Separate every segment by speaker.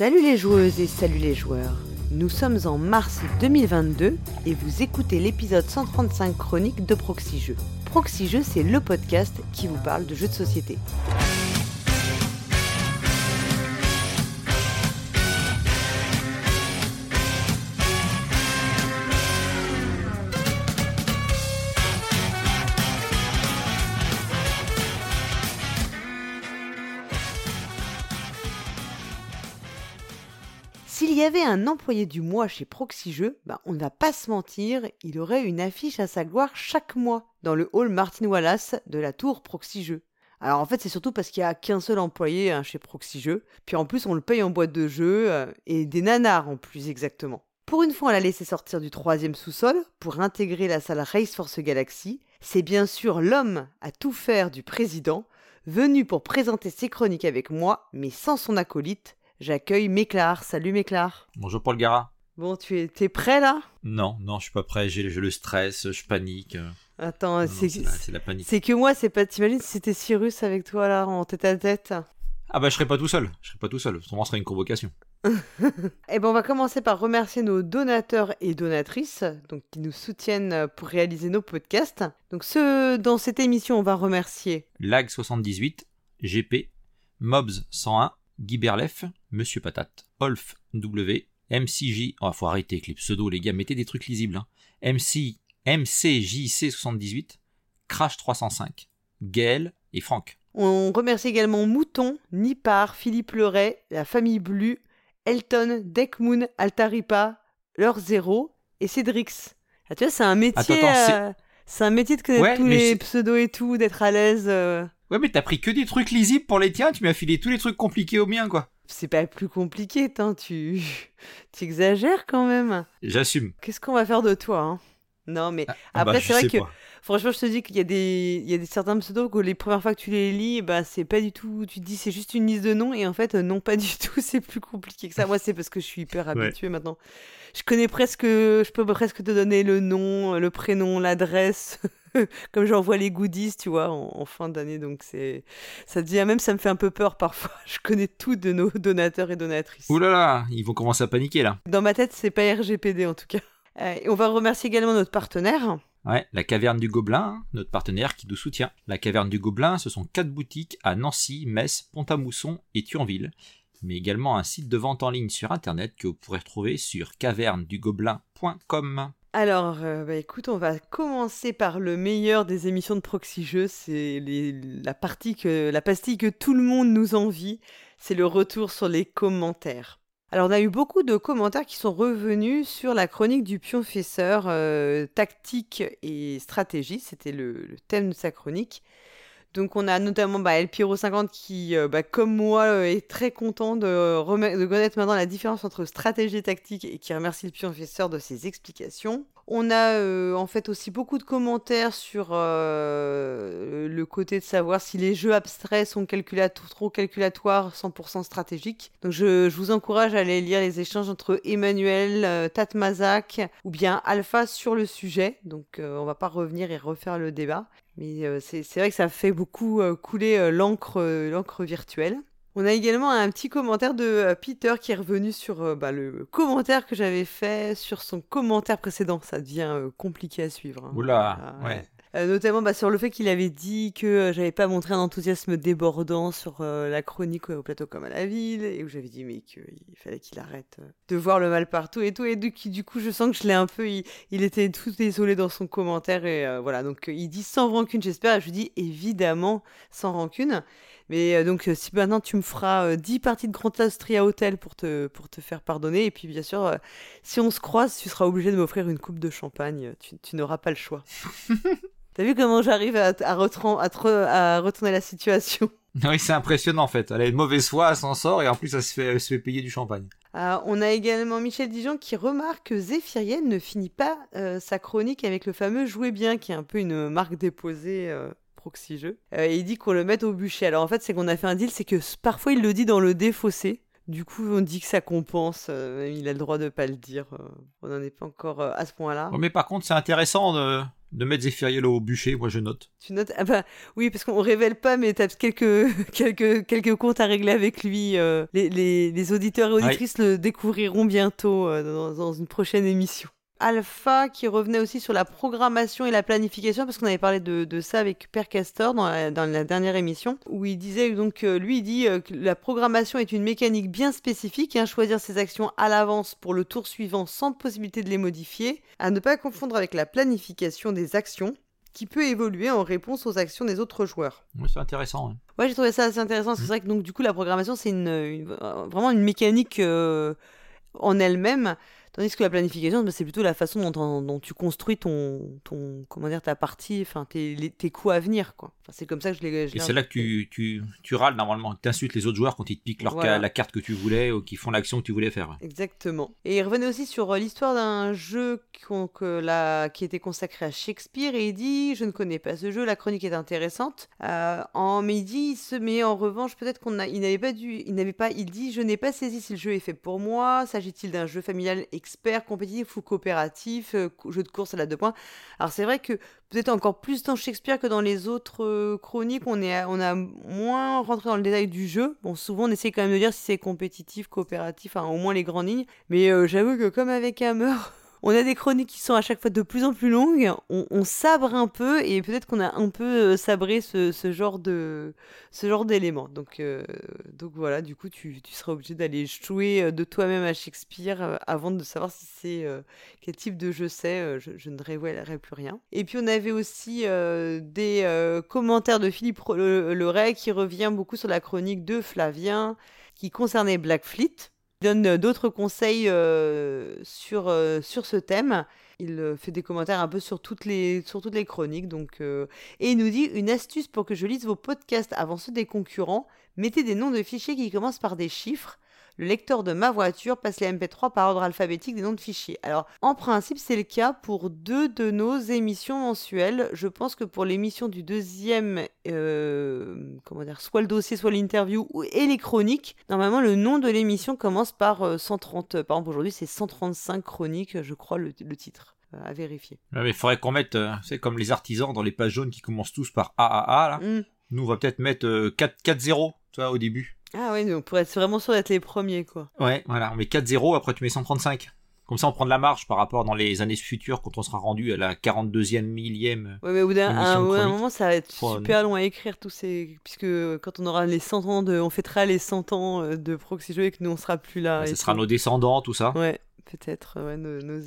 Speaker 1: Salut les joueuses et salut les joueurs. Nous sommes en mars 2022 et vous écoutez l'épisode 135 chronique de Proxy Jeux. Proxy c'est le podcast qui vous parle de jeux de société. Un employé du mois chez Proxy Jeux, bah, on ne va pas se mentir, il aurait une affiche à sa gloire chaque mois dans le hall Martin Wallace de la tour Proxy Jeux. Alors en fait, c'est surtout parce qu'il n'y a qu'un seul employé hein, chez Proxy Jeux, puis en plus on le paye en boîte de jeu euh, et des nanars en plus exactement. Pour une fois, on l'a laissé sortir du troisième sous-sol pour intégrer la salle Race Force Galaxy. C'est bien sûr l'homme à tout faire du président, venu pour présenter ses chroniques avec moi, mais sans son acolyte, J'accueille Méclar. Salut Méclar.
Speaker 2: Bonjour Paul Gara.
Speaker 1: Bon, tu es, prêt là?
Speaker 2: Non, non, je suis pas prêt. J'ai, le stress, je panique.
Speaker 1: Attends, c'est,
Speaker 2: la, panique.
Speaker 1: c'est que moi, c'est pas. T'imagines si c'était Cyrus avec toi là, en tête à tête?
Speaker 2: Ah bah je serai pas tout seul. Je serai pas tout seul. Autrement, ce serait une convocation.
Speaker 1: Eh ben, on va commencer par remercier nos donateurs et donatrices, donc qui nous soutiennent pour réaliser nos podcasts. Donc, ceux dans cette émission, on va remercier.
Speaker 2: Lag78, GP, Mobs 101, Guy Berlef, Monsieur Patate, Olf W, MCJ. Oh, faut arrêter avec les pseudos, les gars. Mettez des trucs lisibles. Hein. MC, MCJC78, Crash 305, Gaël et Franck.
Speaker 1: On remercie également Mouton, Nipar, Philippe Leray, la famille Blu, Elton, Deckmoon, Altaripa, Leur Zéro et Cédrix. Ah, tu vois, c'est un métier.
Speaker 2: Attends, attends,
Speaker 1: euh, c'est un métier de connaître
Speaker 2: Ouais,
Speaker 1: tous les pseudos et tout, d'être à l'aise. euh.
Speaker 2: Ouais, mais t'as pris que des trucs lisibles pour les tiens. Tu m'as filé tous les trucs compliqués aux miens, quoi.
Speaker 1: C'est pas plus compliqué, tain, tu. tu exagères quand même.
Speaker 2: J'assume.
Speaker 1: Qu'est-ce qu'on va faire de toi, hein? Non, mais
Speaker 2: Ah,
Speaker 1: Après,
Speaker 2: bah,
Speaker 1: c'est vrai que-
Speaker 2: pas.
Speaker 1: Franchement, je te dis qu'il y a des, il y a des certains pseudos que les premières fois que tu les lis, bah, c'est pas du tout. Tu te dis c'est juste une liste de noms et en fait, euh, non, pas du tout. C'est plus compliqué que ça. Moi, c'est parce que je suis hyper
Speaker 2: Ouais.
Speaker 1: habituée maintenant. Je connais presque, je peux presque te donner le nom, le prénom, l'adresse. Comme j'envoie les goodies, tu vois, en, en fin d'année. Donc, c'est. Ça devient même, ça me fait un peu peur parfois. Je connais tout de nos donateurs et donatrices.
Speaker 2: Ouh là là, ils vont commencer à paniquer là.
Speaker 1: Dans ma tête, c'est pas RGPD en tout cas. Euh, et on va remercier également notre partenaire.
Speaker 2: La Caverne du Gobelin, hein, notre partenaire qui nous soutient. La Caverne du Gobelin, ce sont quatre boutiques à Nancy, Metz, Pont-à-Mousson et Thionville, mais également un site de vente en ligne sur internet que vous pourrez retrouver sur cavernedugobelin.com.
Speaker 1: Alors, euh, bah, écoute, on va commencer par le meilleur des émissions de Proxy Jeux. C'est la partie que, la pastille que tout le monde nous envie. C'est le retour sur les commentaires. Alors, on a eu beaucoup de commentaires qui sont revenus sur la chronique du pionfesseur, euh, tactique et stratégie. C'était le, thème de sa chronique. Donc, on a notamment bah, El Piro 50 qui, euh, bah, comme moi, euh, est très content de, remet- de connaître maintenant la différence entre stratégie et tactique et qui remercie le pionfesseur de ses explications. On a euh, en fait aussi beaucoup de commentaires sur euh, le côté de savoir si les jeux abstraits sont trop calculatoires, 100% stratégiques. Donc je, je vous encourage à aller lire les échanges entre Emmanuel, euh, Tatmazak ou bien Alpha sur le sujet. Donc euh, on va pas revenir et refaire le débat. Mais euh, c'est vrai que ça fait beaucoup couler l'encre virtuelle. On a également un petit commentaire de euh, Peter qui est revenu sur euh, bah, le commentaire que j'avais fait sur son commentaire précédent. Ça devient euh, compliqué à suivre. hein.
Speaker 2: Oula,
Speaker 1: Ah,
Speaker 2: ouais.
Speaker 1: Euh, notamment bah, sur le fait qu'il avait dit que j'avais pas montré un enthousiasme débordant sur la chronique au plateau comme à la ville, et où j'avais dit mais qu'il fallait qu'il arrête de voir le mal partout et tout, et du, du coup je sens que je l'ai un peu, il, il était tout désolé dans son commentaire, et voilà, donc il dit sans rancune j'espère, et je lui dis évidemment sans rancune, mais euh, donc euh, si maintenant tu me feras euh, 10 parties de Grand Austria Hotel pour te, pour te faire pardonner, et puis bien sûr, euh, si on se croise, tu seras obligé de m'offrir une coupe de champagne, tu, tu n'auras pas le choix. T'as vu comment j'arrive à, à, retran- à, tre- à retourner la situation?
Speaker 2: Oui, c'est impressionnant en fait. Elle a une mauvaise foi, elle s'en sort et en plus elle se fait, elle se fait payer du champagne.
Speaker 1: Euh, On a également Michel Dijon qui remarque que Zéphirienne ne finit pas euh, sa chronique avec le fameux Jouer bien, qui est un peu une marque déposée euh, proxy jeu. Euh, et il dit qu'on le mette au bûcher. Alors en fait, c'est qu'on a fait un deal, c'est que parfois il le dit dans le défaussé. Du coup, on dit que ça compense. euh, il a le droit de pas le dire. euh, on n'en est pas encore euh, à ce point-là.
Speaker 2: Ouais, mais par contre, c'est intéressant de. de mettre Zeffiriello au bûcher, moi je note.
Speaker 1: Tu notes? Ah bah oui, parce qu'on révèle pas, mais t'as quelques, quelques, quelques comptes à régler avec lui. euh, les, les, les auditeurs et auditrices le découvriront bientôt euh, dans, dans une prochaine émission. Alpha qui revenait aussi sur la programmation et la planification parce qu'on avait parlé de, de ça avec Père Castor dans la, dans la dernière émission où il disait donc lui il dit euh, que la programmation est une mécanique bien spécifique hein, choisir ses actions à l'avance pour le tour suivant sans possibilité de les modifier à ne pas confondre avec la planification des actions qui peut évoluer en réponse aux actions des autres joueurs.
Speaker 2: Oui, c'est intéressant. hein.
Speaker 1: Ouais, j'ai trouvé ça assez intéressant. C'est
Speaker 2: Mhm.
Speaker 1: vrai que donc du coup la programmation c'est une, une- vraiment une mécanique euh, en elle-même, tandis que la planification bah, c'est plutôt la façon dont, tu construis ton, ton comment dire ta partie, enfin tes, les- tes coups à venir quoi. Enfin, c'est comme ça que je l'ai. je
Speaker 2: Et c'est là que tu, tu, tu râles normalement, tu insultes les autres joueurs quand ils te piquent leur ca-
Speaker 1: Voilà.
Speaker 2: la carte que tu voulais ou qui font l'action que tu voulais faire.
Speaker 1: Exactement. Et il revenait aussi sur euh, l'histoire d'un jeu qu'on- que la- qui était consacré à Shakespeare et il dit je ne connais pas ce jeu, la chronique est intéressante. Euh, en mais il dit mais en revanche peut-être qu'on a il n'avait pas dû il n'avait pas il dit je n'ai pas saisi si le jeu est fait pour moi. S'agit-il d'un jeu familial expert, compétitif ou coopératif, euh, jeu de course à la deux points. Alors c'est vrai que peut-être encore plus dans Shakespeare que dans les autres euh, chroniques, on a moins rentré dans le détail du jeu. Bon, souvent on essaie quand même de dire si c'est compétitif, coopératif, enfin, au moins les grandes lignes. Mais euh, j'avoue que comme avec Hammer, on a des chroniques qui sont à chaque fois de plus en plus longues. On, sabre un peu et peut-être qu'on a un peu euh, sabré ce, genre de. Donc, euh, donc voilà, du coup, tu, seras obligé d'aller jouer euh, de toi-même à Shakespeare avant de savoir si c'est quel type de jeu c'est. je, ne révélerai plus rien. Et puis on avait aussi des commentaires de Philippe Leray qui revient beaucoup sur la chronique de Flavien qui concernait Blackfleet. Il donne euh, d'autres conseils euh, sur, euh, sur ce thème. Il euh, fait des commentaires un peu sur toutes les, sur toutes les chroniques. Donc, Et il nous dit une astuce pour que je lise vos podcasts avant ceux des concurrents. Mettez des noms de fichiers qui commencent par des chiffres. Le lecteur de ma voiture passe les MP3 par ordre alphabétique des noms de fichiers. Alors, en principe, c'est le cas pour deux de nos émissions mensuelles. Je pense que pour l'émission du deuxième, euh, comment dire, soit le dossier, soit l'interview ou- et les chroniques, normalement, le nom de l'émission commence par euh, 130. Par exemple, aujourd'hui, c'est 135 chroniques, je crois, le, le titre. Euh, à vérifier.
Speaker 2: Ouais, mais il faudrait qu'on mette, euh, c'est comme les artisans dans les pages jaunes qui commencent tous par AAA là.
Speaker 1: Hmm.
Speaker 2: Nous, on va peut-être mettre euh, 4 4-0, tu vois, au début.
Speaker 1: Ah oui, donc pour être vraiment sûr d'être les premiers, quoi.
Speaker 2: Ouais, voilà, on met 4-0, après tu mets 135. Comme ça, on prend de la marge par rapport dans les années futures quand on sera rendu à la 42e, millième.
Speaker 1: Ouais, mais au bout d'un ouais, moment, ça va être
Speaker 2: euh,
Speaker 1: super long à écrire tous ces. Puisque quand on aura les 100 ans de. On fêtera les 100 ans euh, de Proxy Jeux et que nous on sera plus là.
Speaker 2: Ouais,
Speaker 1: et
Speaker 2: ce sera nos descendants, tout ça.
Speaker 1: Ouais, peut-être, ouais, nos, nos-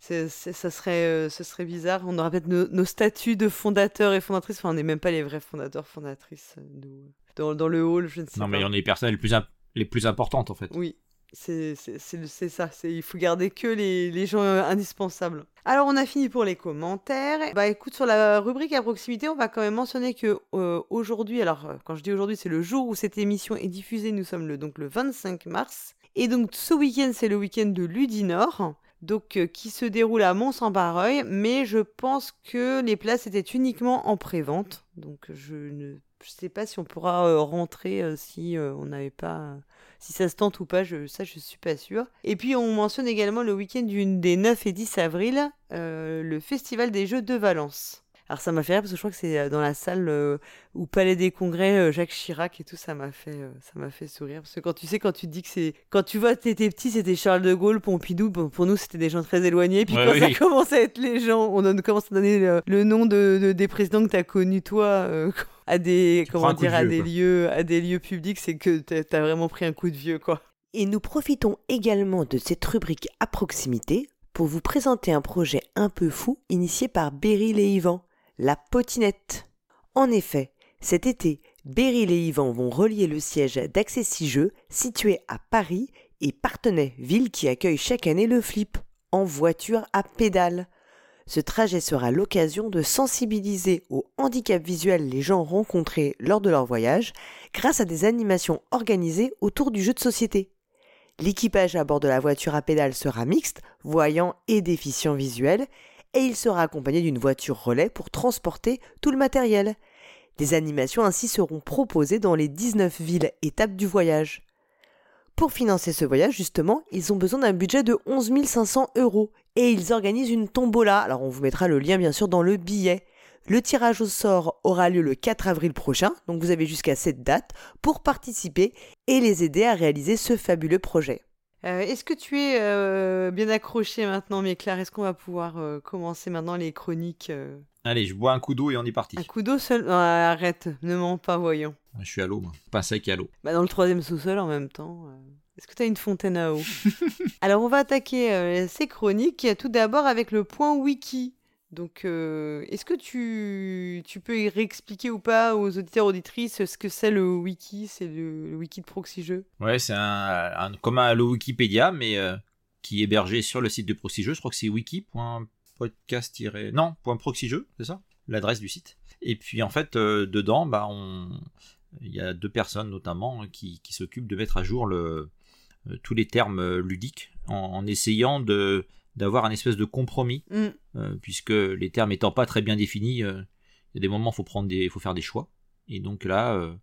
Speaker 1: ça serait, euh, ce serait bizarre. On aura peut-être nos, nos statuts de fondateurs et fondatrices. Enfin, on n'est même pas les vrais fondateurs, fondatrices. euh, nous. Dans, dans le hall, je ne sais
Speaker 2: Non,
Speaker 1: pas.
Speaker 2: mais on est les personnes les plus, imp- les plus importantes en fait.
Speaker 1: Oui, c'est ça. Il faut garder que les, les gens euh, indispensables. Alors, on a fini pour les commentaires. Bah écoute, sur la rubrique à proximité, on va quand même mentionner que euh, aujourd'hui, alors euh, quand je dis aujourd'hui, c'est le jour où cette émission est diffusée. Nous sommes le, donc le 25 mars. Et donc ce week-end, c'est le week-end de Ludinor. Donc, euh, qui se déroule à Mont-Saint-Barreuil, mais je pense que les places étaient uniquement en pré-vente. Donc, je ne je sais pas si on pourra euh, rentrer euh, si euh, on n'avait pas si ça se tente ou pas, je, ça je suis pas sûre. Et puis on mentionne également le week-end des 9 et 10 avril, le Festival des Jeux de Valence. Alors ça m'a fait rire parce que je crois que c'est euh, dans la salle euh, où Palais des Congrès, euh, Jacques Chirac et tout, ça m'a fait, euh, ça m'a fait sourire. Parce que quand tu sais, quand tu te dis que c'est, quand tu vois, t'étais petit, c'était Charles de Gaulle, Pompidou, bon, pour nous c'était des gens très éloignés. Puis
Speaker 2: Ouais,
Speaker 1: quand
Speaker 2: oui.
Speaker 1: ça commence à être les gens, on donne- commence à donner le, le nom de, de- des présidents que t'as connus toi euh, à des, comment
Speaker 2: de
Speaker 1: dire, à
Speaker 2: vieux,
Speaker 1: des
Speaker 2: quoi.
Speaker 1: lieux, à des lieux publics, c'est que t'as t'as vraiment pris un coup de vieux, quoi.
Speaker 3: Et nous profitons également de cette rubrique à proximité pour vous présenter un projet un peu fou initié par Beryl et Yvan, la potinette. En effet, cet été, Beryl et Yvan vont relier le siège d'Accessi Jeux situé à Paris et Partenay, ville qui accueille chaque année le flip, en voiture à pédale. Ce trajet sera l'occasion de sensibiliser au handicap visuel les gens rencontrés lors de leur voyage grâce à des animations organisées autour du jeu de société. L'équipage à bord de la voiture à pédale sera mixte, voyant et déficient visuel, et il sera accompagné d'une voiture relais pour transporter tout le matériel. Des animations ainsi seront proposées dans les 19 villes étapes du voyage. Pour financer ce voyage, justement, ils ont besoin d'un budget de 11 500 euros et ils organisent une tombola. Alors on vous mettra le lien bien sûr dans le billet. Le tirage au sort aura lieu le 4 avril prochain, donc vous avez jusqu'à cette date pour participer et les aider à réaliser ce fabuleux projet.
Speaker 1: Euh, Est-ce que tu es euh, bien accroché maintenant, mais Claire Est-ce qu'on va pouvoir euh, commencer maintenant les chroniques
Speaker 2: Allez, je bois un coup d'eau et on est parti.
Speaker 1: Un coup d'eau seul? Ah, Arrête, ne mens pas, voyons.
Speaker 2: Je suis à l'eau, moi. Pas sec à l'eau.
Speaker 1: Bah, dans le troisième sous-sol en même temps. Est-ce que tu as une fontaine à eau? Alors, on va attaquer ces chroniques tout d'abord avec le point wiki. Donc, euh, est-ce que tu, tu peux réexpliquer ou pas aux auditeurs auditrices ce que c'est le wiki C'est le, wiki de Proxy Jeux?
Speaker 2: Ouais, c'est un, un, comme un, le Wikipédia, mais euh, qui est hébergé sur le site de Proxyjeux. Je crois que c'est wiki.podcast- non, .proxyjeux, c'est ça? L'adresse du site. Et puis en fait, euh, dedans, bah, on... il y a deux personnes notamment qui, qui s'occupent de mettre à jour le, tous les termes ludiques en essayant de d'avoir un espèce de compromis,
Speaker 1: Mm.
Speaker 2: euh, puisque les termes étant pas très bien définis, euh, il y a des moments où faut prendre des, faut faire des choix. Et donc là, euh,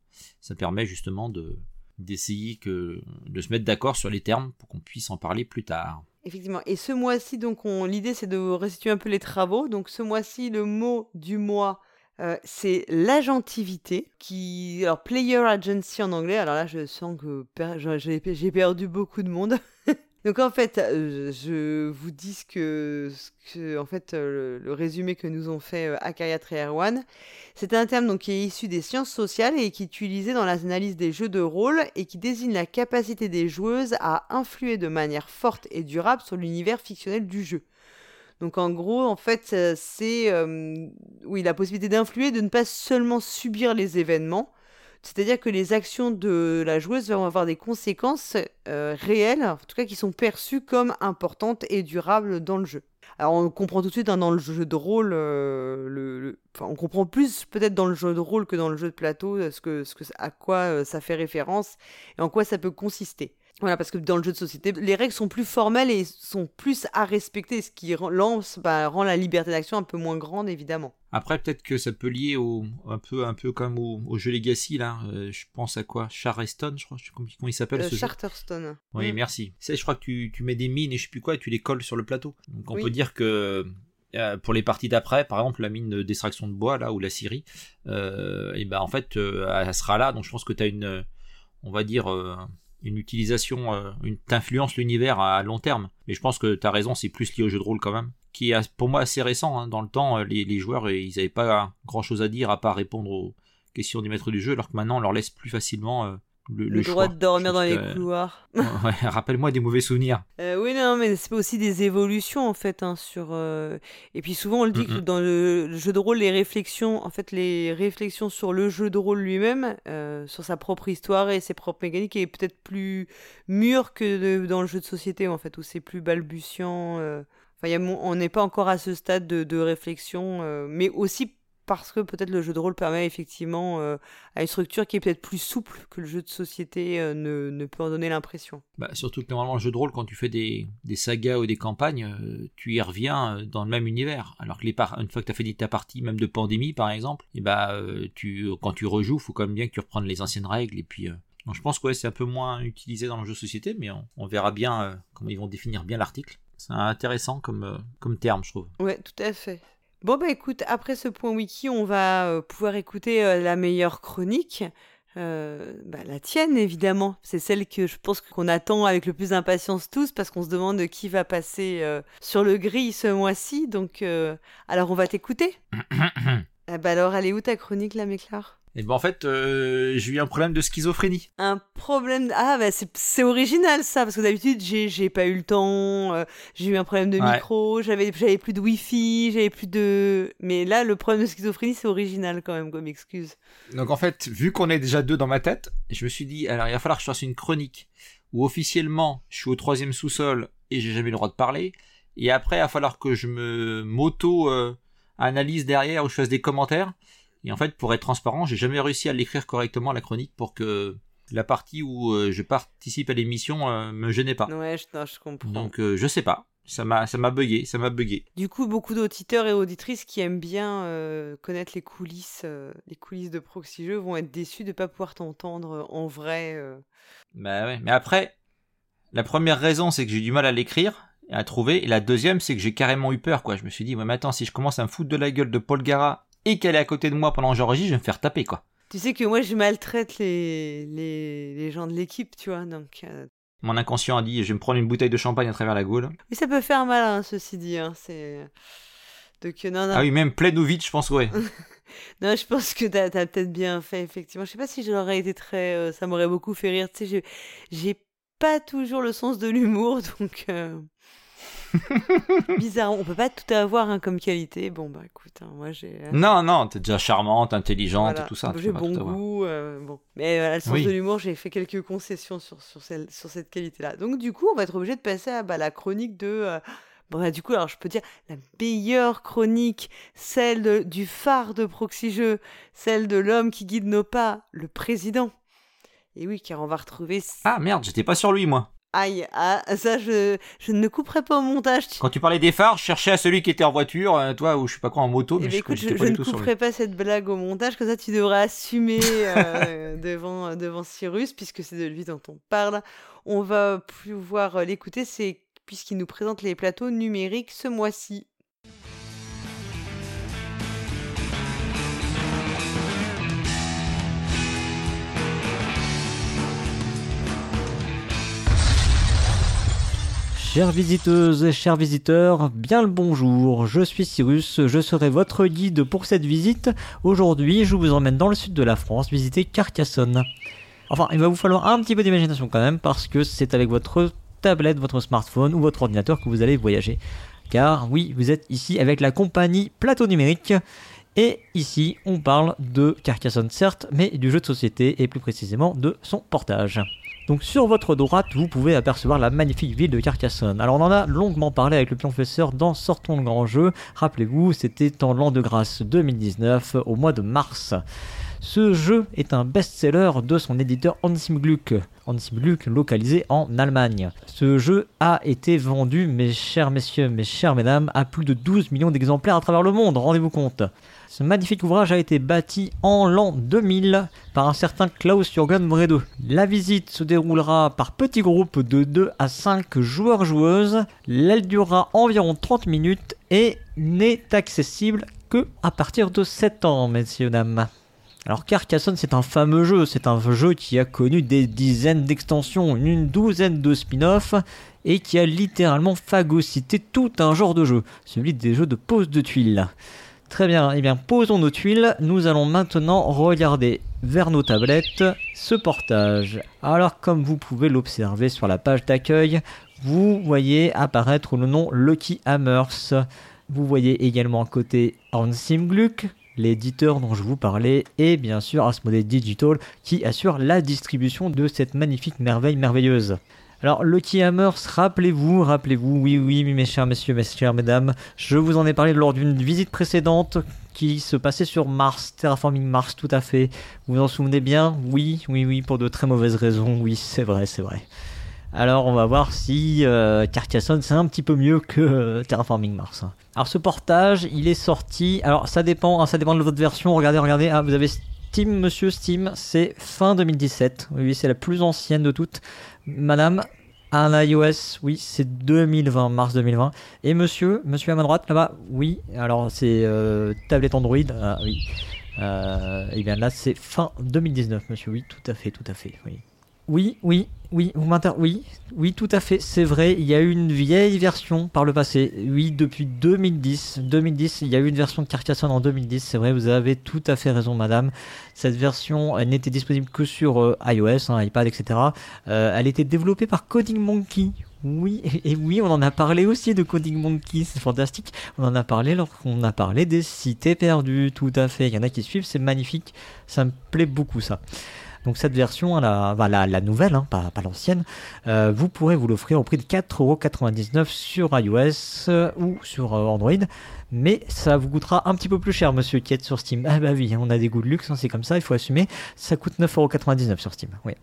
Speaker 2: ça permet justement de d'essayer que de se mettre d'accord sur les termes pour qu'on puisse en parler plus tard.
Speaker 1: Effectivement. Et ce mois-ci, donc, on... l'idée, c'est de restituer un peu les travaux. Donc, ce mois-ci, le mot du mois, euh, c'est l'agentivité, qui... Alors, player agency en anglais. Alors là, je sens que per- j'ai perdu beaucoup de monde. donc, en fait, je vous dis ce que, en fait, le, résumé que nous ont fait euh, Akariat et Erwan. C'est un terme qui est issu des sciences sociales et qui est utilisé dans l'analyse des jeux de rôle et qui désigne la capacité des joueuses à influer de manière forte et durable sur l'univers fictionnel du jeu. Donc en gros, en fait, c'est oui la possibilité d'influer, de ne pas seulement subir les événements. C'est-à-dire que les actions de la joueuse vont avoir des conséquences euh, réelles, en tout cas qui sont perçues comme importantes et durables dans le jeu. Alors on comprend tout de suite hein, dans le jeu de rôle, euh, on comprend plus peut-être dans le jeu de rôle que dans le jeu de plateau euh, à quoi ça fait référence et en quoi ça peut consister. Voilà, parce que dans le jeu de société, les règles sont plus formelles et sont plus à respecter, ce qui rend, lance, bah, rend la liberté d'action un peu moins grande, évidemment.
Speaker 2: Après, peut-être que ça peut lier au, un peu, un peu comme au, au jeu Legacy là. Euh, je pense à quoi? Charleston, je crois. Je sais comment comment il s'appelle
Speaker 1: Euh,
Speaker 2: ce jeu.
Speaker 1: Charterstone.
Speaker 2: Oui,
Speaker 1: Mm.
Speaker 2: merci. Je crois que tu, tu mets des mines et je sais plus quoi et tu les colles sur le plateau. Donc on
Speaker 1: Oui.
Speaker 2: peut dire que euh, pour les parties d'après, par exemple la mine d'extraction de bois là ou la scierie, euh, et ben en fait elle sera là. Donc je pense que tu as une, on va dire une utilisation, euh, une t'influence l'univers à long terme. Mais je pense que tu as raison, c'est plus lié au jeu de rôle quand même, qui est pour moi assez récent. hein. Dans le temps, euh, les, les joueurs ils avaient pas grand chose à dire à part répondre aux questions du maître du jeu, alors que maintenant on leur laisse plus facilement euh, le,
Speaker 1: Le,
Speaker 2: le
Speaker 1: droit de dormir dans les couloirs.
Speaker 2: Ouais, rappelle-moi des mauvais souvenirs.
Speaker 1: Euh, oui, non, mais c'est aussi des évolutions en fait hein, sur. euh, Et puis souvent on le dit que dans le, jeu de rôle, les réflexions, en fait, les réflexions sur le jeu de rôle lui-même, euh, sur sa propre histoire et ses propres mécaniques, est peut-être plus mûr que de- dans le jeu de société en fait, où c'est plus balbutiant. Enfin, y a on n'est pas encore à ce stade de, de réflexion, mais aussi parce que peut-être le jeu de rôle permet effectivement euh, à une structure qui est peut-être plus souple que le jeu de société euh, ne, ne peut en donner l'impression.
Speaker 2: Bah, surtout que normalement, le jeu de rôle, quand tu fais des, des sagas ou des campagnes, euh, tu y reviens dans le même univers. Alors que les par- une fois que tu as fait ta partie, même de pandémie par exemple, et bah, euh, tu, quand tu rejoues, faut quand même bien que tu reprennes les anciennes règles. Et puis, donc je pense que ouais, c'est un peu moins utilisé dans le jeu de société, mais on, on verra bien comment ils vont définir bien l'article. C'est intéressant comme, comme terme, je trouve.
Speaker 1: Ouais, tout à fait. Bon, bah écoute, après ce point wiki, on va euh, pouvoir écouter euh, la meilleure chronique. Euh, bah, la tienne, évidemment. C'est celle que je pense qu'on attend avec le plus d'impatience tous, parce qu'on se demande qui va passer sur le grill ce mois-ci. Donc, alors on va t'écouter. Ah bah alors, elle est où ta chronique, là, Méclar
Speaker 2: Et ben en fait, euh, j'ai eu un problème de schizophrénie.
Speaker 1: Un problème. de- Ah, bah c'est original ça, parce que d'habitude, j'ai pas eu le temps, euh, j'ai eu un problème de
Speaker 2: Ouais.
Speaker 1: micro, j'avais j'avais plus de wifi, j'avais plus de. Mais là, le problème de schizophrénie, c'est original quand même comme excuse.
Speaker 2: Donc en fait, vu qu'on est déjà deux dans ma tête, je me suis dit, alors il va falloir que je fasse une chronique où officiellement je suis au troisième sous-sol et j'ai jamais le droit de parler. Et après, il va falloir que je me m'auto euh, derrière où je fasse des commentaires. Et en fait, pour être transparent, j'ai jamais réussi à l'écrire correctement la chronique pour que la partie où euh, je participe à l'émission euh, me gênait pas.
Speaker 1: Ouais, je, non, je comprends.
Speaker 2: Donc euh, je sais pas. Ça m'a ça m'a bugué, ça m'a bugué.
Speaker 1: Du coup, beaucoup d'auditeurs et auditrices qui aiment bien euh, connaître les coulisses, euh, les coulisses de Proxy Jeux vont être déçus de pas pouvoir t'entendre en vrai.
Speaker 2: Bah ouais. Mais après, la première raison, c'est que j'ai du mal à l'écrire. à trouver. Et la deuxième, c'est que j'ai carrément eu peur, quoi. Je me suis dit, ouais, mais attends, si je commence à me foutre de la gueule de Paul Gara et qu'elle est à côté de moi pendant que j'enregistre, je vais me faire taper, quoi.
Speaker 1: Tu sais que moi, je maltraite les, les, les gens de l'équipe, tu vois, donc... euh,
Speaker 2: Mon inconscient a dit, je vais me prendre une bouteille de champagne à travers la gaule.
Speaker 1: Mais ça peut faire mal, hein, ceci dit, hein, c'est... Donc, euh, non, non,
Speaker 2: Ah oui, même pleine ou vide, je pense, ouais.
Speaker 1: non, je pense que t'as as, peut-être bien fait, effectivement. Je sais pas si j'aurais été très... euh, ça m'aurait beaucoup fait rire, tu sais, j'ai- j'ai pas toujours le sens de l'humour, donc... euh, Bizarre, on peut pas tout avoir hein, comme qualité. Bon, bah écoute, hein, moi j'ai... euh,
Speaker 2: non, non, t'es déjà charmante, intelligente
Speaker 1: Voilà.
Speaker 2: et tout ça.
Speaker 1: J'ai bon goût, euh, bon. Mais voilà, le sens
Speaker 2: Oui.
Speaker 1: de l'humour, j'ai fait quelques concessions sur, sur, celle, sur cette qualité-là. Donc du coup, on va être obligé de passer à bah, la chronique de... euh, Bon, bah, du coup, alors je peux dire la meilleure chronique, celle de- du phare de Proxy Jeux, celle de l'homme qui guide nos pas, le président. Et oui, car on va retrouver...
Speaker 2: Ah merde, j'étais pas sur lui, moi.
Speaker 1: Aïe, ah, ça, je, je ne couperai pas au montage.
Speaker 2: Quand tu parlais des phares, je cherchais à celui qui était en voiture, euh, toi, ou je sais pas quoi, en moto,
Speaker 1: Eh
Speaker 2: mais
Speaker 1: bien,
Speaker 2: je
Speaker 1: écoute, je,
Speaker 2: j'étais
Speaker 1: je
Speaker 2: pas du
Speaker 1: ne
Speaker 2: tout sur
Speaker 1: couperai pas cette blague au montage, comme ça tu devras assumer euh, devant, devant Cyrus, puisque c'est de lui dont on parle. On va pouvoir euh, l'écouter, c'est puisqu'il nous présente les plateaux numériques ce mois-ci.
Speaker 4: Chères visiteuses et chers visiteurs, bien le bonjour, je suis Cyrus, je serai votre guide pour cette visite. Aujourd'hui, je vous emmène dans le sud de la France visiter Carcassonne. Enfin, il va vous falloir un petit peu d'imagination quand même, parce que c'est avec votre tablette, votre smartphone ou votre ordinateur que vous allez voyager. Car oui, vous êtes ici avec la compagnie Plateau Numérique. Et ici, on parle de Carcassonne certes, mais du jeu de société et plus précisément de son portage. Donc sur votre droite, vous pouvez apercevoir la magnifique ville de Carcassonne. Alors on en a longuement parlé avec le professeur dans Sortons le grand jeu. Rappelez-vous, c'était en l'an de grâce 2019, au mois de mars. Ce jeu est un best-seller de son éditeur Hansim Gluck, Gluck localisé en Allemagne. Ce jeu a été vendu, mes chers messieurs, mes chères mesdames, à plus de 12 millions d'exemplaires à travers le monde, rendez-vous compte. Ce magnifique ouvrage a été bâti en l'an 2000 par un certain Klaus-Jürgen Bredow. La visite se déroulera par petits groupes de 2 à 5 joueurs-joueuses. Elle durera environ 30 minutes et n'est accessible que à partir de 7 ans, messieurs, dames. Alors Carcassonne c'est un fameux jeu, c'est un jeu qui a connu des dizaines d'extensions, une douzaine de spin-offs et qui a littéralement phagocyté tout un genre de jeu, celui des jeux de pose de tuiles. Très bien, eh bien posons nos tuiles, nous allons maintenant regarder vers nos tablettes ce portage. Alors comme vous pouvez l'observer sur la page d'accueil, vous voyez apparaître le nom Lucky Hammers. Vous voyez également à côté Hansim Gluck, l'éditeur dont je vous parlais, et bien sûr Asmodee Digital qui assure la distribution de cette magnifique merveille merveilleuse. Alors, Lucky Hammers, rappelez-vous, rappelez-vous, oui, oui, mes chers messieurs, mes chères mesdames, je vous en ai parlé lors d'une visite précédente qui se passait sur Mars, Terraforming Mars, tout à fait. Vous vous en souvenez bien? Oui, oui, oui, pour de très mauvaises raisons, oui, c'est vrai, c'est vrai. Alors on va voir si euh, Carcassonne c'est un petit peu mieux que euh, Terraforming Mars. Alors ce portage, il est sorti. Alors ça dépend, hein, ça dépend de votre version. Regardez, regardez. Ah, vous avez Steam, monsieur Steam, c'est fin 2017. Oui, c'est la plus ancienne de toutes. Madame, un iOS, oui, c'est 2020, mars 2020. Et monsieur, monsieur à ma droite là-bas, oui. Alors c'est euh, tablette Android, ah, oui. Euh, et bien là c'est fin 2019, monsieur. Oui, tout à fait, tout à fait. Oui. Oui, oui, oui, vous. Oui, oui, tout à fait, c'est vrai, il y a eu une vieille version par le passé. Oui, depuis 2010. 2010, il y a eu une version de Carcassonne en 2010, c'est vrai, vous avez tout à fait raison, madame. Cette version, elle n'était disponible que sur euh, iOS, hein, iPad, etc. Euh, elle était développée par Coding Monkey. Oui, et oui, on en a parlé aussi de Coding Monkey, c'est fantastique. On en a parlé lorsqu'on a parlé des cités perdues, tout à fait. Il y en a qui suivent, c'est magnifique, ça me plaît beaucoup ça. Donc cette version, la, la, nouvelle, hein, pas, l'ancienne, euh, vous pourrez vous l'offrir au prix de 4,99€ sur iOS euh, ou sur euh, Android. Mais ça vous coûtera un petit peu plus cher, monsieur qui est sur Steam. Ah bah oui, on a des goûts de luxe, hein, c'est comme ça, il faut assumer. Ça coûte 9,99€ sur Steam. Oui.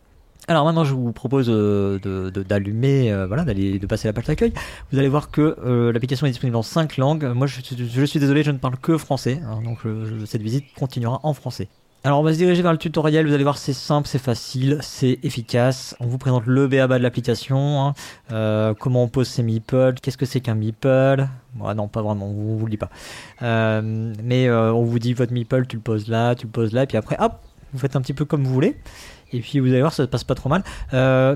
Speaker 4: Alors maintenant, je vous propose de- de- d'allumer, euh, voilà, d'aller, de passer la page d'accueil. Vous allez voir que l'application est disponible en 5 langues. Moi, je, suis désolé, je ne parle que français, hein, donc cette visite continuera en français. Alors on va se diriger vers le tutoriel, vous allez voir c'est simple, c'est facile, c'est efficace. On vous présente le BABA de l'application, hein. euh, comment on pose ses meeples, qu'est-ce que c'est qu'un meeple? Non pas vraiment, on vous le dit pas. Euh, mais euh, on vous dit votre meeple, tu le poses là, tu le poses là, et puis après hop, vous faites un petit peu comme vous voulez. Et puis vous allez voir, ça se passe pas trop mal.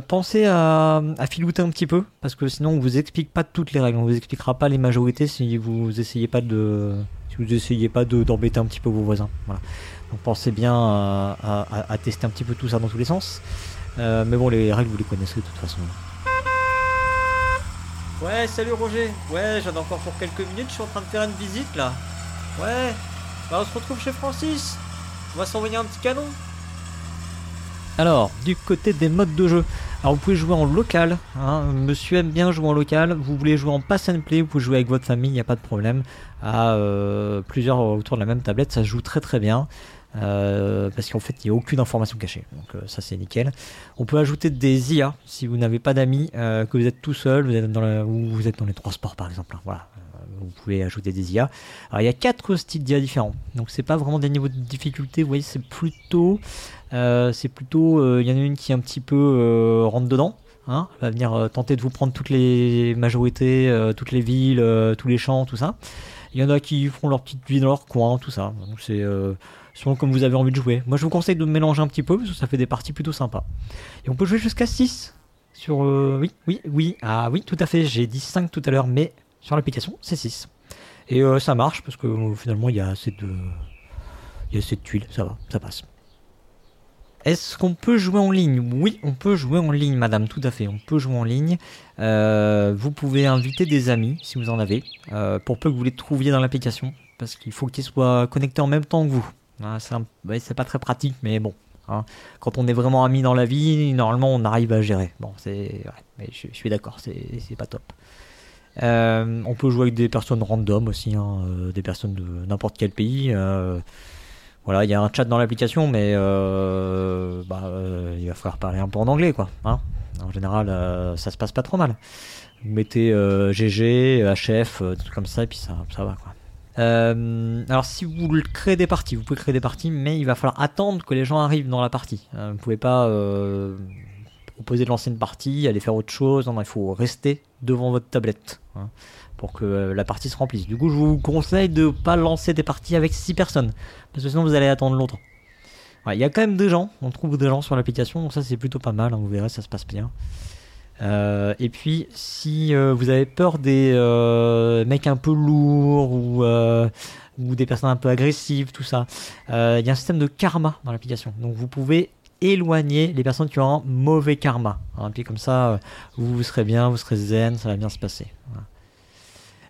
Speaker 4: pensez à, à, filouter un petit peu, parce que sinon on vous explique pas toutes les règles, on vous expliquera pas les majorités si vous essayez pas de, si vous essayez pas d'embêter un petit peu vos voisins. Voilà. Donc pensez bien à, tester un petit peu tout ça dans tous les sens. Euh, mais bon, les règles, vous les connaissez de toute façon. Ouais, salut Roger. Ouais, j'en ai encore pour quelques minutes. Je suis en train de faire une visite là. Ouais. Bah, on se retrouve chez Francis. On va s'envoyer un petit canon. Alors, du côté des modes de jeu. Alors, vous pouvez jouer en local. Hein. Monsieur aime bien jouer en local. Vous voulez jouer en pass and play. Vous pouvez jouer avec votre famille. Il n'y a pas de problème. À euh, plusieurs autour de la même tablette. Ça se joue très très bien. Euh, parce qu'en fait il n'y a aucune information cachée. Donc euh, ça c'est nickel. On peut ajouter des IA si vous n'avez pas d'amis, euh, que vous êtes tout seul, vous êtes dans ou vous êtes dans les transports par exemple. Hein. voilà, vous pouvez ajouter des IA. Alors il y a quatre styles d'IA différents. Donc c'est pas vraiment des niveaux de difficulté. Vous voyez c'est plutôt, c'est plutôt, il y en a une qui est un petit peu rentre dedans. Hein, va venir tenter de vous prendre toutes les majorités, toutes les villes, tous les champs, tout ça. Il y en a qui font leur petite vie dans leur coin, tout ça. Donc c'est selon comme vous avez envie de jouer. Moi je vous conseille de mélanger un petit peu parce que ça fait des parties plutôt sympas. Et on peut jouer jusqu'à 6 sur... Euh, oui, oui, oui, ah oui, tout à fait, j'ai dit 5 tout à l'heure, mais sur l'application c'est 6. Et euh, ça marche parce que euh, finalement il y a assez de... Il y a assez de tuiles, ça va, ça passe. Est-ce qu'on peut jouer en ligne? Oui, on peut jouer en ligne, madame, tout à fait. On peut jouer en ligne. vous pouvez inviter des amis, si vous en avez, pour peu que vous les trouviez dans l'application, parce qu'il faut qu'ils soient connectés en même temps que vous. Ah, c'est pas très pratique, mais bon. Hein. Quand on est vraiment amis dans la vie, normalement on arrive à gérer. Bon, c'est. mais je, suis d'accord, c'est pas top. Euh, on peut jouer avec des personnes random aussi, hein, euh, des personnes de n'importe quel pays. Euh, voilà, il y a un chat dans l'application, mais bah, il va falloir parler un peu en anglais, quoi. Hein. en général, ça se passe pas trop mal. Vous mettez GG, HF, tout comme ça, et puis ça, ça va, quoi. Euh, alors si vous créez des parties, vous pouvez créer des parties, mais il va falloir attendre que les gens arrivent dans la partie. Euh, vous ne pouvez pas euh, proposer de lancer une partie, aller faire autre chose. Non, il faut rester devant votre tablette hein, pour que la partie se remplisse. Du coup, je vous conseille de ne pas lancer des parties avec 6 personnes, parce que sinon vous allez attendre longtemps. Il y a quand même des gens, on trouve des gens sur l'application, donc ça c'est plutôt pas mal, hein, vous verrez, ça se passe bien. Euh, et puis, si euh, vous avez peur des euh, mecs un peu lourds ou, des personnes un peu agressives, tout ça, il y a un système de karma dans l'application. Donc, vous pouvez éloigner les personnes qui ont un mauvais karma. Hein. puis comme ça, vous, serez bien, vous serez zen, ça va bien se passer.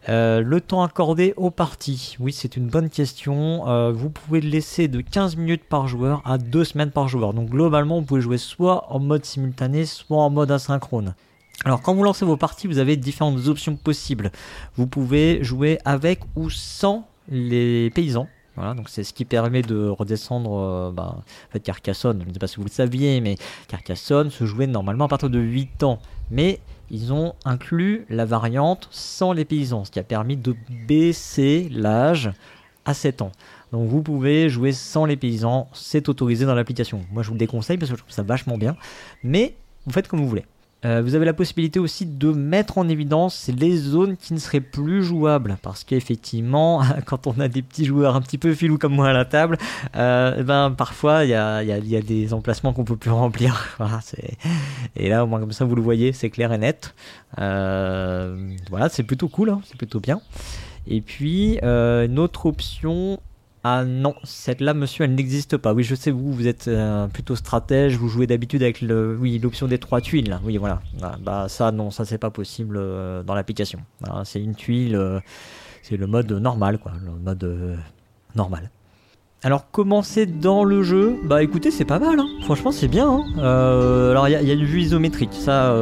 Speaker 4: Le temps accordé aux parties, oui c'est une bonne question. vous pouvez le laisser de 15 minutes par joueur à 2 semaines par joueur. Donc globalement vous pouvez jouer soit en mode simultané, soit en mode asynchrone. Alors quand vous lancez vos parties, vous avez différentes options possibles. Vous pouvez jouer avec ou sans les paysans. Voilà, donc c'est ce qui permet de redescendre euh, bah, en fait, Carcassonne. Je ne sais pas si vous le saviez, mais Carcassonne se jouait normalement à partir de 8 ans. Mais ils ont inclus la variante sans les paysans, ce qui a permis de baisser l'âge à 7 ans. Donc vous pouvez jouer sans les paysans, c'est autorisé dans l'application. Moi je vous le déconseille parce que je trouve ça vachement bien, mais vous faites comme vous voulez. Euh, vous avez la possibilité aussi de mettre en évidence les zones qui ne seraient plus jouables. Parce qu'effectivement, quand on a des petits joueurs un petit peu filous comme moi à la table, euh, ben, parfois il y a, des emplacements qu'on peut plus remplir. Et là, au moins comme ça, vous le voyez, c'est clair et net. Euh, voilà, c'est plutôt cool, hein, c'est plutôt bien. Et puis, une autre option, ah non, celle-là, monsieur, elle n'existe pas. Oui, je sais, vous, vous êtes euh, plutôt stratège, vous jouez d'habitude avec le, oui, l'option des trois tuiles. Là. Oui, voilà. Ah, bah ça, non, ça c'est pas possible euh, dans l'application. c'est une tuile, euh, c'est le mode normal, quoi, le mode normal. Alors commencer dans le jeu, bah écoutez c'est pas mal, hein. franchement c'est bien. Hein. alors il y, y, a une vue isométrique, ça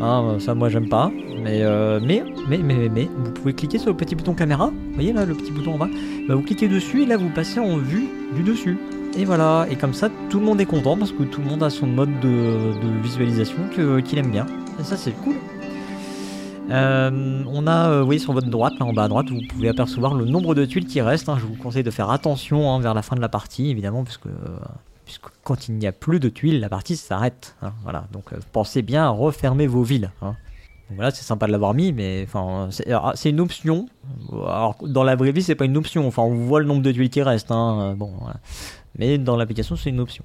Speaker 4: Hein, ça, moi, j'aime pas. Euh, mais, mais, mais, mais, vous pouvez cliquer sur le petit bouton caméra. Vous voyez là, le petit bouton en bas. Bah, vous cliquez dessus et là, vous passez en vue du dessus. Et voilà. Et comme ça, tout le monde est content parce que tout le monde a son mode de, visualisation qu'il aime bien. Et ça, c'est cool. Euh, on a, euh, oui, sur votre droite, là en bas à droite, vous pouvez apercevoir le nombre de tuiles qui restent. hein. Je vous conseille de faire attention hein, vers la fin de la partie, évidemment, puisque, euh, puisque quand il n'y a plus de tuiles, la partie s'arrête. hein. voilà, donc euh, pensez bien à refermer vos villes. hein. Voilà, c'est sympa de l'avoir mis, mais enfin, c'est c'est une option. Dans la vraie vie, c'est pas une option. Enfin, on voit le nombre de tuiles qui restent. hein, euh, Bon, mais dans l'application, c'est une option.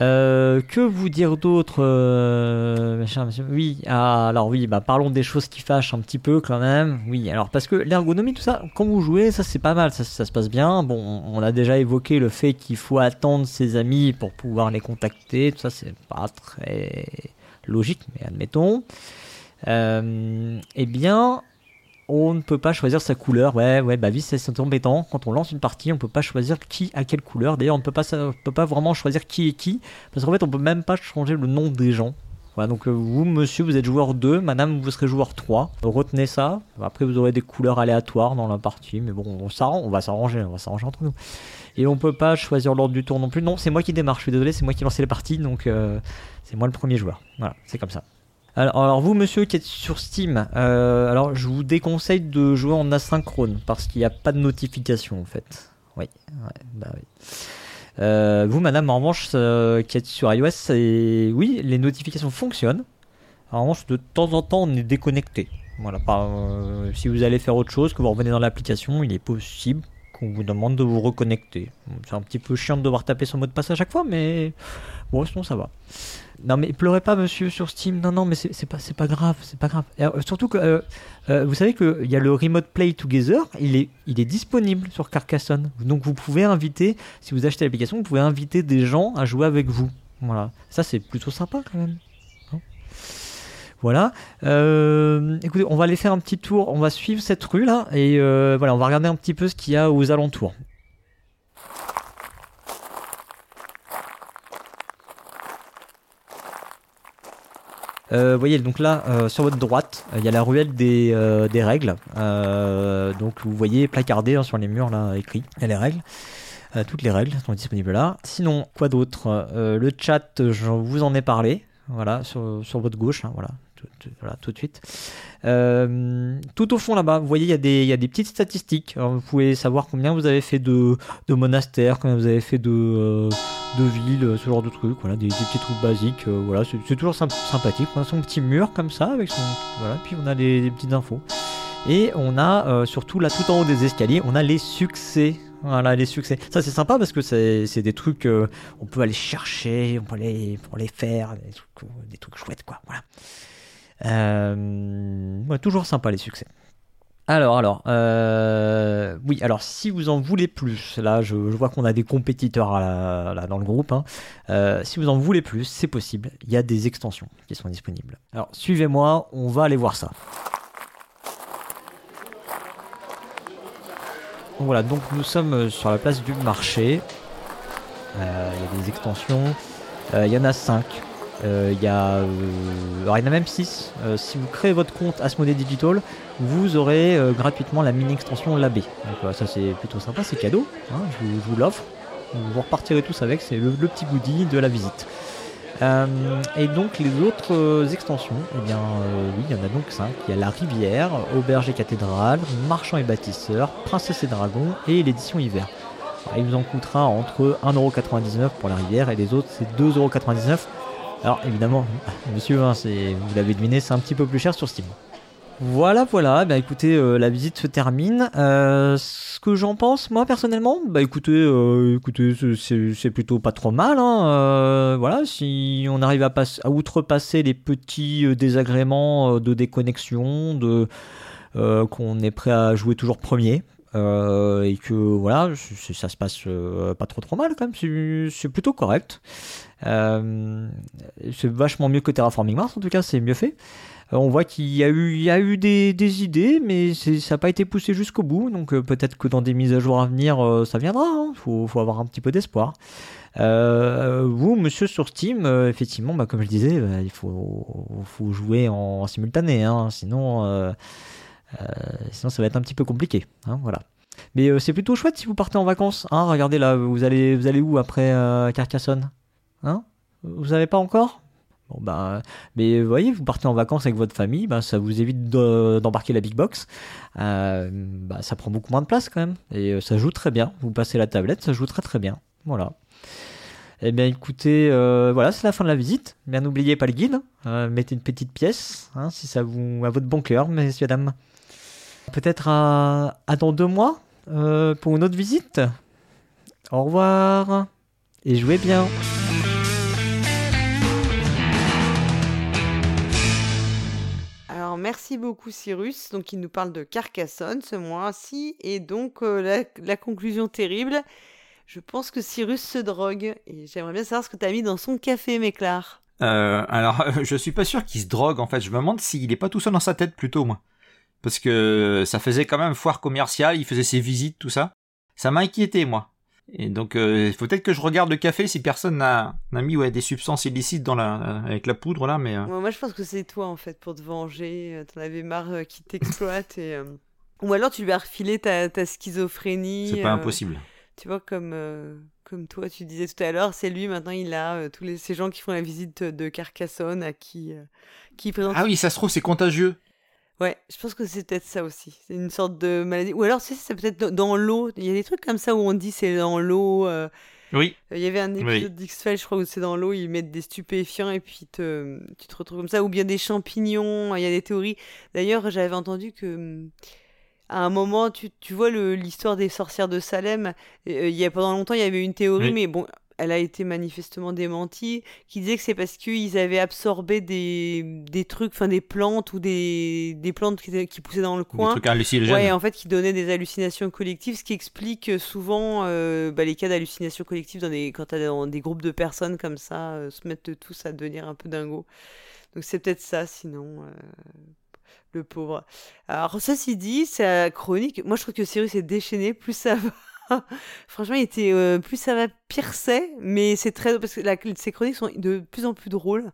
Speaker 4: Euh, que vous dire d'autre, euh, Oui, ah, alors oui, bah parlons des choses qui fâchent un petit peu quand même. Oui, alors parce que l'ergonomie, tout ça, quand vous jouez, ça c'est pas mal, ça, ça se passe bien. Bon, on a déjà évoqué le fait qu'il faut attendre ses amis pour pouvoir les contacter. Tout ça, c'est pas très logique, mais admettons. Euh, eh bien, on ne peut pas choisir sa couleur. Ouais, ouais, bah oui, c'est embêtant. Quand on lance une partie, on peut pas choisir qui a quelle couleur. D'ailleurs, on ne peut pas, peut pas vraiment choisir qui est qui. Parce qu'en fait, on peut même pas changer le nom des gens. Voilà, donc euh, vous, monsieur, vous êtes joueur 2, madame, vous serez joueur 3. Retenez ça. Après, vous aurez des couleurs aléatoires dans la partie. Mais bon, on, on va s'arranger, on va s'arranger entre nous. Et on peut pas choisir l'ordre du tour non plus. Non, c'est moi qui démarre, je suis désolé, c'est moi qui ai lancé les parties. Donc, euh, c'est moi le premier joueur. Voilà, c'est comme ça. Alors, vous, monsieur, qui êtes sur Steam, euh, alors je vous déconseille de jouer en asynchrone parce qu'il n'y a pas de notification en fait. Oui, ouais, bah oui. Euh, vous, madame, en revanche, euh, qui êtes sur iOS, oui, les notifications fonctionnent. En revanche, de temps en temps, on est déconnecté. Voilà, si vous allez faire autre chose, que vous revenez dans l'application, il est possible qu'on vous demande de vous reconnecter. C'est un petit peu chiant de devoir taper son mot de passe à chaque fois, mais bon, sinon ça va. Non mais pleurez pas monsieur sur Steam, non non mais c'est pas, c'est pas grave, c'est pas grave. Euh, surtout que euh, euh, vous savez qu'il y a le Remote Play Together, il est, il est disponible sur Carcassonne. Donc vous pouvez inviter, si vous achetez l'application, vous pouvez inviter des gens à jouer avec vous. Voilà, ça c'est plutôt sympa quand même. Hein voilà. Écoutez, on va aller faire un petit tour, on va suivre cette rue là et voilà, on va regarder un petit peu ce qu'il y a aux alentours. Vous voyez, donc là, euh, sur votre droite, euh, il y a la ruelle des, euh, des règles. Euh, donc vous voyez placardé hein, sur les murs là écrit, il y a les règles. Euh, toutes les règles sont disponibles là. Sinon, quoi d'autre? Euh, Le chat, je vous en ai parlé. Voilà, sur, sur votre gauche, hein, voilà, tout, de suite. Euh, tout au fond là-bas, vous voyez, il y, a des- y a des petites statistiques. Vous pouvez savoir combien vous avez fait de, de monastères, combien vous avez fait de, euh, de villes, ce genre de trucs. Voilà, des, des petits trucs basiques. euh, voilà, c'est toujours symp- sympathique. On a son petit mur comme ça, avec son. Voilà, puis on a des, petites infos. Et on a surtout là tout en haut des escaliers, on a les succès. Voilà, les succès. Ça c'est sympa parce que c'est des trucs, on peut aller chercher, on peut aller pour les faire, des trucs chouettes quoi. Voilà. Euh, toujours sympa les succès. Alors, alors, euh, oui, alors si vous en voulez plus, là je, vois qu'on a des compétiteurs dans le groupe, hein. Euh, si vous en voulez plus, c'est possible, il y a des extensions qui sont disponibles. Alors suivez-moi, on va aller voir ça. Voilà, donc nous sommes sur la place du marché. Il y a des extensions. Il y en a 5. Il y a. euh, alors il y en a même 6. si vous créez votre compte Asmodee Digital, vous aurez euh, gratuitement la mini extension Labé. Donc ça c'est plutôt sympa, c'est cadeau. hein, je vous, l'offre. Vous repartirez tous avec, c'est le, petit goodie de la visite. Euh, et donc les autres euh, extensions, eh bien euh, il y en a donc 5. Il y a La Rivière, Auberge et Cathédrale, Marchand et Bâtisseur, Princesse et Dragon et l'édition hiver. Il vous en coûtera entre 1,99€ pour la rivière et les autres c'est 2,99€. Alors évidemment, monsieur, hein, vous l'avez deviné, c'est un petit peu plus cher sur Steam. Voilà, voilà, bah écoutez, euh, la visite se termine. Euh, ce que j'en pense, moi personnellement, bah écoutez, euh, écoutez, c'est- plutôt pas trop mal. Hein, voilà, si on arrive à, passe- à outrepasser les petits désagréments de déconnexion, de qu'on est prêt à jouer toujours premier. et que voilà, ça se passe pas trop trop mal quand même, c'est plutôt correct. Euh, c'est vachement mieux que Terraforming Mars, en tout cas, c'est mieux fait. Euh, on voit qu'il y a eu, des, idées, mais ça n'a pas été poussé jusqu'au bout. Donc euh, peut-être que dans des mises à jour à venir, ça viendra. Il faut, faut avoir un petit peu d'espoir. Vous, monsieur sur Steam, effectivement, bah, comme je disais, bah, il faut, jouer en, simultané, hein, sinon, ça va être un petit peu compliqué. hein, voilà. Mais c'est plutôt chouette si vous partez en vacances. Hein, regardez là, vous allez, où après Carcassonne? Hein? Vous savez pas encore? Bon, ben, mais vous voyez, vous partez en vacances avec votre famille, ben, ça vous évite de- d'embarquer la big box. Ben, ça prend beaucoup moins de place quand même. Et euh, ça joue très bien. Vous passez la tablette, ça joue très très bien. Voilà. Eh bien écoutez, euh, voilà, c'est la fin de la visite. Bien n'oubliez pas le guide. Mettez une petite pièce, hein, si ça vous à votre bon cœur, messieurs dames. Peut-être à, à dans deux mois pour une autre visite. Au revoir et jouez bien.
Speaker 1: Merci beaucoup Cyrus, donc il nous parle de Carcassonne ce mois-ci et donc euh, la, conclusion terrible, je pense que Cyrus se drogue et j'aimerais bien savoir ce que tu as mis dans son café Méclar.
Speaker 2: Euh, alors, je suis pas sûr qu'il se drogue en fait. Je me demande s'il est pas tout seul dans sa tête plutôt, moi. Parce que ça faisait quand même foire commerciale, il faisait ses visites, tout ça. Ça m'a inquiété, moi. Et donc, euh, il faut peut-être que je regarde le café si personne n'a mis ouais, des substances illicites dans la, euh, avec la poudre là, mais. euh,
Speaker 1: Ouais, moi je pense que c'est toi en fait pour te venger, t'en avais marre qu'il t'exploite et... Ou alors tu lui as refilé ta, ta schizophrénie.
Speaker 2: c'est pas impossible.
Speaker 1: Tu vois, comme, comme toi, tu disais tout à l'heure, c'est lui, maintenant, il a tous les, ces gens qui font la visite de Carcassonne, à qui, qui présentent...
Speaker 2: Ah oui, ça se trouve, c'est contagieux.
Speaker 1: Ouais, je pense que c'est peut-être ça aussi. C'est une sorte de maladie. Ou alors, tu sais, c'est peut-être dans- l'eau. Il y a des trucs comme ça où on dit c'est dans l'eau. euh,
Speaker 2: Oui.
Speaker 1: Il y avait un
Speaker 2: Oui.
Speaker 1: épisode d'X-Files, je crois, où c'est dans l'eau, ils mettent des stupéfiants et puis te, tu te retrouves comme ça. Ou bien des champignons, il y a des théories. D'ailleurs, j'avais entendu que... À un moment, tu, tu vois l'histoire des sorcières de Salem. euh, il y a pendant longtemps, il y avait une théorie,
Speaker 2: Oui.
Speaker 1: mais bon, elle a été manifestement démentie, qui disait que c'est parce qu'ils avaient absorbé des, des trucs, enfin des plantes ou des, des plantes qui, poussaient dans le
Speaker 2: Des
Speaker 1: coin.
Speaker 2: trucs hallucinogènes.
Speaker 1: Ouais, en fait, qui donnaient des hallucinations collectives, ce qui explique euh, souvent euh, bah, les cas d'hallucinations collectives dans des, quand dans des groupes de personnes comme ça, euh, se mettent tous à devenir un peu dingo. Donc c'est peut-être ça, sinon, euh, le pauvre. Alors, ceci dit, sa chronique, moi je trouve que Cyrus est déchaîné, plus ça va. Franchement, il était, euh, plus ça va, pire c'est, mais c'est très. Parce que la, ses chroniques sont de plus en plus drôles.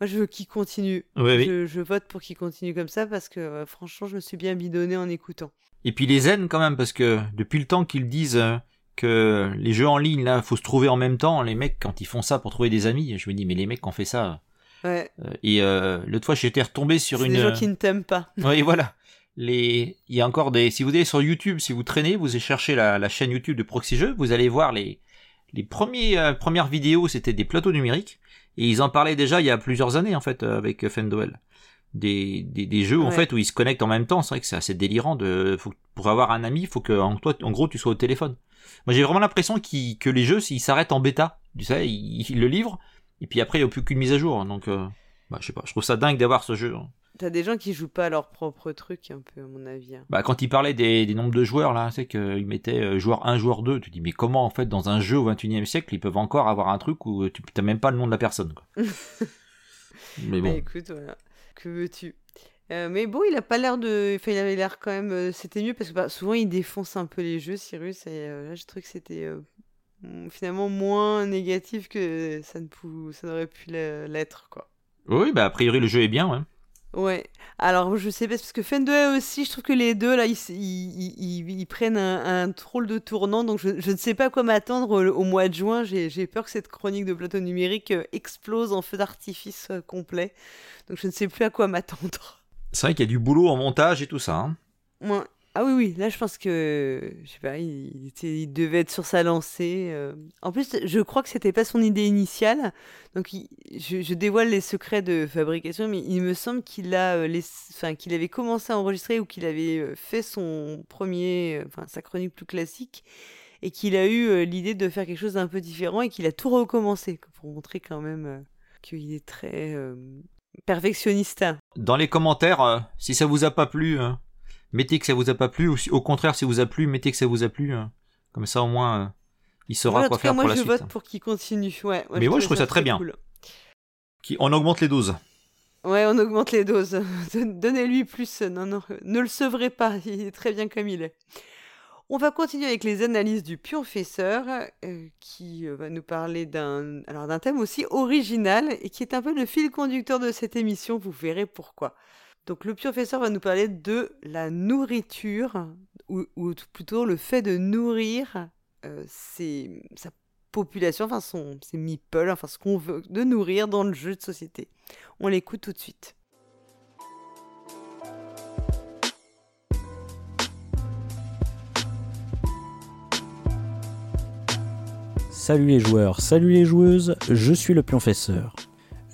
Speaker 1: Moi, je veux qu'il continue.
Speaker 2: Oui, oui.
Speaker 1: Je, vote pour qu'il continue comme ça parce que euh, franchement, je me suis bien bidonné en écoutant.
Speaker 2: Et puis les zen quand même, parce que depuis le temps qu'ils disent euh, que les jeux en ligne, là, faut se trouver en même temps, les mecs, quand ils font ça pour trouver des amis, je me dis, mais les mecs qui ont fait ça.
Speaker 1: Ouais,
Speaker 2: et l'autre fois, j'étais retombé sur une.
Speaker 1: des gens qui ne t'aiment pas.
Speaker 2: Oui, voilà. Les... Il y a encore des. Si vous allez sur YouTube, si vous traînez, vous allez chercher la, la chaîne YouTube de Proxy Jeux, vous allez voir les, les premiers, euh, premières vidéos, c'était des plateaux numériques. Et ils en parlaient déjà il y a plusieurs années, en fait, euh, avec Fendoel. Des, des, des jeux, en fait, où ils se connectent en même temps. C'est vrai que c'est assez délirant. De, faut, pour avoir un ami, il faut que, en, toi, en gros, tu sois au téléphone. Moi, j'ai vraiment l'impression qu'ils- que les jeux, s'ils s'arrêtent en bêta, tu sais, ils, ils le livrent. Et puis après, il n'y a plus qu'une mise à jour. Donc, euh, bah, je sais pas. Je trouve ça dingue d'avoir ce jeu.
Speaker 1: T'as des gens qui jouent pas à leur propre truc, un peu, à mon avis. hein.
Speaker 2: Bah, quand il parlait des, des nombres de joueurs, là, c'est qu'il mettait euh, joueur 1, joueur 2. Tu dis, mais comment, en fait, dans un jeu au 21 e siècle, ils peuvent encore avoir un truc où tu n'as même pas le nom de la personne, quoi. mais
Speaker 1: Bah,
Speaker 2: bon.
Speaker 1: écoute, voilà. Que veux-tu? Euh, mais bon, il a pas l'air de. Enfin, il avait l'air quand même. euh, C'était mieux parce que bah, souvent il défonce un peu les jeux, Cyrus. Et euh, là, je trouve que c'était euh, mm, finalement moins négatif que ça ne pou- ça n'aurait pu l'être, quoi.
Speaker 2: Oui, bah, a priori, le jeu est bien, ouais.
Speaker 1: Ouais. Alors, je sais pas, parce que Fendue aussi, je trouve que les deux, là, ils, s- ils, ils- ils- ils prennent un, un drôle de tournant. Donc, je, je ne sais pas à quoi m'attendre au, au mois de juin. J'ai peur que cette chronique de plateau numérique euh, explose en feu d'artifice euh, complet. Donc, je ne sais plus à quoi m'attendre.
Speaker 2: C'est vrai qu'il y a du boulot en montage et tout ça. hein.
Speaker 1: Moi- Ah oui, oui, là, je pense que, je sais pas, il, devait être sur sa lancée. euh. En plus, je crois que c'était pas son idée initiale. Donc, je, dévoile les secrets de fabrication, mais il me semble qu'il a, euh, enfin, qu'il avait commencé à enregistrer ou qu'il avait euh, fait son premier, euh, enfin, sa chronique plus classique, et qu'il a eu l'idée de faire quelque chose d'un peu différent et qu'il a tout recommencé pour montrer quand même euh, qu'il est très perfectionniste.
Speaker 2: Dans les commentaires, si ça vous a pas plu, euh, mettez que ça vous a pas plu, ou si, au contraire, si ça vous a plu, mettez que ça vous a plu. euh. comme ça, au moins, euh, il saura
Speaker 1: Ouais,
Speaker 2: quoi
Speaker 1: cas,
Speaker 2: faire
Speaker 1: moi,
Speaker 2: pour la
Speaker 1: je
Speaker 2: suite.
Speaker 1: vote pour qu'il continue. Ouais,
Speaker 2: Mais moi, je trouve ça très bien.
Speaker 1: cool.
Speaker 2: Qui, on augmente les doses.
Speaker 1: Ouais, on augmente les doses. Don- Donnez-lui plus. Non, non, ne le sevrez pas. Il est très bien comme il est. On va continuer avec les analyses du pionfesseur, euh, qui euh, va nous parler d'un alors d'un thème aussi original et qui est un peu le fil conducteur de cette émission. Vous verrez pourquoi. Donc le pionfesseur va nous parler de la nourriture, ou, plutôt le fait de nourrir euh, sa population, enfin son, ses meeples, enfin ce qu'on veut de nourrir dans le jeu de société. On l'écoute tout de suite.
Speaker 5: Salut les joueurs, salut les joueuses, je suis le pionfesseur.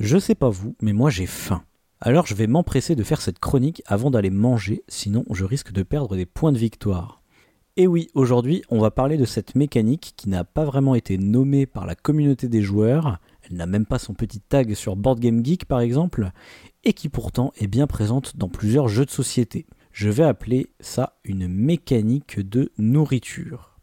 Speaker 5: Je sais pas vous, mais moi j'ai faim. Alors je vais m'empresser de faire cette chronique avant d'aller manger, sinon je risque de perdre des points de victoire. Et oui, aujourd'hui on va parler de cette mécanique qui n'a pas vraiment été nommée par la communauté des joueurs, elle n'a même pas son petit tag sur Board Game Geek par exemple, et qui pourtant est bien présente dans plusieurs jeux de société. Je vais appeler ça une mécanique de nourriture.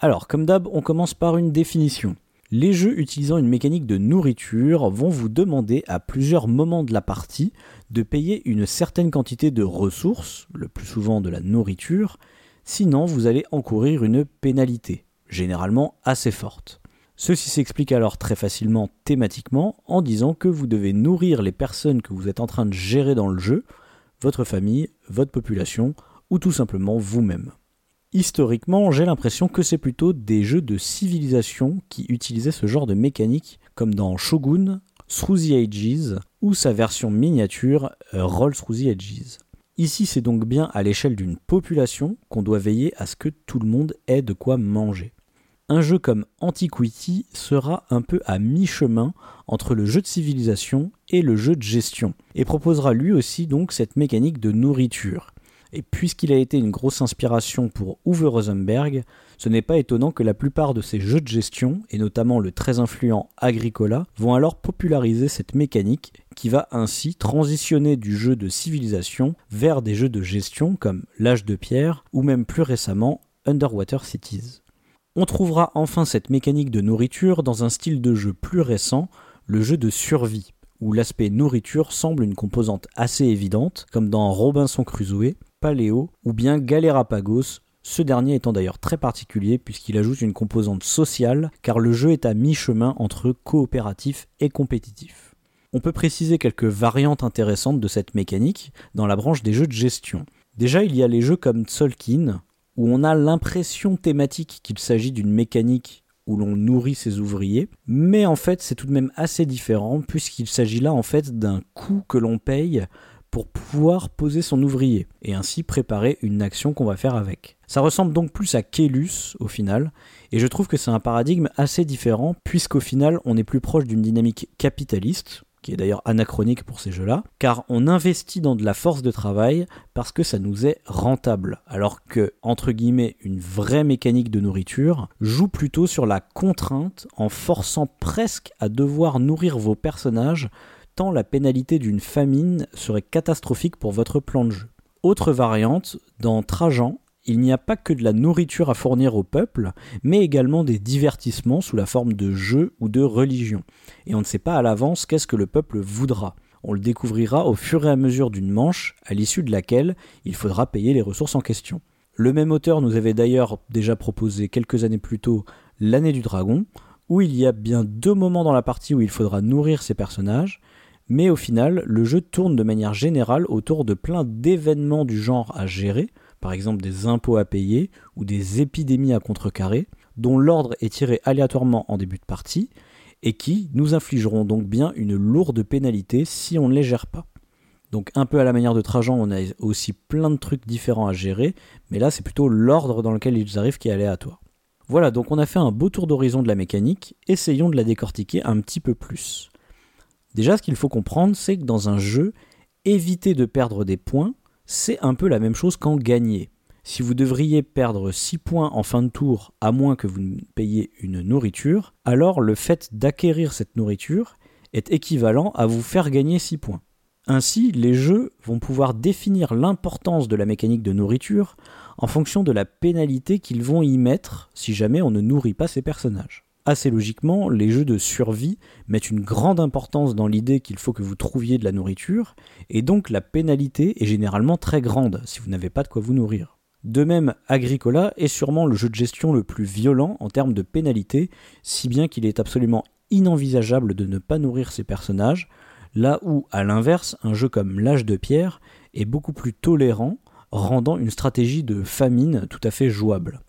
Speaker 5: Alors, comme d'hab, on commence par une définition. Les jeux utilisant une mécanique de nourriture vont vous demander à plusieurs moments de la partie de payer une certaine quantité de ressources, le plus souvent de la nourriture, sinon vous allez encourir une pénalité, généralement assez forte. Ceci s'explique alors très facilement thématiquement en disant que vous devez nourrir les personnes que vous êtes en train de gérer dans le jeu, votre famille, votre population ou tout simplement vous-même. Historiquement, j'ai l'impression que c'est plutôt des jeux de civilisation qui utilisaient ce genre de mécanique, comme dans Shogun, Through the Ages ou sa version miniature euh, Roll Through the Ages. Ici, c'est donc bien à l'échelle d'une population qu'on doit veiller à ce que tout le monde ait de quoi manger. Un jeu comme Antiquity sera un peu à mi-chemin entre le jeu de civilisation et le jeu de gestion, et proposera lui aussi donc cette mécanique de nourriture. Et puisqu'il a été une grosse inspiration pour Uwe Rosenberg, ce n'est pas étonnant que la plupart de ces jeux de gestion, et notamment le très influent Agricola, vont alors populariser cette mécanique qui va ainsi transitionner du jeu de civilisation vers des jeux de gestion comme l'âge de pierre ou même plus récemment Underwater Cities. On trouvera enfin cette mécanique de nourriture dans un style de jeu plus récent, le jeu de survie, où l'aspect nourriture semble une composante assez évidente, comme dans Robinson Crusoe, Paléo ou bien Galerapagos, ce dernier étant d'ailleurs très particulier puisqu'il ajoute une composante sociale car le jeu est à mi-chemin entre coopératif et compétitif. On peut préciser quelques variantes intéressantes de cette mécanique dans la branche des jeux de gestion. Déjà, il y a les jeux comme Tzolkin, où on a l'impression thématique qu'il s'agit d'une mécanique où l'on nourrit ses ouvriers, mais en fait c'est tout de même assez différent puisqu'il s'agit là en fait d'un coût que l'on paye pour pouvoir poser son ouvrier et ainsi préparer une action qu'on va faire avec. Ça ressemble donc plus à Kélus au final, et je trouve que c'est un paradigme assez différent puisqu'au final on est plus proche d'une dynamique capitaliste, qui est d'ailleurs anachronique pour ces jeux-là, car on investit dans de la force de travail parce que ça nous est rentable, alors que, entre guillemets, une vraie mécanique de nourriture joue plutôt sur la contrainte en forçant presque à devoir nourrir vos personnages la pénalité d'une famine serait catastrophique pour votre plan de jeu. Autre variante, dans Trajan, il n'y a pas que de la nourriture à fournir au peuple, mais également des divertissements sous la forme de jeux ou de religion. Et on ne sait pas à l'avance qu'est-ce que le peuple voudra. On le découvrira au fur et à mesure d'une manche, à l'issue de laquelle il faudra payer les ressources en question. Le même auteur nous avait d'ailleurs déjà proposé quelques années plus tôt L'année du dragon, où il y a bien deux moments dans la partie où il faudra nourrir ses personnages, mais au final, le jeu tourne de manière générale autour de plein d'événements du genre à gérer, par exemple des impôts à payer ou des épidémies à contrecarrer, dont l'ordre est tiré aléatoirement en début de partie, et qui nous infligeront donc bien une lourde pénalité si on ne les gère pas. Donc un peu à la manière de Trajan, on a aussi plein de trucs différents à gérer, mais là c'est plutôt l'ordre dans lequel ils arrivent qui est aléatoire. Voilà, donc on a fait un beau tour d'horizon de la mécanique, essayons de la décortiquer un petit peu plus. Déjà, ce qu'il faut comprendre, c'est que dans un jeu, éviter de perdre des points, c'est un peu la même chose qu'en gagner. Si vous devriez perdre 6 points en fin de tour, à moins que vous ne payiez une nourriture, alors le fait d'acquérir cette nourriture est équivalent à vous faire gagner 6 points. Ainsi, les jeux vont pouvoir définir l'importance de la mécanique de nourriture en fonction de la pénalité qu'ils vont y mettre si jamais on ne nourrit pas ces personnages assez logiquement, les jeux de survie mettent une grande importance dans l'idée qu'il faut que vous trouviez de la nourriture, et donc la pénalité est généralement très grande si vous n'avez pas de quoi vous nourrir. De même, Agricola est sûrement le jeu de gestion le plus violent en termes de pénalité, si bien qu'il est absolument inenvisageable de ne pas nourrir ses personnages, là où, à l'inverse, un jeu comme l'âge de pierre est beaucoup plus tolérant, rendant une stratégie de famine tout à fait jouable.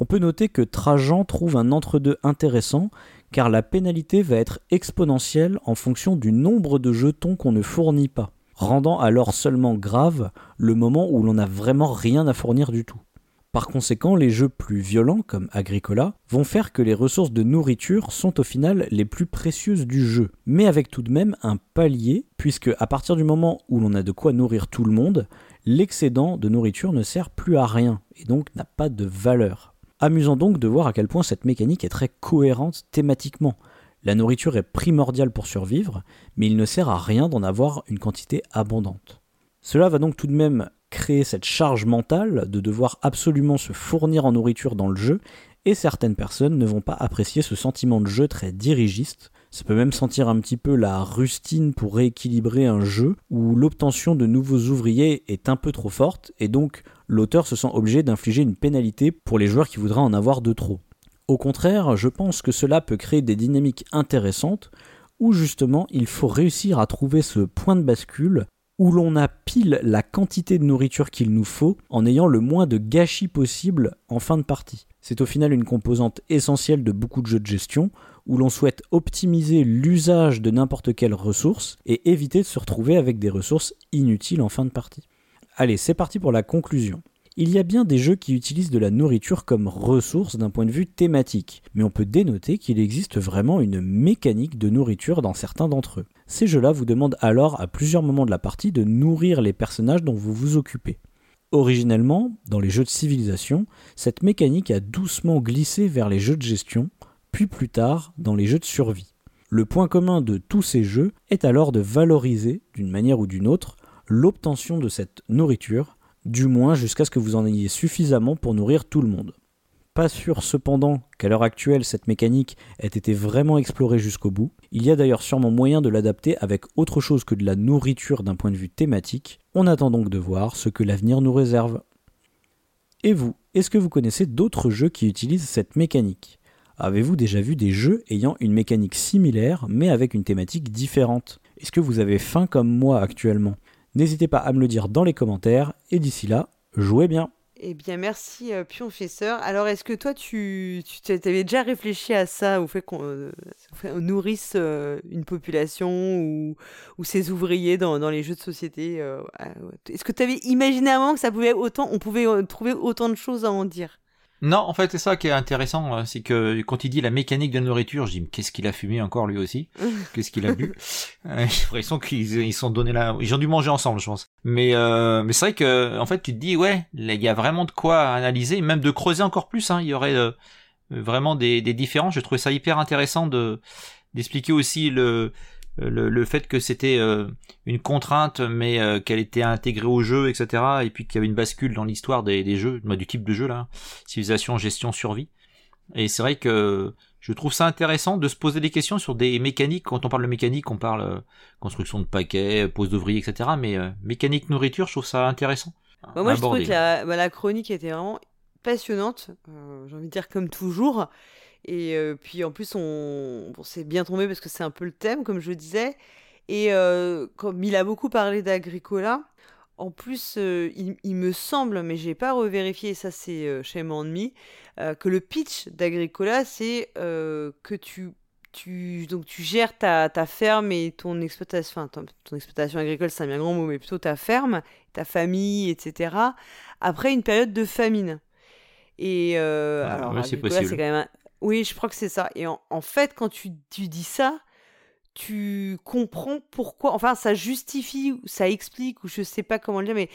Speaker 5: On peut noter que Trajan trouve un entre-deux intéressant, car la pénalité va être exponentielle en fonction du nombre de jetons qu'on ne fournit pas, rendant alors seulement grave le moment où l'on n'a vraiment rien à fournir du tout. Par conséquent, les jeux plus violents, comme Agricola, vont faire que les ressources de nourriture sont au final les plus précieuses du jeu, mais avec tout de même un palier, puisque à partir du moment où l'on a de quoi nourrir tout le monde, l'excédent de nourriture ne sert plus à rien, et donc n'a pas de valeur. Amusant donc de voir à quel point cette mécanique est très cohérente thématiquement. La nourriture est primordiale pour survivre, mais il ne sert à rien d'en avoir une quantité abondante. Cela va donc tout de même créer cette charge mentale de devoir absolument se fournir en nourriture dans le jeu, et certaines personnes ne vont pas apprécier ce sentiment de jeu très dirigiste. Ça peut même sentir un petit peu la rustine pour rééquilibrer un jeu où l'obtention de nouveaux ouvriers est un peu trop forte, et donc l'auteur se sent obligé d'infliger une pénalité pour les joueurs qui voudraient en avoir de trop. Au contraire, je pense que cela peut créer des dynamiques intéressantes où justement il faut réussir à trouver ce point de bascule où l'on a pile la quantité de nourriture qu'il nous faut en ayant le moins de gâchis possible en fin de partie. C'est au final une composante essentielle de beaucoup de jeux de gestion où l'on souhaite optimiser l'usage de n'importe quelle ressource et éviter de se retrouver avec des ressources inutiles en fin de partie. Allez, c'est parti pour la conclusion. Il y a bien des jeux qui utilisent de la nourriture comme ressource d'un point de vue thématique, mais on peut dénoter qu'il existe vraiment une mécanique de nourriture dans certains d'entre eux. Ces jeux-là vous demandent alors à plusieurs moments de la partie de nourrir les personnages dont vous vous occupez. Originellement, dans les jeux de civilisation, cette mécanique a doucement glissé vers les jeux de gestion, puis plus tard dans les jeux de survie. Le point commun de tous ces jeux est alors de valoriser, d'une manière ou d'une autre, l'obtention de cette nourriture du moins jusqu'à ce que vous en ayez suffisamment pour nourrir tout le monde. Pas sûr cependant qu'à l'heure actuelle cette mécanique ait été vraiment explorée jusqu'au bout. Il y a d'ailleurs sûrement moyen de l'adapter avec autre chose que de la nourriture d'un point de vue thématique. On attend donc de voir ce que l'avenir nous réserve. Et vous, est-ce que vous connaissez d'autres jeux qui utilisent cette mécanique? Avez-vous déjà vu des jeux ayant une mécanique similaire mais avec une thématique différente? Est-ce que vous avez faim comme moi actuellement? N'hésitez pas à me le dire dans les commentaires et d'ici là, jouez bien.
Speaker 1: Eh bien, merci euh, Pionfesseur. Alors, est-ce que toi, tu, tu avais déjà réfléchi à ça, au fait qu'on euh, nourrisse euh, une population ou, ses ouvriers dans, les jeux de société Est-ce que tu avais imaginé avant que on pouvait trouver autant de choses à en dire?
Speaker 2: Non, en fait, c'est ça qui est intéressant, euh, c'est que quand il dit la mécanique de la nourriture, je dis, mais qu'est-ce qu'il a fumé encore lui aussi? Qu'est-ce qu'il a bu? Euh, J'ai l'impression qu'ils ils sont donnés là, ils ont dû manger ensemble, je pense. Mais euh, mais c'est vrai que en fait, tu te dis, ouais, il y a vraiment de quoi analyser, même de creuser encore plus. Hein. Il y aurait euh, vraiment des, des différences. Je trouvais ça hyper intéressant de d'expliquer aussi le le, le, fait que c'était euh, une contrainte, mais euh, qu'elle était intégrée au jeu, etc. Et puis qu'il y avait une bascule dans l'histoire des, des, jeux, du type de jeu là, civilisation, gestion, survie. Et c'est vrai que je trouve ça intéressant de se poser des questions sur des mécaniques. Quand on parle de mécanique, on parle euh, construction de paquets, pose d'ouvriers, etc. Mais mécanique nourriture, je trouve ça intéressant.
Speaker 1: Bah, moi, je trouvais que la, bah, la, chronique était vraiment passionnante. J'ai envie de dire comme toujours. Et euh, puis en plus, on, bon, c'est bien tombé parce que c'est un peu le thème, comme je disais. Et euh, comme il a beaucoup parlé d'Agricola, en plus, euh, il, me semble, mais j'ai pas revérifié, ça c'est chez Ennemi, que le pitch d'Agricola, c'est que tu, tu, donc, tu gères ta, ta ferme et ton exploitation, enfin, ton, exploitation agricole, c'est un bien grand mot, mais plutôt ta ferme, ta famille, etc., après une période de famine. Et ah, alors, c'est quand même oui, je crois que c'est ça. Et en, fait, quand tu, dis ça, tu comprends pourquoi, enfin, ça justifie, ça explique, ou je sais pas comment le dire, mais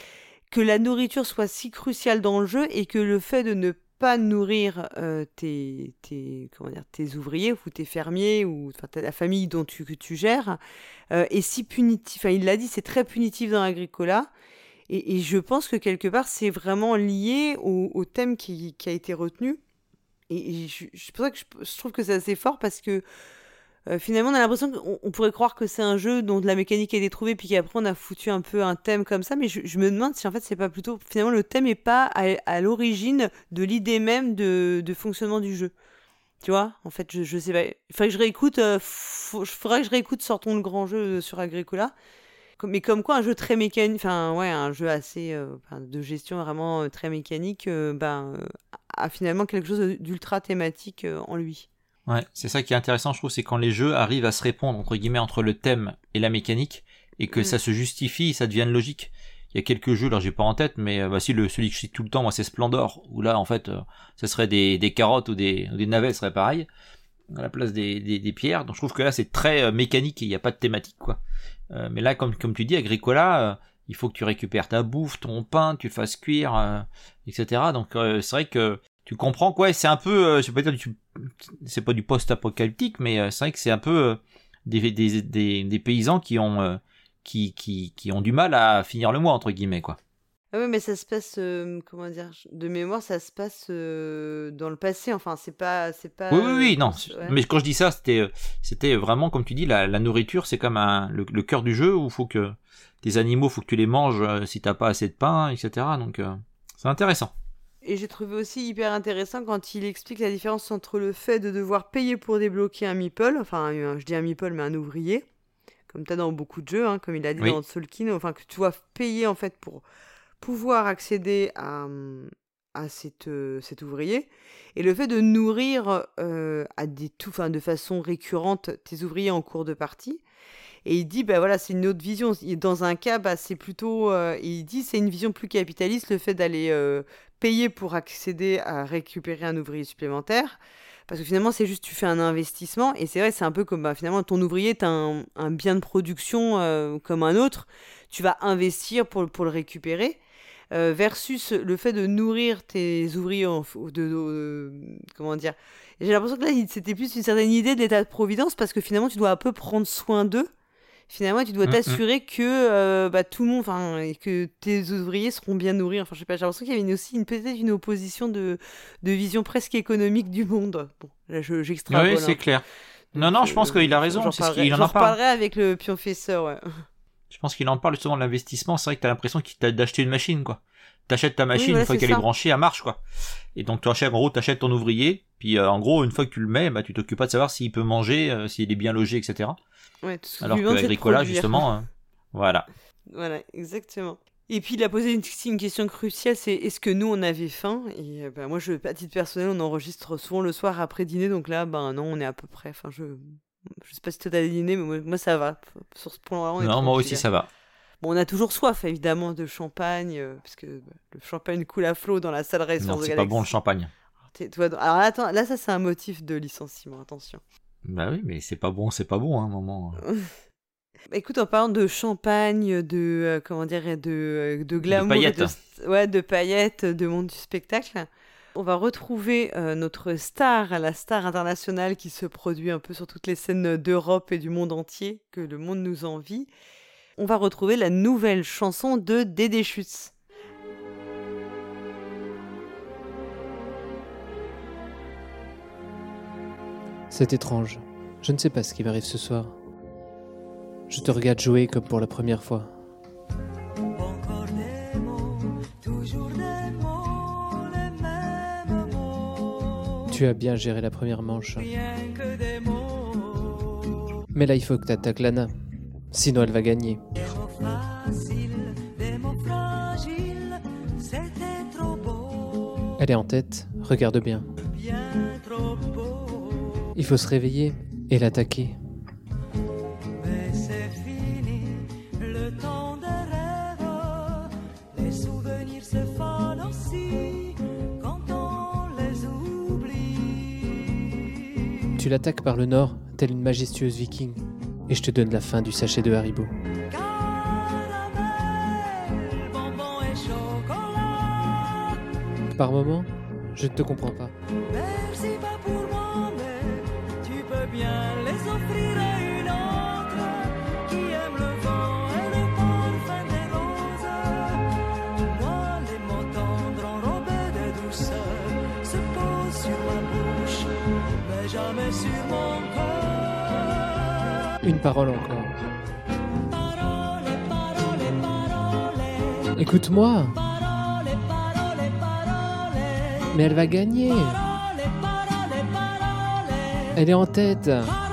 Speaker 1: que la nourriture soit si cruciale dans le jeu et que le fait de ne pas nourrir euh, tes, tes, comment dire, tes ouvriers ou tes fermiers ou la famille dont tu, que tu gères euh, est si punitif. Enfin, il l'a dit, c'est très punitif dans l'agricola. Et, je pense que quelque part, c'est vraiment lié au, thème qui, a été retenu. Et, c'est pour ça que je, trouve que c'est assez fort parce que euh, finalement, on a l'impression qu'on pourrait croire que c'est un jeu dont la mécanique a été trouvée, puis qu'après on a foutu un peu un thème comme ça, mais je, me demande si en fait c'est pas plutôt. Finalement, le thème est pas à, l'origine de l'idée même de, fonctionnement du jeu. Tu vois? En fait, je, je sais pas. Il faudrait que je réécoute. Euh, faudrait que je réécoute Sortons le grand jeu sur Agricola. Mais comme quoi, un jeu très mécanique, enfin, ouais, un jeu assez euh, de gestion vraiment euh, très mécanique, ben, a finalement quelque chose d'ultra thématique en lui.
Speaker 2: Ouais, c'est ça qui est intéressant, je trouve, c'est quand les jeux arrivent à se répondre entre guillemets entre le thème et la mécanique et que
Speaker 1: Mm.
Speaker 2: ça se justifie, ça devienne logique. Il y a quelques jeux, là j'ai pas en tête, mais bah, si le celui que je cite tout le temps, moi c'est Splendor, où là en fait, euh, ce serait des, des carottes ou des, ou des navets, ce serait pareil à la place des, des, des pierres. Donc je trouve que là c'est très euh, mécanique et il n'y a pas de thématique quoi. Euh, mais là, comme tu dis, Agricola, euh, il faut que tu récupères ta bouffe, ton pain, tu le fasses cuire, euh, etc. Donc c'est vrai que tu comprends quoi. C'est un peu, je vais pas dire, c'est pas du post-apocalyptique, mais c'est vrai que c'est un peu des, paysans qui ont qui ont du mal à finir le mois entre guillemets quoi.
Speaker 1: Ah oui, mais ça se passe, euh, comment dire, de mémoire, ça se passe euh, dans le passé. Enfin, c'est pas, c'est pas.
Speaker 2: Oui, oui, oui, non.
Speaker 1: ouais.
Speaker 2: Mais quand je dis ça, c'était, c'était vraiment, comme tu dis, la, la nourriture, c'est comme un, le, le cœur du jeu où faut que tes animaux, faut que tu les manges euh, si t'as pas assez de pain, etc. Donc, c'est intéressant.
Speaker 1: Et j'ai trouvé aussi hyper intéressant quand il explique la différence entre le fait de devoir payer pour débloquer un meeple, enfin, un- je dis un meeple, mais un ouvrier, comme tu as dans beaucoup de jeux, hein, comme il a dit
Speaker 2: Oui.
Speaker 1: dans Solkin, enfin, que tu dois payer en fait pour pouvoir accéder à, à cette, euh, cet ouvrier. Et le fait de nourrir euh, à des tout, enfin, de façon récurrente tes ouvriers en cours de partie. Et il dit, bah voilà, c'est une autre vision. Dans un cas, bah, c'est plutôt. euh, il dit, c'est une vision plus capitaliste, le fait d'aller payer pour accéder à récupérer un ouvrier supplémentaire. Parce que finalement, c'est juste, tu fais un investissement. Et c'est vrai, c'est un peu comme bah, finalement, ton ouvrier est un, un bien de production comme un autre. Tu vas investir pour, pour le récupérer. Euh, versus le fait de nourrir tes ouvriers en, de, de- comment dire j'ai l'impression que là c'était plus une certaine idée de l'état de providence parce que finalement tu dois un peu prendre soin d'eux finalement tu dois
Speaker 2: Mm,
Speaker 1: t'assurer que euh, bah, tout le monde enfin et que tes ouvriers seront bien nourris enfin je sais pas j'ai l'impression qu'il y avait une- aussi une peut-être une opposition de, de vision presque économique du monde bon là je- j'extrapole
Speaker 2: oui,
Speaker 1: un
Speaker 2: c'est
Speaker 1: peu.
Speaker 2: clair. Non, non, je pense
Speaker 1: euh,
Speaker 2: qu'il a raison,
Speaker 1: j'en
Speaker 2: c'est ce
Speaker 1: parlerai-
Speaker 2: qu'il en en parle.
Speaker 1: reparlerai avec le pionfesseur ouais
Speaker 2: Je pense qu'il en parle justement de l'investissement. C'est vrai que t'as l'impression qu'il t'a d'acheter une machine, quoi. T'achètes ta machine,
Speaker 1: voilà,
Speaker 2: une fois qu'elle est branchée, elle marche, quoi. Et donc, tu achètes, en gros, t'achètes ton ouvrier, puis euh, en gros, une fois que tu le mets, bah, tu t'occupes pas de savoir s'il peut manger, euh, s'il est bien logé, etc.
Speaker 1: ouais tout ce que
Speaker 2: Alors que Agricola, justement, euh, voilà.
Speaker 1: Voilà, exactement. Et puis il a posé une question cruciale, c'est est-ce que nous on avait faim? Et euh, bah, moi, je, à titre personnel, on enregistre souvent le soir après dîner, donc là, ben non, on est à peu près. Enfin, je, je sais pas si toi t'as dîné, mais moi, ça va. Sur ce point-là, on est
Speaker 2: Non, moi aussi, ça va.
Speaker 1: Bon, on a toujours soif, évidemment, de champagne, euh, parce que bah, le champagne coule à flot dans la salle restaurant
Speaker 2: Non,
Speaker 1: de
Speaker 2: c'est pas bon le champagne.
Speaker 1: Toi, alors attends, là, ça c'est un motif de licenciement, attention.
Speaker 2: Bah oui, mais c'est pas bon, c'est pas bon, hein, à un moment.
Speaker 1: Bah, écoute, en parlant de champagne, de euh, comment dire, de, euh, de glamour, et
Speaker 2: paillettes.
Speaker 1: de, st- ouais, de paillettes, de monde du spectacle, on va retrouver euh, notre star, la star internationale qui se produit un peu sur toutes les scènes d'Europe et du monde entier, que le monde nous envie. On va retrouver la nouvelle chanson de Dédé Schütz.
Speaker 6: C'est étrange. Je ne sais pas ce qui m'arrive ce soir. Je te regarde jouer comme pour la première fois. Tu as bien géré la première manche. Mais là, il faut que t'attaques Lana. Sinon, elle va gagner. Elle est en tête. Regarde bien. Il faut se réveiller et l'attaquer. L'attaques par le nord, telle une majestueuse viking. Et je te donne la fin du sachet de Haribo. Par moment, je ne te comprends pas.
Speaker 7: Une
Speaker 6: parole encore. Écoute-moi, mais elle va gagner. Elle est en tête.
Speaker 7: Paroles.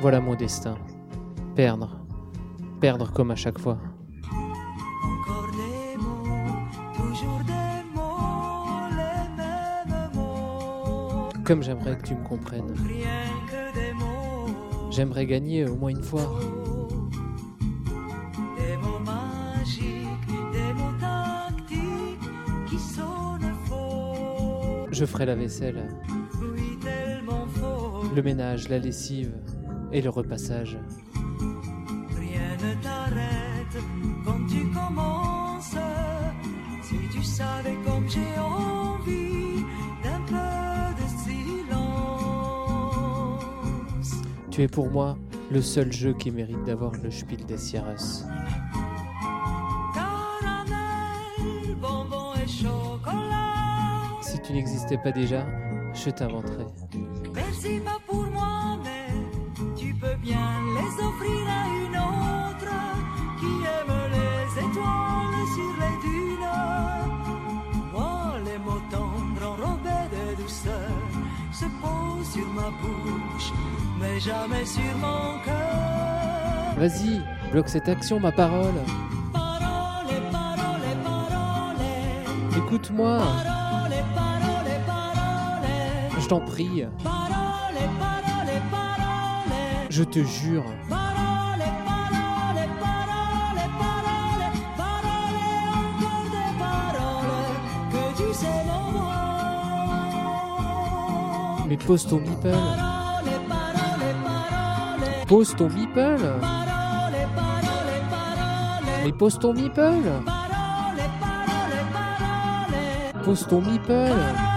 Speaker 6: Voilà mon destin. Perdre. perdre comme à chaque fois. Comme j'aimerais que tu me comprennes. J'aimerais gagner au moins une fois. Je ferai la vaisselle, le ménage, la lessive et le repassage.
Speaker 7: Tu
Speaker 6: es pour moi le seul jeu qui mérite d'avoir le Spiel des Sierras.
Speaker 7: Caramel, bonbon et chocolat.
Speaker 6: Si tu n'existais pas déjà, je t'inventerais.
Speaker 7: Merci pas pour moi, mais tu peux bien les offrir sur ma bouche, mais jamais sur mon cœur.
Speaker 6: Vas-y, bloque cette action, ma parole.
Speaker 7: Parole, parole, parole,
Speaker 6: Écoute-moi,
Speaker 7: parole, parole, parole.
Speaker 6: je t'en prie.
Speaker 7: Parole, parole, parole.
Speaker 6: Je te jure. Mais pose ton meeple. Pose ton meeple. Mais pose ton meeple. Pose ton meeple.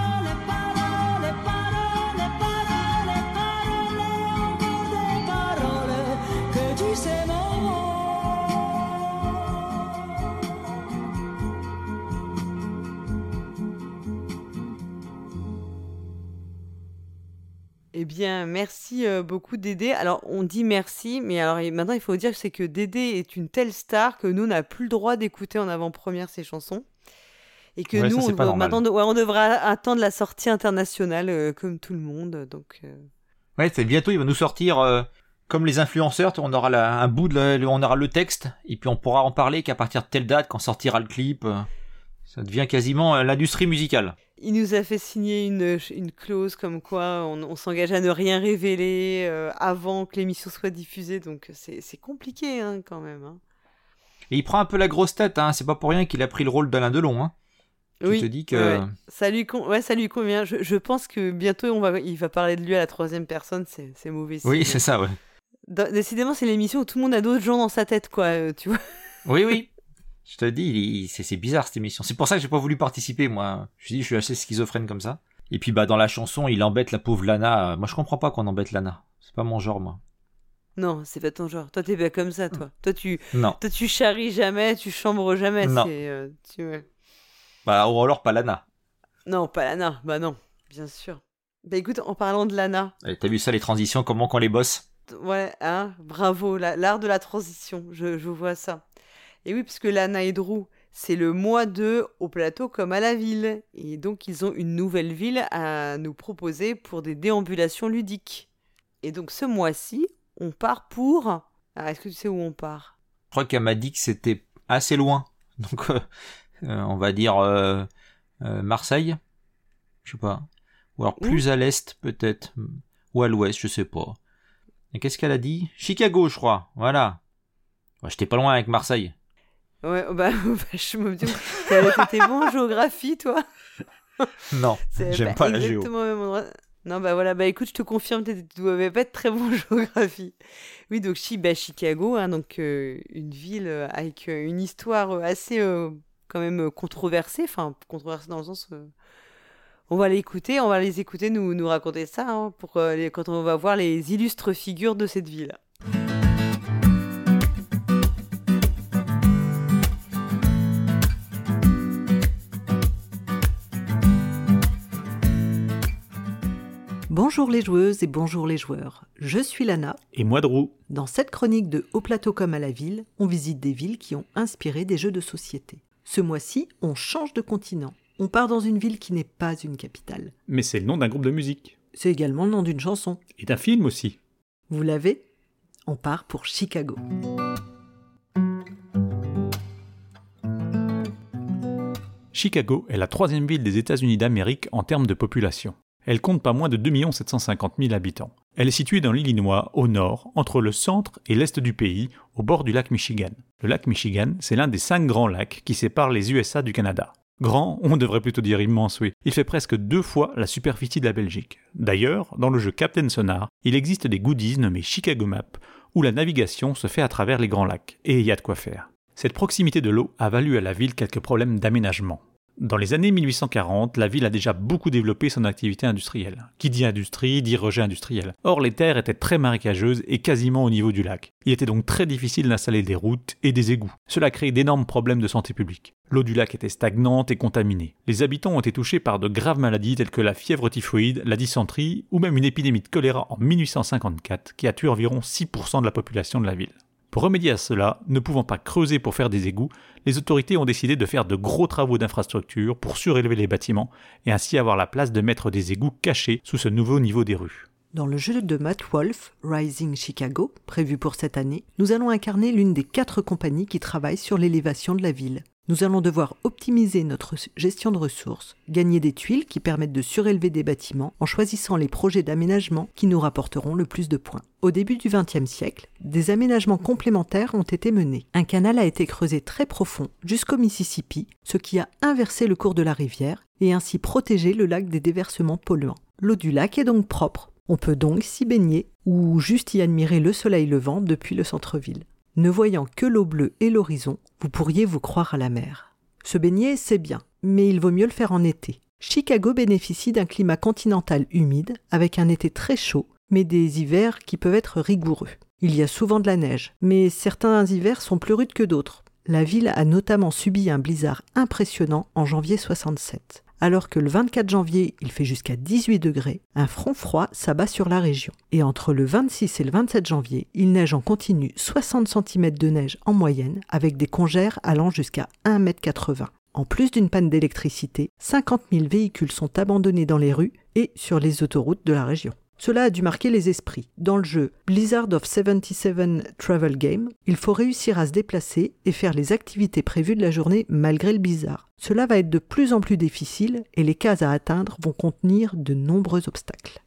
Speaker 1: Euh, beaucoup Dédé. Alors, on dit merci, mais alors maintenant il faut dire que c'est que Dédé est une telle star que nous on n'a plus le droit d'écouter en avant-première ses chansons. Et que
Speaker 2: Ouais,
Speaker 1: nous,
Speaker 2: ça,
Speaker 1: on, doit- maintenant, ouais, on devra attendre la sortie internationale euh, comme tout le monde. Donc, euh,
Speaker 2: Ouais, c'est bientôt, il va nous sortir euh, comme les influenceurs. On aura la- un bout de, la- on aura le texte et puis on pourra en parler qu'à partir de telle date, quand sortira le clip. Ça devient quasiment euh, l'industrie musicale.
Speaker 1: il nous a fait signer une, une clause comme quoi on, on s'engage à ne rien révéler euh, avant que l'émission soit diffusée. Donc, c'est compliqué hein, quand même. hein.
Speaker 2: Et il prend un peu la grosse tête. Hein. C'est pas pour rien qu'il a pris le rôle d'Alain Delon. Hein.
Speaker 1: Oui,
Speaker 2: Tu te dis que
Speaker 1: ouais, ouais. Ça lui, con- ouais, ça lui convient. Je, je pense que bientôt on va, il va parler de lui à la troisième personne. C'est mauvais.
Speaker 2: oui, c'est ça. Ouais.
Speaker 1: Dans- Décidément, c'est l'émission où tout le monde a d'autres gens dans sa tête, quoi. euh, tu vois.
Speaker 2: Oui, oui. Je te dis, c'est bizarre cette émission. C'est pour ça que j'ai pas voulu participer, moi. Je me dis, je suis assez schizophrène comme ça. Et puis, bah, dans la chanson, il embête la pauvre Lana. Moi, je comprends pas qu'on embête Lana. C'est pas mon genre, moi.
Speaker 1: Non, c'est pas ton genre. Toi, t'es pas comme ça, toi. Toi, tu,
Speaker 2: Non.
Speaker 1: toi, tu charries jamais, tu chambres jamais.
Speaker 2: Non.
Speaker 1: euh, tu.
Speaker 2: Bah, ou alors pas Lana.
Speaker 1: Non, pas Lana. Bah non, bien sûr. Bah écoute, en parlant de Lana,
Speaker 2: Eh, T'as vu ça, les transitions, comment qu'on les bosse?
Speaker 1: Ouais, hein, bravo, la- l'art de la transition, je, je vois ça. Et oui, puisque Lana et Drew, c'est le mois de au plateau comme à la ville. Et donc, ils ont une nouvelle ville à nous proposer pour des déambulations ludiques. Et donc, ce mois-ci, on part pour. Ah, est-ce que tu sais où on part?
Speaker 2: Je crois qu'elle m'a dit que c'était assez loin. Donc, euh, euh, on va dire euh, Marseille. Je sais pas. Ou alors plus à l'est, peut-être. Ou à l'ouest, je sais pas. Et qu'est-ce qu'elle a dit? Chicago, je crois. Voilà. J'étais pas loin avec Marseille.
Speaker 1: Ouais, bah, vachement bien. T'as- T'étais bon en géographie, toi
Speaker 2: Non, j'aime
Speaker 1: pas
Speaker 2: pas la géo.
Speaker 1: exactement au même endroit. Non, bah voilà, bah écoute, je te confirme, tu dois pas être très bon en géographie. Oui, donc bah, Chicago, hein, donc euh, une ville euh, avec euh, une histoire assez euh, quand même controversée, enfin controversée dans le sens. euh, on va l'écouter, on va les écouter nous, nous raconter ça hein, pour euh, les- quand on va voir les illustres figures de cette ville.
Speaker 8: Bonjour les joueuses et bonjour les joueurs. Je suis Lana.
Speaker 5: Et moi Drou.
Speaker 8: Dans cette chronique de Au plateau comme à la ville, on visite des villes qui ont inspiré des jeux de société. Ce mois-ci, on change de continent. On part dans une ville qui n'est pas une capitale.
Speaker 5: Mais c'est le nom d'un groupe de musique.
Speaker 8: C'est également le nom d'une chanson.
Speaker 5: Et d'un film aussi.
Speaker 8: Vous l'avez? On part pour Chicago.
Speaker 9: Chicago est la troisième ville des États-Unis d'Amérique en termes de population. Elle compte pas moins de 2 750 000 habitants. Elle est située dans l'Illinois, au nord, entre le centre et l'est du pays, au bord du lac Michigan. Le lac Michigan, c'est l'un des cinq grands lacs qui séparent les USA du Canada. Grand, on devrait plutôt dire immense, oui. Il fait presque deux fois la superficie de la Belgique. D'ailleurs, dans le jeu Captain Sonar, il existe des goodies nommés Chicago Map, où la navigation se fait à travers les grands lacs, et il y a de quoi faire. Cette proximité de l'eau a valu à la ville quelques problèmes d'aménagement. Dans les années 1840, la ville a déjà beaucoup développé son activité industrielle. Qui dit industrie dit rejet industriel. Or, les terres étaient très marécageuses et quasiment au niveau du lac. Il était donc très difficile d'installer des routes et des égouts. Cela crée d'énormes problèmes de santé publique. L'eau du lac était stagnante et contaminée. Les habitants ont été touchés par de graves maladies telles que la fièvre typhoïde, la dysenterie ou même une épidémie de choléra en 1854 qui a tué environ 6% de la population de la ville. Pour remédier à cela, ne pouvant pas creuser pour faire des égouts, les autorités ont décidé de faire de gros travaux d'infrastructure pour surélever les bâtiments et ainsi avoir la place de mettre des égouts cachés sous ce nouveau niveau des rues.
Speaker 8: Dans le jeu de Matt Wolf, Rising Chicago, prévu pour cette année, nous allons incarner l'une des quatre compagnies qui travaillent sur l'élévation de la ville. Nous allons devoir optimiser notre gestion de ressources, gagner des tuiles qui permettent de surélever des bâtiments en choisissant les projets d'aménagement qui nous rapporteront le plus de points. Au début du XXe siècle, des aménagements complémentaires ont été menés. Un canal a été creusé très profond jusqu'au Mississippi, ce qui a inversé le cours de la rivière et ainsi protégé le lac des déversements polluants. L'eau du lac est donc propre. On peut donc s'y baigner ou juste y admirer le soleil levant depuis le centre-ville. Ne voyant que l'eau bleue et l'horizon, vous pourriez vous croire à la mer. Se baigner, c'est bien, mais il vaut mieux le faire en été. Chicago bénéficie d'un climat continental humide, avec un été très chaud, mais des hivers qui peuvent être rigoureux. Il y a souvent de la neige, mais certains hivers sont plus rudes que d'autres. La ville a notamment subi un blizzard impressionnant en janvier 67. Alors que le 24 janvier, il fait jusqu'à 18 degrés, un front froid s'abat sur la région. Et entre le 26 et le 27 janvier, il neige en continu 60 cm de neige en moyenne, avec des congères allant jusqu'à 1,80 m. En plus d'une panne d'électricité, 50 000 véhicules sont abandonnés dans les rues et sur les autoroutes de la région. Cela a dû marquer les esprits. Dans le jeu Blizzard of 77 Travel Game, il faut réussir à se déplacer et faire les activités prévues de la journée malgré le blizzard. Cela va être de plus en plus difficile et les cases à atteindre vont contenir de nombreux obstacles.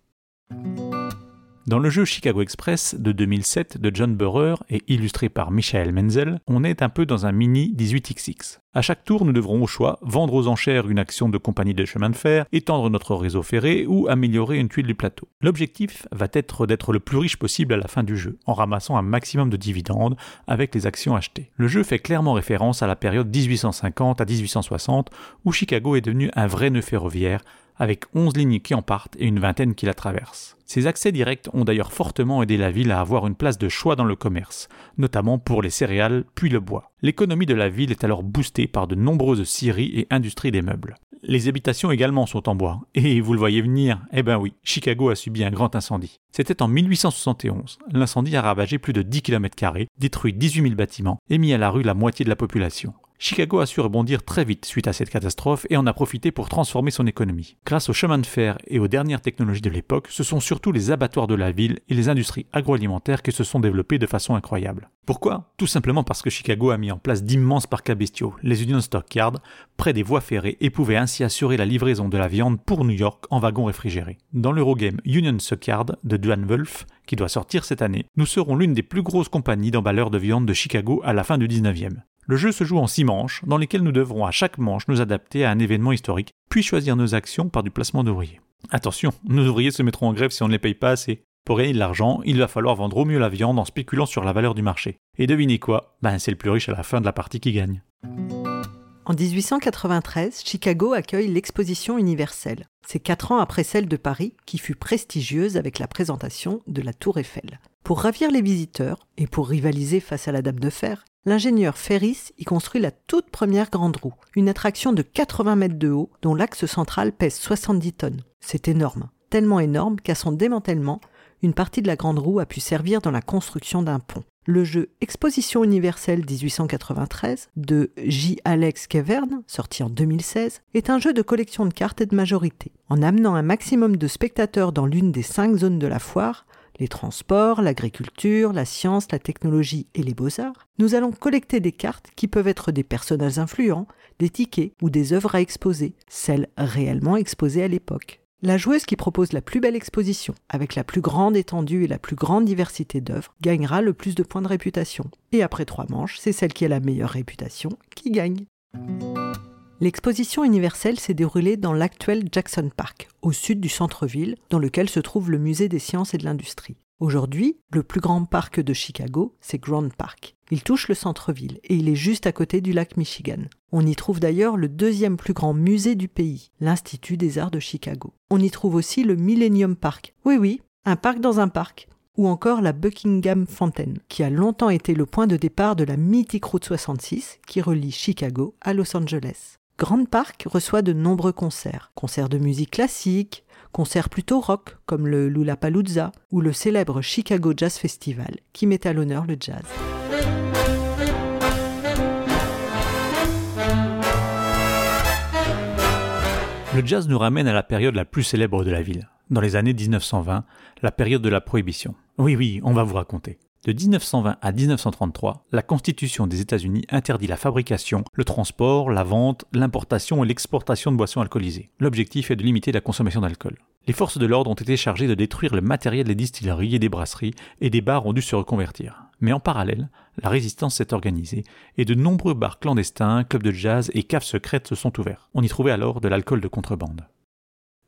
Speaker 9: Dans le jeu Chicago Express de 2007 de John Burrer et illustré par Michael Menzel, on est un peu dans un mini 18XX. À chaque tour, nous devrons au choix vendre aux enchères une action de compagnie de chemin de fer, étendre notre réseau ferré ou améliorer une tuile du plateau. L'objectif va être d'être le plus riche possible à la fin du jeu, en ramassant un maximum de dividendes avec les actions achetées. Le jeu fait clairement référence à la période 1850 à 1860 où Chicago est devenu un vrai nœud ferroviaire avec 11 lignes qui en partent et une vingtaine qui la traversent. Ces accès directs ont d'ailleurs fortement aidé la ville à avoir une place de choix dans le commerce, notamment pour les céréales puis le bois. L'économie de la ville est alors boostée par de nombreuses scieries et industries des meubles. Les habitations également sont en bois, et vous le voyez venir, eh ben oui, Chicago a subi un grand incendie. C'était en 1871. L'incendie a ravagé plus de 10 km, détruit 18 000 bâtiments et mis à la rue la moitié de la population. Chicago a su rebondir très vite suite à cette catastrophe et en a profité pour transformer son économie. Grâce aux chemins de fer et aux dernières technologies de l'époque, ce sont surtout les abattoirs de la ville et les industries agroalimentaires qui se sont développées de façon incroyable. Pourquoi? Tout simplement parce que Chicago a mis en place d'immenses parcs à bestiaux, les Union Stockyards, près des voies ferrées et pouvait ainsi assurer la livraison de la viande pour New York en wagons réfrigérés. Dans l'Eurogame Union Stockyard de Duane Wolf, qui doit sortir cette année, nous serons l'une des plus grosses compagnies d'emballeurs de viande de Chicago à la fin du 19e. Le jeu se joue en six manches, dans lesquelles nous devrons à chaque manche nous adapter à un événement historique, puis choisir nos actions par du placement d'ouvriers. Attention, nos ouvriers se mettront en grève si on ne les paye pas assez. Pour gagner de l'argent, il va falloir vendre au mieux la viande en spéculant sur la valeur du marché. Et devinez quoi? Ben c'est le plus riche à la fin de la partie qui gagne.
Speaker 8: En 1893, Chicago accueille l'exposition universelle. C'est quatre ans après celle de Paris, qui fut prestigieuse avec la présentation de la Tour Eiffel. Pour ravir les visiteurs et pour rivaliser face à la Dame de Fer, l'ingénieur Ferris y construit la toute première grande roue, une attraction de 80 mètres de haut dont l'axe central pèse 70 tonnes. C'est énorme, tellement énorme qu'à son démantèlement, une partie de la grande roue a pu servir dans la construction d'un pont. Le jeu Exposition universelle 1893 de J. Alex Kevern, sorti en 2016, est un jeu de collection de cartes et de majorité. En amenant un maximum de spectateurs dans l'une des cinq zones de la foire, les transports, l'agriculture, la science, la technologie et les beaux-arts, nous allons collecter des cartes qui peuvent être des personnages influents, des tickets ou des œuvres à exposer, celles réellement exposées à l'époque. La joueuse qui propose la plus belle exposition, avec la plus grande étendue et la plus grande diversité d'œuvres, gagnera le plus de points de réputation. Et après trois manches, c'est celle qui a la meilleure réputation qui gagne. L'exposition universelle s'est déroulée dans l'actuel Jackson Park, au sud du centre-ville, dans lequel se trouve le musée des sciences et de l'industrie. Aujourd'hui, le plus grand parc de Chicago, c'est Grand Park. Il touche le centre-ville et il est juste à côté du lac Michigan. On y trouve d'ailleurs le deuxième plus grand musée du pays, l'Institut des arts de Chicago. On y trouve aussi le Millennium Park. Oui oui, un parc dans un parc. Ou encore la Buckingham Fountain, qui a longtemps été le point de départ de la mythique route 66 qui relie Chicago à Los Angeles. Grand Park reçoit de nombreux concerts, concerts de musique classique, concerts plutôt rock comme le Lollapalooza ou le célèbre Chicago Jazz Festival qui met à l'honneur le jazz.
Speaker 9: Le jazz nous ramène à la période la plus célèbre de la ville, dans les années 1920, la période de la Prohibition. Oui, oui, on va vous raconter. De 1920 à 1933, la Constitution des États-Unis interdit la fabrication, le transport, la vente, l'importation et l'exportation de boissons alcoolisées. L'objectif est de limiter la consommation d'alcool. Les forces de l'ordre ont été chargées de détruire le matériel des distilleries et des brasseries, et des bars ont dû se reconvertir. Mais en parallèle, la résistance s'est organisée, et de nombreux bars clandestins, clubs de jazz et caves secrètes se sont ouverts. On y trouvait alors de l'alcool de contrebande.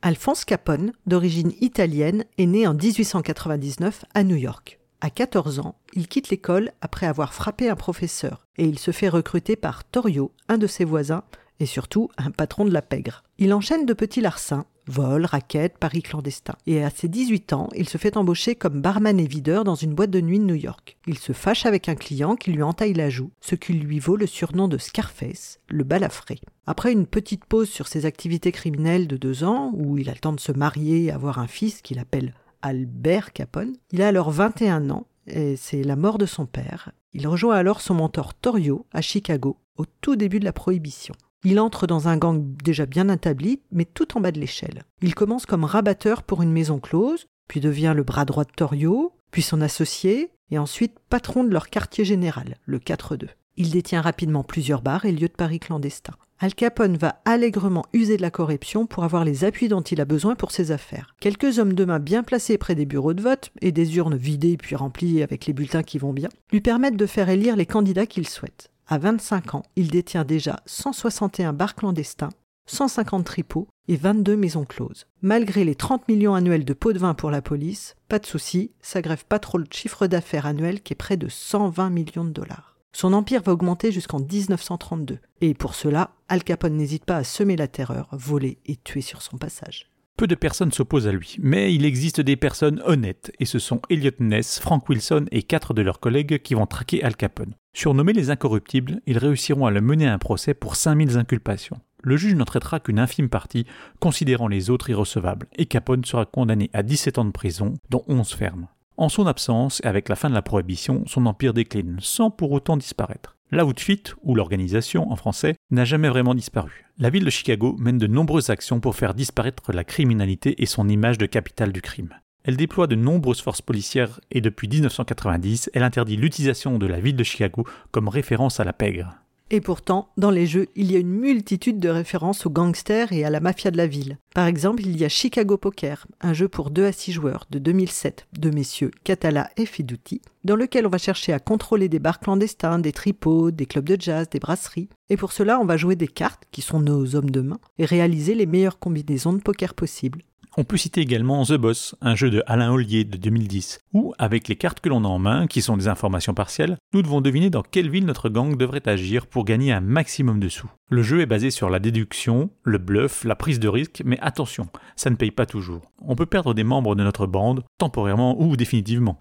Speaker 8: Alphonse Capone, d'origine italienne, est né en 1899 à New York. À 14 ans, il quitte l'école après avoir frappé un professeur et il se fait recruter par Torio, un de ses voisins, et surtout un patron de la pègre. Il enchaîne de petits larcins, vols, raquettes, paris clandestins. Et à ses 18 ans, il se fait embaucher comme barman et videur dans une boîte de nuit de New York. Il se fâche avec un client qui lui entaille la joue, ce qui lui vaut le surnom de Scarface, le balafré. Après une petite pause sur ses activités criminelles de deux ans, où il a le temps de se marier et avoir un fils qu'il appelle Albert Capone. Il a alors 21 ans et c'est la mort de son père. Il rejoint alors son mentor Torio à Chicago au tout début de la Prohibition. Il entre dans un gang déjà bien établi, mais tout en bas de l'échelle. Il commence comme rabatteur pour une maison close, puis devient le bras droit de Torio, puis son associé, et ensuite patron de leur quartier général, le 4-2. Il détient rapidement plusieurs bars et lieux de paris clandestins. Al Capone va allègrement user de la corruption pour avoir les appuis dont il a besoin pour ses affaires. Quelques hommes de main bien placés près des bureaux de vote et des urnes vidées puis remplies avec les bulletins qui vont bien lui permettent de faire élire les candidats qu'il souhaite. À 25 ans, il détient déjà 161 bars clandestins, 150 tripots et 22 maisons closes. Malgré les 30 millions annuels de pots de vin pour la police, pas de souci, ça grève pas trop le chiffre d'affaires annuel qui est près de 120 millions de dollars. Son empire va augmenter jusqu'en 1932. Et pour cela, Al Capone n'hésite pas à semer la terreur, voler et tuer sur son passage.
Speaker 9: Peu de personnes s'opposent à lui, mais il existe des personnes honnêtes, et ce sont Elliot Ness, Frank Wilson et quatre de leurs collègues qui vont traquer Al Capone. Surnommés les incorruptibles, ils réussiront à le mener à un procès pour 5000 inculpations. Le juge n'en traitera qu'une infime partie, considérant les autres irrecevables, et Capone sera condamné à 17 ans de prison, dont 11 fermes. En son absence, et avec la fin de la prohibition, son empire décline, sans pour autant disparaître. L'outfit, ou l'organisation en français, n'a jamais vraiment disparu. La ville de Chicago mène de nombreuses actions pour faire disparaître la criminalité et son image de capitale du crime. Elle déploie de nombreuses forces policières et depuis 1990, elle interdit l'utilisation de la ville de Chicago comme référence à la pègre.
Speaker 8: Et pourtant, dans les jeux, il y a une multitude de références aux gangsters et à la mafia de la ville. Par exemple, il y a Chicago Poker, un jeu pour 2 à 6 joueurs de 2007 de messieurs Catala et Fiduti, dans lequel on va chercher à contrôler des bars clandestins, des tripots, des clubs de jazz, des brasseries. Et pour cela, on va jouer des cartes, qui sont nos hommes de main, et réaliser les meilleures combinaisons de poker possibles.
Speaker 9: On peut citer également The Boss, un jeu de Alain Ollier de 2010, où, avec les cartes que l'on a en main, qui sont des informations partielles, nous devons deviner dans quelle ville notre gang devrait agir pour gagner un maximum de sous. Le jeu est basé sur la déduction, le bluff, la prise de risque, mais attention, ça ne paye pas toujours. On peut perdre des membres de notre bande, temporairement ou définitivement.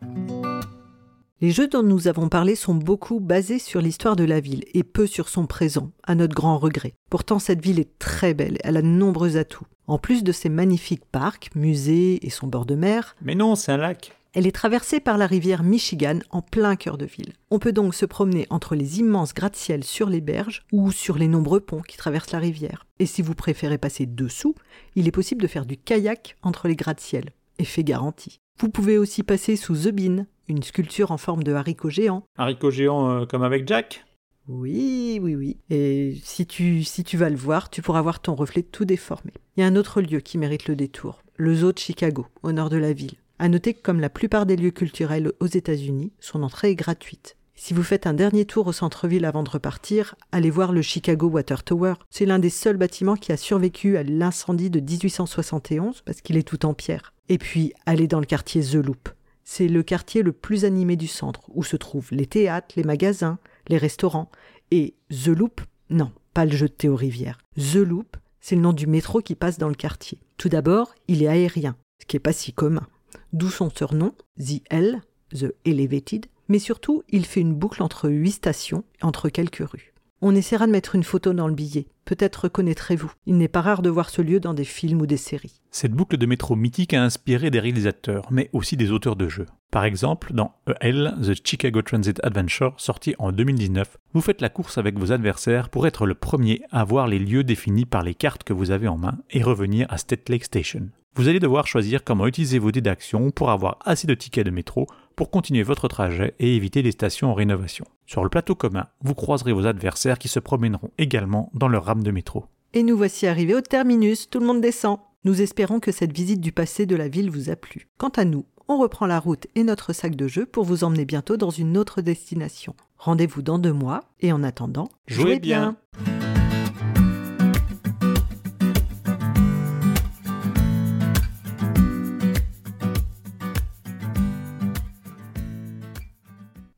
Speaker 8: Les jeux dont nous avons parlé sont beaucoup basés sur l'histoire de la ville et peu sur son présent, à notre grand regret. Pourtant, cette ville est très belle, elle a de nombreux atouts. En plus de ses magnifiques parcs, musées et son bord de mer,
Speaker 9: Mais non, c'est un lac
Speaker 8: elle est traversée par la rivière Michigan en plein cœur de ville. On peut donc se promener entre les immenses gratte-ciels sur les berges ou sur les nombreux ponts qui traversent la rivière. Et si vous préférez passer dessous, il est possible de faire du kayak entre les gratte-ciels. effet garanti. Vous pouvez aussi passer sous The Bean, une sculpture en forme de haricot géant.
Speaker 9: Haricot géant euh, comme avec Jack?
Speaker 8: Oui, oui, oui. Et si tu, si tu vas le voir, tu pourras voir ton reflet tout déformé. Il y a un autre lieu qui mérite le détour, le zoo de Chicago, au nord de la ville. À noter que comme la plupart des lieux culturels aux États-Unis, son entrée est gratuite. Si vous faites un dernier tour au centre-ville avant de repartir, allez voir le Chicago Water Tower. C'est l'un des seuls bâtiments qui a survécu à l'incendie de 1871 parce qu'il est tout en pierre. Et puis, allez dans le quartier The Loop. C'est le quartier le plus animé du centre, où se trouvent les théâtres, les magasins, les restaurants. Et The Loop, non, pas le jeu de Théo Rivière. The Loop, c'est le nom du métro qui passe dans le quartier. Tout d'abord, il est aérien, ce qui n'est pas si commun. D'où son surnom, The L, The Elevated, mais surtout, il fait une boucle entre huit stations, entre quelques rues. On essaiera de mettre une photo dans le billet. Peut-être reconnaîtrez-vous. Il n'est pas rare de voir ce lieu dans des films ou des séries.
Speaker 9: Cette boucle de métro mythique a inspiré des réalisateurs, mais aussi des auteurs de jeux. Par exemple, dans EL, The Chicago Transit Adventure, sorti en 2019, vous faites la course avec vos adversaires pour être le premier à voir les lieux définis par les cartes que vous avez en main et revenir à State Lake Station. Vous allez devoir choisir comment utiliser vos dés d'action pour avoir assez de tickets de métro pour continuer votre trajet et éviter les stations en rénovation. Sur le plateau commun, vous croiserez vos adversaires qui se promèneront également dans leur rame de métro.
Speaker 8: Et nous voici arrivés au terminus, tout le monde descend. Nous espérons que cette visite du passé de la ville vous a plu. Quant à nous, on reprend la route et notre sac de jeu pour vous emmener bientôt dans une autre destination. Rendez-vous dans deux mois et en attendant,
Speaker 9: Jouez bien.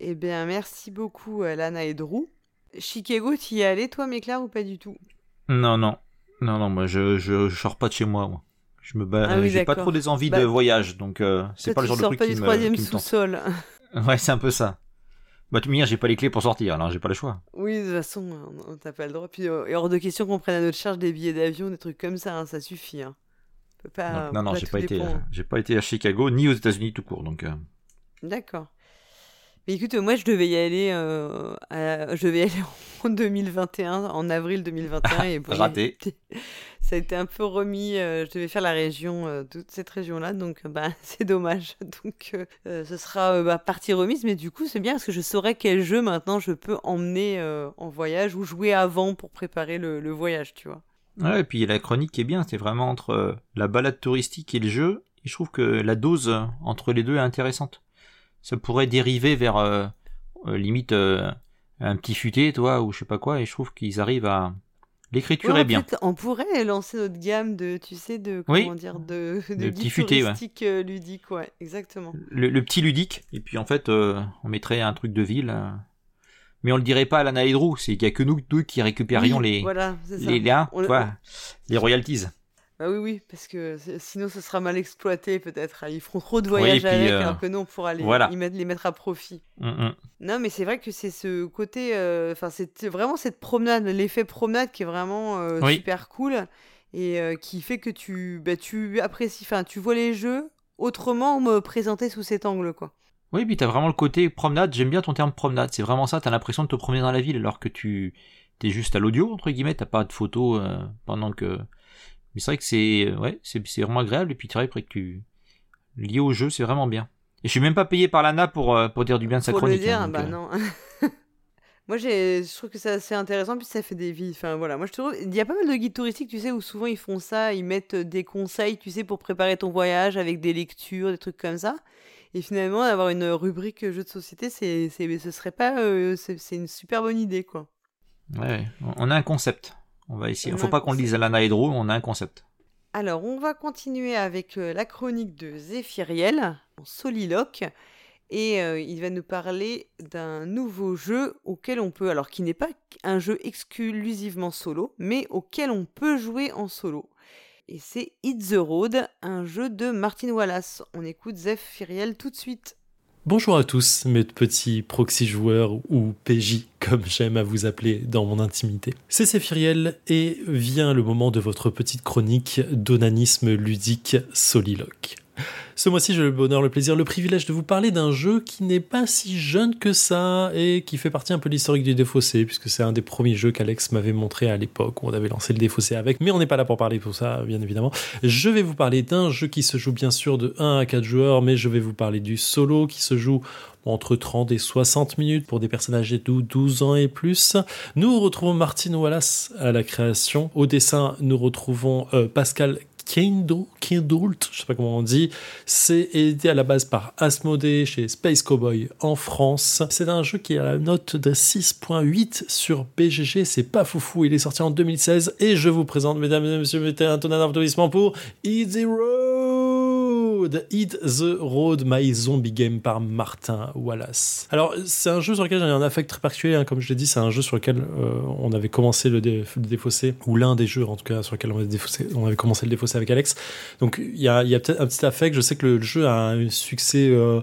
Speaker 1: Eh bien, merci beaucoup, euh, Lana et Drew. Chicago, tu y es allé, toi, Méclair, ou pas du tout?
Speaker 2: Non, non. Non, non, moi, je, je, je sors pas de chez moi, moi. Je me bats,
Speaker 1: Ah oui,
Speaker 2: j'ai pas trop des envies
Speaker 1: Bah,
Speaker 2: de voyage, donc euh, c'est pas le genre de
Speaker 1: sors
Speaker 2: truc
Speaker 1: pas
Speaker 2: qui
Speaker 1: du
Speaker 2: me,
Speaker 1: troisième sous-sol.
Speaker 2: Ouais, c'est un peu ça. Bah, tu me dis, j'ai pas les clés pour sortir, alors j'ai pas le choix.
Speaker 1: Oui, de toute façon, on- on- t'as pas le droit. Puis, euh, et hors de question qu'on prenne à notre charge des billets d'avion, des trucs comme ça, hein, ça suffit. Hein. Pas,
Speaker 2: Donc, non,
Speaker 1: on
Speaker 2: non, j'ai pas été, j'ai pas été à Chicago ni aux États-Unis tout court, donc. euh,
Speaker 1: D'accord. Mais écoute, moi, je devais y aller, euh, à- je devais y aller en 2021, en avril 2021. et bon,
Speaker 2: Raté.
Speaker 1: Ça a été un peu remis. euh, je devais faire la région, euh, toute cette région-là, donc bah, c'est dommage. Donc, ce sera bah, partie remise, mais du coup, c'est bien parce que je saurais quel jeu maintenant je peux emmener en voyage ou jouer avant pour préparer le, le voyage, tu vois.
Speaker 2: Ouais, et puis la chronique est bien, c'est vraiment entre la balade touristique et le jeu. Et je trouve que la dose entre les deux est intéressante. Ça pourrait dériver vers euh, euh, limite euh, un petit futé, toi, ou je sais pas quoi. Et je trouve qu'ils arrivent à. L'écriture
Speaker 1: Ouais,
Speaker 2: est
Speaker 1: en
Speaker 2: bien.
Speaker 1: fait, on pourrait lancer notre gamme de, tu sais, de
Speaker 2: Oui.
Speaker 1: comment dire, de, de,
Speaker 2: De petits futés, ouais.
Speaker 1: ouais, exactement.
Speaker 2: Le, le petit ludique. Et puis en fait, euh, on mettrait un truc de ville. Mais on le dirait pas à Lana et Drew. C'est qu'il y a que nous deux qui récupérions
Speaker 1: Oui,
Speaker 2: les,
Speaker 1: voilà,
Speaker 2: les,
Speaker 1: On-
Speaker 2: les royalties.
Speaker 1: Bah oui, oui, parce que sinon ce sera mal exploité peut-être. Ils feront trop de
Speaker 2: Oui,
Speaker 1: voyages
Speaker 2: puis,
Speaker 1: avec,
Speaker 2: euh,
Speaker 1: alors que nous on pourra les,
Speaker 2: voilà.
Speaker 1: mettre, les mettre à profit.
Speaker 2: Hum, hum.
Speaker 1: Non, mais c'est vrai que c'est ce côté, euh, enfin c'est vraiment cette promenade, l'effet promenade qui est vraiment euh,
Speaker 2: Oui.
Speaker 1: super cool et qui fait que tu, bah, tu apprécies, enfin tu vois les jeux autrement me présenter sous cet angle quoi.
Speaker 2: Oui, puis t'as vraiment le côté promenade. J'aime bien ton terme promenade. C'est vraiment ça. T'as l'impression de te promener dans la ville alors que tu t'es juste à l'audio entre guillemets. T'as pas de photos pendant que. Mais c'est vrai que c'est ouais, c'est vraiment agréable. Et puis c'est vrai que tu lié au jeu, c'est vraiment bien. Et je suis même pas payé par Lana pour euh, pour dire du bien de sa
Speaker 1: Pour
Speaker 2: chronique.
Speaker 1: le dire,
Speaker 2: hein,
Speaker 1: bah
Speaker 2: euh,
Speaker 1: non. Moi, j'ai, je trouve que c'est assez intéressant, puis ça fait des vies. Enfin, voilà. Moi, je trouve, il y a pas mal de guides touristiques, tu sais, où souvent ils font ça, ils mettent euh, des conseils, tu sais, pour préparer ton voyage avec des lectures, des trucs comme ça. Et finalement, d'avoir une rubrique jeux de société, c'est, c'est, ce serait pas, euh, c'est, c'est une super bonne idée, quoi.
Speaker 2: Ouais, on a un concept. On va essayer.
Speaker 1: On a
Speaker 2: Faut pas qu'on le dise à Lana on a un concept.
Speaker 1: Alors, on va continuer avec euh, la chronique de Zéphiriel, en soliloque. Et euh, il va nous parler d'un nouveau jeu auquel on peut, alors qui n'est pas un jeu exclusivement solo, mais auquel on peut jouer en solo. Et c'est Hit the Road, un jeu de Martin Wallace. On écoute Zéphiriel tout de suite.
Speaker 10: Bonjour à tous, mes petits proxy joueurs ou PJ, comme j'aime à vous appeler dans mon intimité. C'est Séphiriel et vient le moment de votre petite chronique d'onanisme ludique soliloque. Ce mois-ci, j'ai le bonheur, le plaisir, le privilège de vous parler d'un jeu qui n'est pas si jeune que ça et qui fait partie un peu de l'historique du Défaussé, puisque c'est un des premiers jeux qu'Alex m'avait montré à l'époque où on avait lancé le Défaussé avec. Mais on n'est pas là pour parler pour ça, bien évidemment. Je vais vous parler d'un jeu qui se joue bien sûr de 1 à 4 joueurs, mais je vais vous parler du solo qui se joue entre 30 et 60 minutes pour des personnages de 12 ans et plus. Nous retrouvons Martin Wallace à la création. Au dessin, nous retrouvons euh, Pascal Kindle, Kindult, je sais pas comment on dit. C'est édité à la base par Asmodée chez Space Cowboy en France. C'est un jeu qui a la note de 6.8 sur BGG. C'est pas foufou. Il est sorti en 2016 et je vous présente, mesdames et messieurs, mettez un tonnerre d'applaudissements pour Easy Road. Hit the Road, My Zombie Game par Martin Wallace. Alors, c'est un jeu sur lequel j'ai un affect très particulier. hein. Comme je l'ai dit, c'est un jeu sur lequel euh, on avait commencé le, dé- le défaussé, ou l'un des jeux en tout cas sur lequel on avait, défaussé- on avait commencé le avec Alex. Donc, il y a, peut-être un petit affect. Je sais que le, jeu a un succès. euh,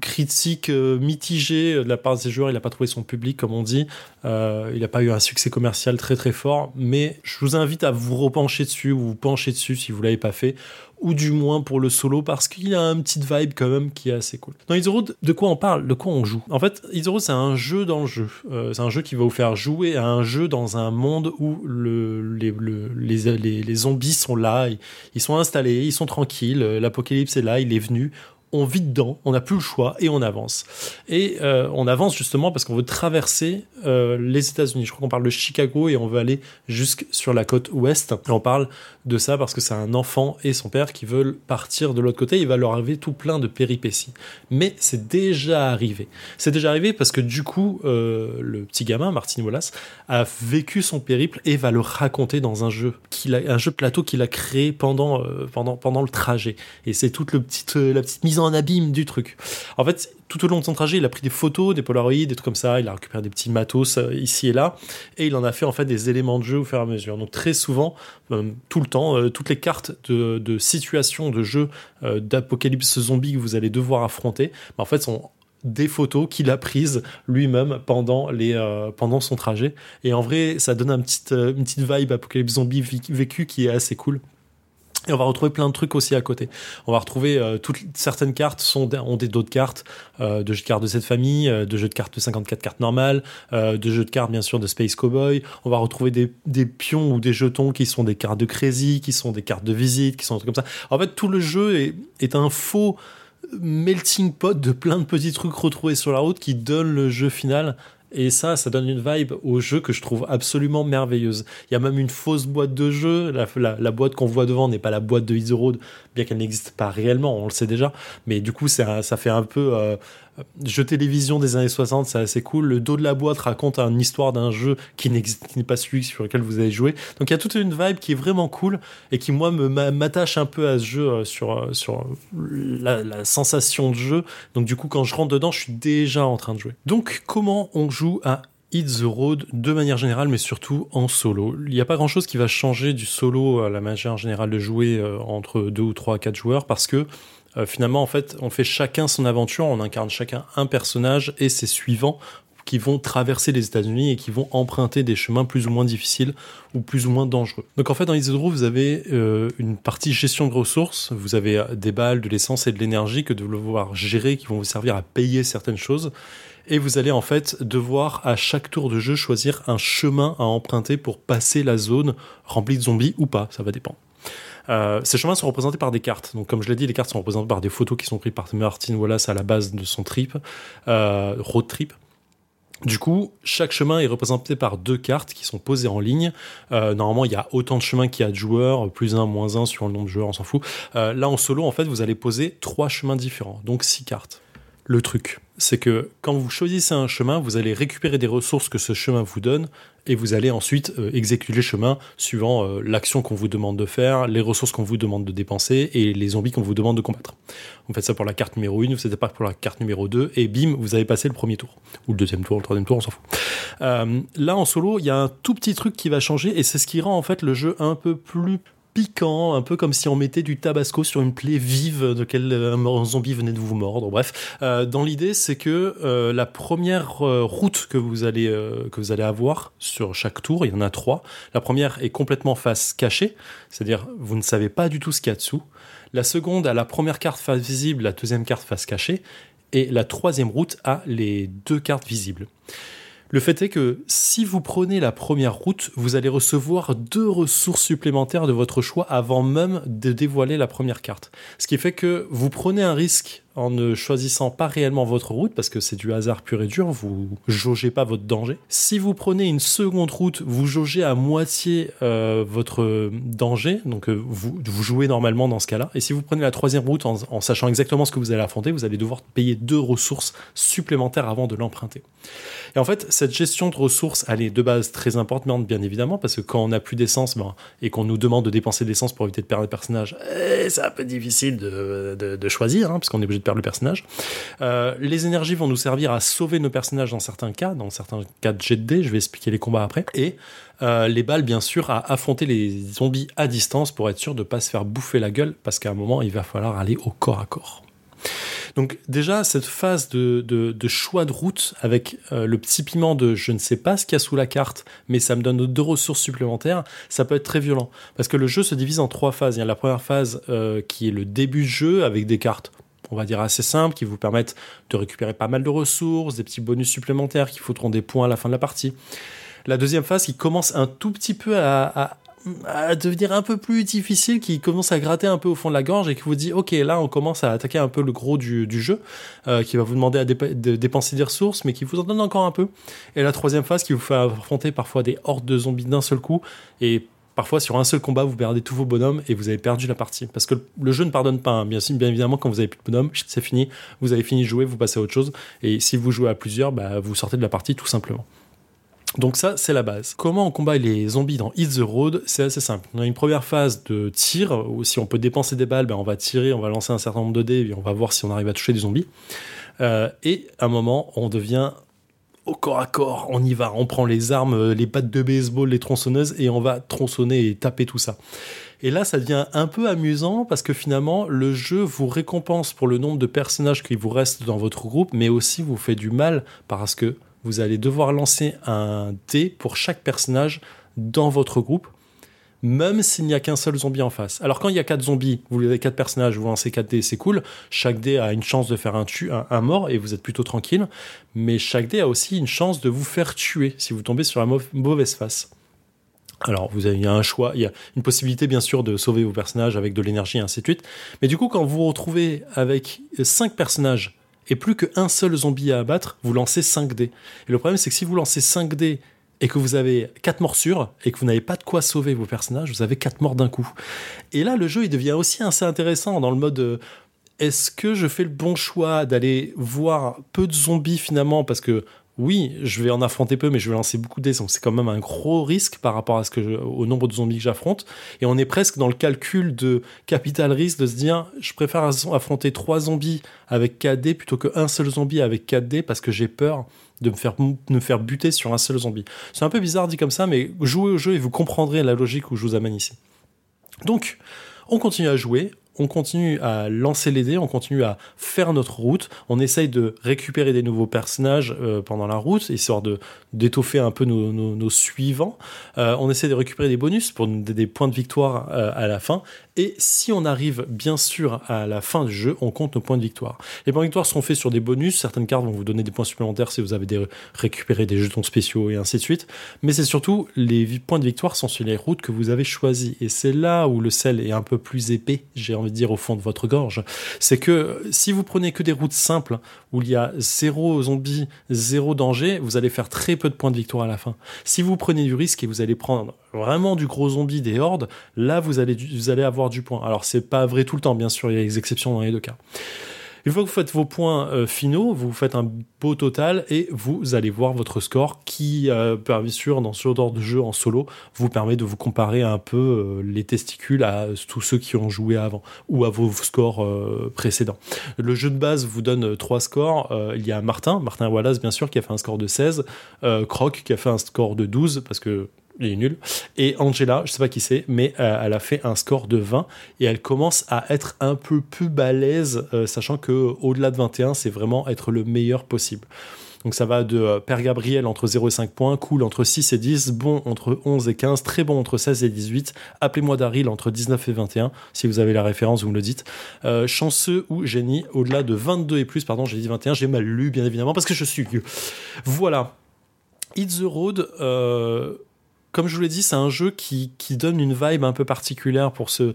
Speaker 10: critique euh, mitigé de la part de ses joueurs, il n'a pas trouvé son public comme on dit, Euh, il n'a pas eu un succès commercial très très fort, mais je vous invite à vous repencher dessus ou vous pencher dessus si vous l'avez pas fait, ou du moins pour le solo parce qu'il a une petite vibe quand même qui est assez cool. Dans Road, de quoi on parle? De quoi on joue? En fait, Road c'est un jeu dans le jeu. Euh, c'est un jeu qui va vous faire jouer à un jeu dans un monde où le, les, le- les, les, les zombies sont là, ils, ils sont installés, ils sont tranquilles, euh, l'apocalypse est là, il est venu on vit dedans, on n'a plus le choix et on avance. Et euh, on avance justement parce qu'on veut traverser euh, les États-Unis. Je crois qu'on parle de Chicago et on veut aller jusque sur la côte ouest. On parle de ça parce que c'est un enfant et son père qui veulent partir de l'autre côté. Il va leur arriver tout plein de péripéties. Mais c'est déjà arrivé. C'est déjà arrivé parce que du coup, euh, le petit gamin, Martin Wallace, a vécu son périple et va le raconter dans un jeu, a, un jeu plateau qu'il a créé pendant, pendant, pendant le trajet. Et c'est toute petite, la petite mise en abîme du truc. En fait, tout au long de son trajet, il a pris des photos, des polaroïdes, des trucs comme ça. Il a récupéré des petits matos euh, ici et là. Et il en a fait en fait des éléments de jeu au fur et à mesure. Donc très souvent, euh, tout le temps, euh, toutes les cartes de, de situation de jeu d'apocalypse zombie que vous allez devoir affronter, bah, en fait, sont des photos qu'il a prises lui-même pendant, pendant son trajet. Et en vrai, ça donne un petit, une petite vibe apocalypse zombie vi- vécu qui est assez cool. Et on va retrouver plein de trucs aussi à côté. On va retrouver euh, toutes certaines cartes sont ont des d'autres cartes euh, de jeux de cartes de cette famille, euh, de jeux de cartes de 54 cartes normales, euh, de jeux de cartes bien sûr de Space Cowboy. On va retrouver des, des pions ou des jetons qui sont des cartes de Crazy, qui sont des cartes de visite, qui sont des trucs comme ça. En fait, tout le jeu est, est un faux melting pot de plein de petits trucs retrouvés sur la route qui donnent le jeu final. Et ça, ça donne une vibe au jeu que je trouve absolument merveilleuse. Il y a même une fausse boîte de jeu. La, boîte qu'on voit devant n'est pas la boîte de Road, bien qu'elle n'existe pas réellement, on le sait déjà. Mais du coup, ça fait un peu euh, jeu télévision des années 60, c'est assez cool. Le dos de la boîte raconte une histoire d'un jeu qui n'existe pas celui sur lequel vous avez joué. Donc il y a toute une vibe qui est vraiment cool et qui, moi, m'attache un peu à ce jeu euh, sur, euh, sur la, la sensation de jeu. Donc du coup, quand je rentre dedans, je suis déjà en train de jouer. Donc comment on joue à Hit the Road de manière générale, mais surtout en solo? Il n'y a pas grand chose qui va changer du solo à la manière générale de jouer euh, entre deux ou trois, quatre joueurs parce que euh, finalement, en fait, on fait chacun son aventure, on incarne chacun un personnage et ses suivants qui vont traverser les États-Unis et qui vont emprunter des chemins plus ou moins difficiles ou plus ou moins dangereux. Donc en fait, dans Easy vous avez euh, une partie gestion de ressources, vous avez euh, des balles, de l'essence et de l'énergie que de devoir gérer, qui vont vous servir à payer certaines choses. Et vous allez en fait devoir à chaque tour de jeu choisir un chemin à emprunter pour passer la zone remplie de zombies ou pas, ça va dépendre. Euh, ces chemins sont représentés par des cartes. Donc, comme je l'ai dit, les cartes sont représentées par des photos qui sont prises par Martin Wallace à la base de son trip, euh, road trip. Du coup, chaque chemin est représenté par deux cartes qui sont posées en ligne. Euh, normalement, il y a autant de chemins qu'il y a de joueurs, plus un, moins un, suivant le nombre de joueurs, on s'en fout. Là, en solo, en fait, vous allez poser trois chemins différents, donc six cartes. Le truc, c'est que quand vous choisissez un chemin, vous allez récupérer des ressources que ce chemin vous donne et vous allez ensuite euh, exécuter le chemin suivant euh, l'action qu'on vous demande de faire, les ressources qu'on vous demande de dépenser et les zombies qu'on vous demande de combattre. Vous faites ça pour la carte numéro 1, vous faites pas pour la carte numéro 2 et bim, vous avez passé le premier tour. Ou le deuxième tour, le troisième tour, on s'en fout. Euh, là, en solo, il y a un tout petit truc qui va changer et c'est ce qui rend en fait le jeu un peu plus piquant, un peu comme si on mettait du tabasco sur une plaie vive de quel euh, zombie venait de vous mordre. Bref, Euh, dans l'idée, c'est que euh, la première euh, route que vous allez que vous allez avoir sur chaque tour, il y en a trois. La première est complètement face cachée, c'est-à-dire vous ne savez pas du tout ce qu'il y a dessous. La seconde a la première carte face visible, la deuxième carte face cachée, et la troisième route a les deux cartes visibles. Le fait est que si vous prenez la première route, vous allez recevoir deux ressources supplémentaires de votre choix avant même de dévoiler la première carte. Ce qui fait que vous prenez un risque en ne choisissant pas réellement votre route, parce que c'est du hasard pur et dur, vous jaugez pas votre danger. Si vous prenez une seconde route, vous jaugez à moitié euh, votre danger, donc euh, vous, jouez normalement dans ce cas-là. Et si vous prenez la troisième route en, sachant exactement ce que vous allez affronter, vous allez devoir payer deux ressources supplémentaires avant de l'emprunter. Et en fait, cette gestion de ressources, elle est de base très importante, bien évidemment, parce que quand on n'a plus d'essence ben, et qu'on nous demande de dépenser de l'essence pour éviter de perdre le personnage, eh, c'est un peu difficile de choisir, hein, parce qu'on est obligé de perdre le personnage. Euh, les énergies vont nous servir à sauver nos personnages dans certains cas, dans certains cas de jet de dés, je vais expliquer les combats après. Et euh, les balles, bien sûr, à affronter les zombies à distance pour être sûr de ne pas se faire bouffer la gueule, parce qu'à un moment, il va falloir aller au corps à corps. Donc déjà, cette phase de, de- de choix de route avec euh, le petit piment de je ne sais pas ce qu'il y a sous la carte, mais ça me donne deux ressources supplémentaires, ça peut être très violent. Parce que le jeu se divise en trois phases. Il y a la première phase qui est le début du jeu avec des cartes on va dire assez simples qui vous permettent de récupérer pas mal de ressources, des petits bonus supplémentaires qui foutront des points à la fin de la partie. La deuxième phase qui commence un tout petit peu à, devenir un peu plus difficile, qui commence à gratter un peu au fond de la gorge et qui vous dit ok là on commence à attaquer un peu le gros du, jeu, euh, qui va vous demander à de dépenser des ressources, mais qui vous en donne encore un peu. Et la troisième phase qui vous fait affronter parfois des hordes de zombies d'un seul coup et Parfois, sur un seul combat, vous perdez tous vos bonhommes et vous avez perdu la partie. Parce que le jeu ne pardonne pas. hein. Bien, bien évidemment, quand vous avez plus de bonhommes, c'est fini. Vous avez fini de jouer, vous passez à autre chose. Et si vous jouez à plusieurs, bah, vous sortez de la partie tout simplement. Donc ça, c'est la base. Comment on combat les zombies dans Hit the Road? C'est assez simple. On a une première phase de tir, où si on peut dépenser des balles, ben on va tirer, on va lancer un certain nombre de dés, et on va voir si on arrive à toucher des zombies. Euh, et à un moment, on devient au corps à corps, on y va, on prend les armes, euh, les battes de baseball, les tronçonneuses, et on va tronçonner et taper tout ça. Et là, ça devient un peu amusant parce que finalement, le jeu vous récompense pour le nombre de personnages qui vous restent dans votre groupe, mais aussi vous fait du mal parce que vous allez devoir lancer un dé pour chaque personnage dans votre groupe, même s'il n'y a qu'un seul zombie en face. Alors quand il y a quatre zombies, vous avez quatre personnages, vous lancez 4 dés, c'est cool. Chaque dé a une chance de faire un, tu un, mort et vous êtes plutôt tranquille. Mais chaque dé a aussi une chance de vous faire tuer si vous tombez sur la mau- mauvaise face. Alors, vous avez, il y a un choix, il y a une possibilité bien sûr de sauver vos personnages avec de l'énergie et ainsi de suite. Mais du coup, quand vous vous retrouvez avec 5 personnages et plus qu'un seul zombie à abattre, vous lancez 5 dés. Et le problème, c'est que si vous lancez 5 dés et que vous avez 4 morsures et que vous n'avez pas de quoi sauver vos personnages, vous avez 4 morts d'un coup. Et là, le jeu, il devient aussi assez intéressant dans le mode. euh, est-ce que je fais le bon choix d'aller voir peu de zombies finalement parce que oui, je vais en affronter peu, mais je vais lancer beaucoup de dés, donc c'est quand même un gros risque par rapport au nombre de zombies que j'affronte. Et on est presque dans le calcul de capital risque de se dire, je préfère affronter trois zombies avec 4 dés plutôt qu'un seul zombie avec 4 dés parce que j'ai peur de me faire, me faire buter sur un seul zombie. C'est un peu bizarre dit comme ça, mais jouez au jeu et vous comprendrez la logique où je vous amène ici. Donc, on continue à jouer, on continue à lancer les dés, on continue à faire notre route, on essaye de récupérer des nouveaux personnages euh, pendant la route, histoire de d'étoffer un peu nos, suivants. Euh, on essaie de récupérer des bonus pour des, des points de victoire euh, à la fin. Et si on arrive bien sûr à la fin du jeu, on compte nos points de victoire. Les points de victoire seront faits sur des bonus. Certaines cartes vont vous donner des points supplémentaires si vous avez récupéré des jetons spéciaux et ainsi de suite. Mais c'est surtout les points de victoire sont sur les routes que vous avez choisies. Et c'est là où le sel est un peu plus épais, j'ai envie de dire, au fond de votre gorge. C'est que si vous prenez que des routes simples où il y a zéro zombie, zéro danger, vous allez faire très peu de points de victoire à la fin. Si vous prenez du risque et vous allez prendre vraiment du gros zombie, des hordes, là vous allez, vous allez avoir du point. Alors c'est pas vrai tout le temps, bien sûr, il y a des exceptions dans les deux cas. Une fois que vous faites vos points euh, finaux, vous faites un beau total et vous allez voir votre score qui, euh, bien sûr, dans ce genre de jeu en solo, vous permet de vous comparer un peu euh, les testicules à tous ceux qui ont joué avant ou à vos scores euh, précédents. Le jeu de base vous donne trois scores. Il y a Martin, Martin Wallace, bien sûr, qui a fait un score de 16, euh, Croc qui a fait un score de 12 parce que il est nul. Et Angela, je sais pas qui c'est, mais euh, elle a fait un score de 20 et elle commence à être un peu plus balèze, euh, sachant que au-delà de 21, c'est vraiment être le meilleur possible. Donc ça va de euh, Père Gabriel entre 0 et 5 points, Cool entre 6 et 10, Bon entre 11 et 15, Très bon entre 16 et 18, Appelez-moi Daryl entre 19 et 21, si vous avez la référence, vous me le dites. Euh, chanceux ou Génie au-delà de 22 et plus, pardon, j'ai dit 21, j'ai mal lu bien évidemment parce que je suis. Voilà. Hit the Road, euh, comme je vous l'ai dit, c'est un jeu qui, qui donne une vibe un peu particulière pour ce,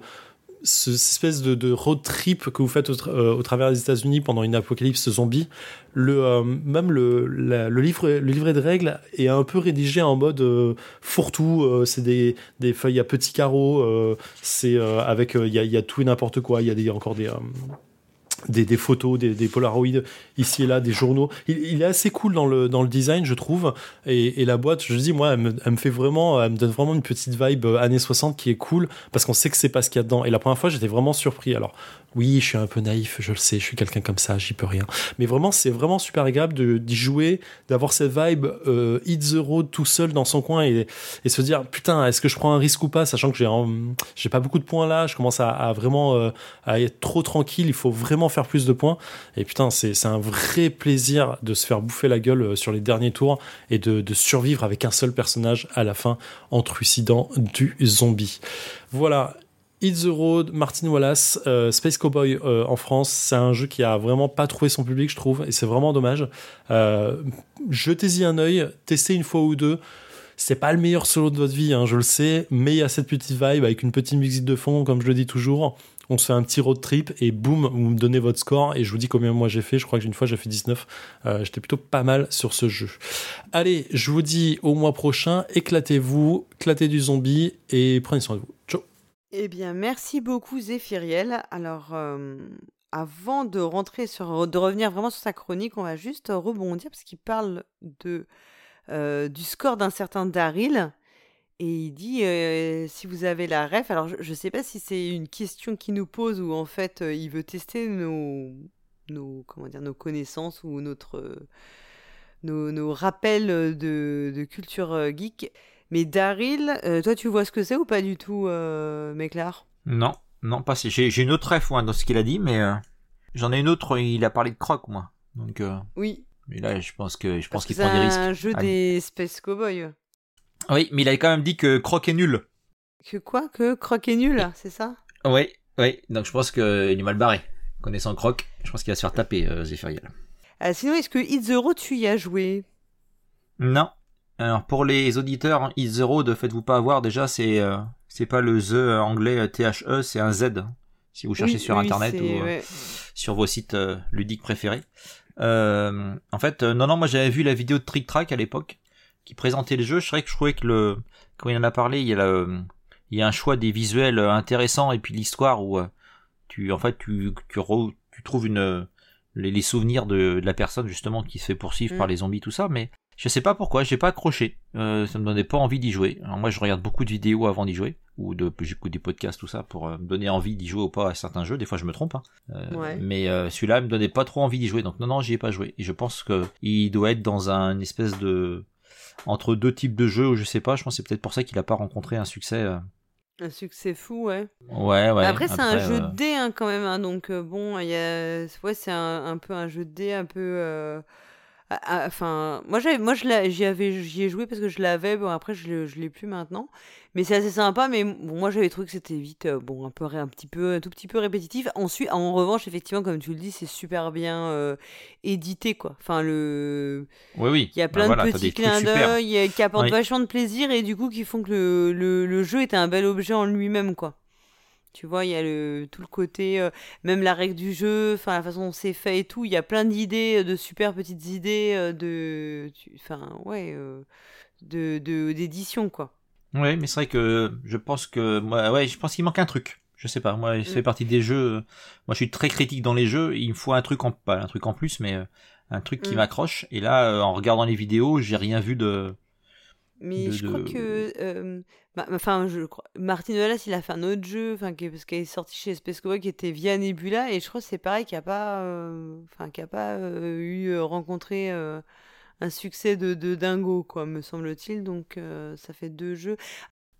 Speaker 10: ce- espèce de, de road trip que vous faites au, euh, au travers des États-Unis pendant une apocalypse zombie. Le, euh, même le, le, livre, le livret de règles est un peu rédigé en mode euh, fourre-tout. euh, c'est des, des feuilles à petits carreaux. euh, c'est euh, avec il y, a, y a tout et n'importe quoi. Il y a des, encore des, des, photos, des, des polaroids ici et là, des journaux. Il, est assez cool dans le, dans le design, je trouve. Et, et la boîte, je dis, moi, elle me, elle me fait vraiment, elle me donne vraiment une petite vibe euh, années 60 qui est cool parce qu'on sait que c'est pas ce qu'il y a dedans. Et la première fois, j'étais vraiment surpris. Alors, oui, je suis un peu naïf, je le sais, je suis quelqu'un comme ça, j'y peux rien. Mais vraiment, c'est vraiment super agréable d'y jouer, d'avoir cette vibe euh, hit the road tout seul dans son coin et, et se dire, putain, est-ce que je prends un risque ou pas, sachant que j'ai j'ai pas beaucoup de points là, je commence à, à vraiment euh, à être trop tranquille, il faut vraiment faire plus de points. Et putain, c'est c'est un vrai plaisir de se faire bouffer la gueule euh, sur les derniers tours et de, de survivre avec un seul personnage à la fin en trucidant du zombie. Voilà. Hit the Road, Martin Wallace, euh, Space Cowboy euh, en France, c'est un jeu qui a vraiment pas trouvé son public, je trouve, et c'est vraiment dommage. Euh, Jetez-y un œil, testez une fois ou deux. C'est pas le meilleur solo de votre vie, hein, je le sais, mais il y a cette petite vibe avec une petite musique de fond, comme je le dis toujours. On se fait un petit road trip et boum, vous me donnez votre score et je vous dis combien moi j'ai fait. Je crois qu'une fois j'ai fait 19. Euh, J'étais plutôt pas mal sur ce jeu. Allez, je vous dis au mois prochain, éclatez-vous, éclatez du zombie et prenez soin de vous.
Speaker 1: Eh bien, merci beaucoup Zéphiriel. Alors, euh, avant de rentrer sur, de revenir vraiment sur sa chronique, on va juste rebondir parce qu'il parle de euh, du score d'un certain Daryl et il dit euh, si vous avez la ref. Alors, je ne sais pas si c'est une question qu'il nous pose ou en fait il veut tester nos connaissances ou nos, rappels de, culture geek. Mais Daryl, euh, toi tu vois ce que c'est ou pas du tout, euh, Méclar
Speaker 2: Non, non, pas si. J'ai une autre ref moi, dans ce qu'il a dit, mais euh, j'en ai une autre. Il a parlé de croc, moi. Donc,
Speaker 1: Oui.
Speaker 2: mais là, je pense que je pense qu'il
Speaker 1: c'est
Speaker 2: prend des risques.
Speaker 1: un jeu des Space Cowboys.
Speaker 2: Oui, mais il a quand même dit que croc est nul.
Speaker 1: Que quoi? Que Croc est nul, c'est ça?
Speaker 2: Oui, oui. Donc je pense qu'il est mal barré. Connaissant croc, je pense qu'il va se faire taper, Zéphiriel.
Speaker 1: Ah, Sinon, est-ce que Hit the Road, tu y as joué?
Speaker 2: Non. Alors pour les auditeurs, hein, the Road, faites-vous pas avoir. Déjà, c'est euh, c'est pas le The euh, anglais euh, THE, c'est un Z. Si vous cherchez
Speaker 1: Oui,
Speaker 2: sur
Speaker 1: oui,
Speaker 2: internet ou euh,
Speaker 1: ouais.
Speaker 2: sur vos sites ludiques préférés. Euh, en fait, non, non, moi j'avais vu la vidéo de Trick Track à l'époque qui présentait le jeu. Je serais que je trouvais que le quand il en a parlé, il y a le- il y a un choix des visuels intéressants et puis l'histoire où tu en fait tu tu, re- tu trouves une les, les souvenirs de, de la personne justement qui se fait poursuivre
Speaker 1: Mm.
Speaker 2: par les zombies tout ça mais je sais pas pourquoi j'ai pas accroché euh, ça me donnait pas envie d'y jouer alors moi je regarde beaucoup de vidéos avant d'y jouer ou de j'écoute des podcasts tout ça pour euh, me donner envie d'y jouer ou pas à certains jeux des fois je me trompe hein. Euh,
Speaker 1: Ouais.
Speaker 2: mais euh, celui-là me donnait pas trop envie d'y jouer donc non non j'y ai pas joué et je pense que il doit être dans un une espèce de entre deux types de jeux ou je sais pas je pense que c'est peut-être pour ça qu'il a pas rencontré un succès.
Speaker 1: Un succès fou, ouais.
Speaker 2: ouais ouais
Speaker 1: Après, c'est un jeu de dés hein, quand même, hein, donc euh, bon, il y a... ouais, c'est un, un peu un jeu de dés, un peu. euh, Enfin, moi, j'avais, moi, je l'ai- j'y avais, j'y ai joué parce que je l'avais. Bon, après, je, l'ai plus maintenant, mais c'est assez sympa. Mais bon, moi, j'avais trouvé que c'était vite, euh, bon, un peu, un petit peu, un tout petit peu répétitif. Ensuite, en revanche, effectivement, comme tu le dis, c'est super bien euh, édité, quoi. Enfin, le,
Speaker 2: oui oui
Speaker 1: il y a
Speaker 2: Bah
Speaker 1: plein de petits clins d'œil qui apportent
Speaker 2: Oui.
Speaker 1: vachement de plaisir et du coup qui font que le, le, le jeu est un bel objet en lui-même, quoi. Tu vois, il y a le, tout le côté, euh, même la règle du jeu, enfin la façon dont c'est fait et tout. Il y a plein d'idées, euh, de super petites idées euh, de, enfin ouais, euh, de d'édition quoi.
Speaker 2: Ouais, mais c'est vrai que je pense que moi, ouais, je pense qu'il manque un truc. Je sais pas, moi, ça fait
Speaker 1: Mm.
Speaker 2: partie des jeux. Moi, je suis très critique dans les jeux. Il me faut un truc en, pas un truc en plus, mais un truc qui
Speaker 1: Mm.
Speaker 2: m'accroche. Et là, en regardant les vidéos, j'ai rien vu de.
Speaker 1: Mais
Speaker 2: de-
Speaker 1: je crois
Speaker 2: de-
Speaker 1: que, euh, enfin, je crois, Martin Wallace, il a fait un autre jeu, enfin, qui, parce qu'il est sorti chez Space Cowboy, qui était via Nebula, et je crois que c'est pareil, qui a pas, euh, enfin, qui a pas euh, eu euh, rencontré euh, un succès de, de dingo, quoi, me semble-t-il. Donc, euh, ça fait deux jeux.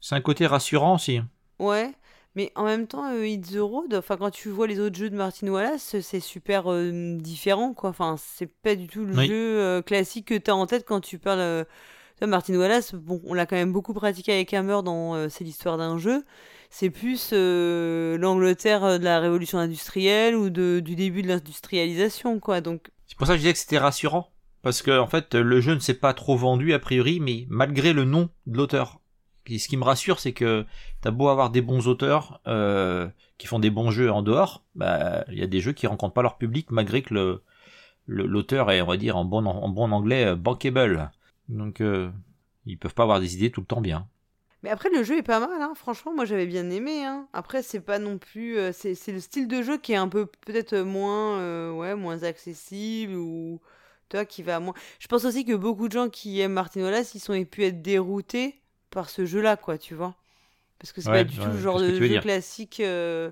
Speaker 2: C'est un côté rassurant aussi.
Speaker 1: Ouais, mais en même temps, euh, Hit the Road, enfin, quand tu vois les autres jeux de Martin Wallace, c'est super euh, différent, quoi. Enfin, c'est pas du tout le
Speaker 2: Oui.
Speaker 1: jeu euh, classique que t'as en tête quand tu parles. Martin Wallace, on l'a quand même beaucoup pratiqué avec Hammer dans euh, C'est l'histoire d'un jeu. C'est plus euh, l'Angleterre euh, de la révolution industrielle ou du début de l'industrialisation, quoi. Donc,
Speaker 2: C'est pour ça que je disais que c'était rassurant. Parce que, en fait, le jeu ne s'est pas trop vendu a priori, mais malgré le nom de l'auteur. Ce qui me rassure, c'est que t'as beau avoir des bons auteurs qui font des bons jeux en dehors, bah il y a des jeux qui rencontrent pas leur public malgré que l'auteur est, on va dire, en bon anglais bankable. Donc euh, ils peuvent pas avoir des idées tout le temps bien.
Speaker 1: Mais après, le jeu est pas mal, hein. Franchement, moi j'avais bien aimé. Hein. Après, c'est pas non plus. euh, c'est c'est le style de jeu qui est un peu, peut-être moins, euh, ouais, moins accessible ou. Toi qui va moins. Je pense aussi que beaucoup de gens qui aiment Martin Wallace, ils sont pu être déroutés par ce jeu-là, quoi, tu vois. Parce que c'est
Speaker 2: Ouais,
Speaker 1: pas du
Speaker 2: ouais,
Speaker 1: tout le genre de jeu
Speaker 2: dire.
Speaker 1: classique. euh,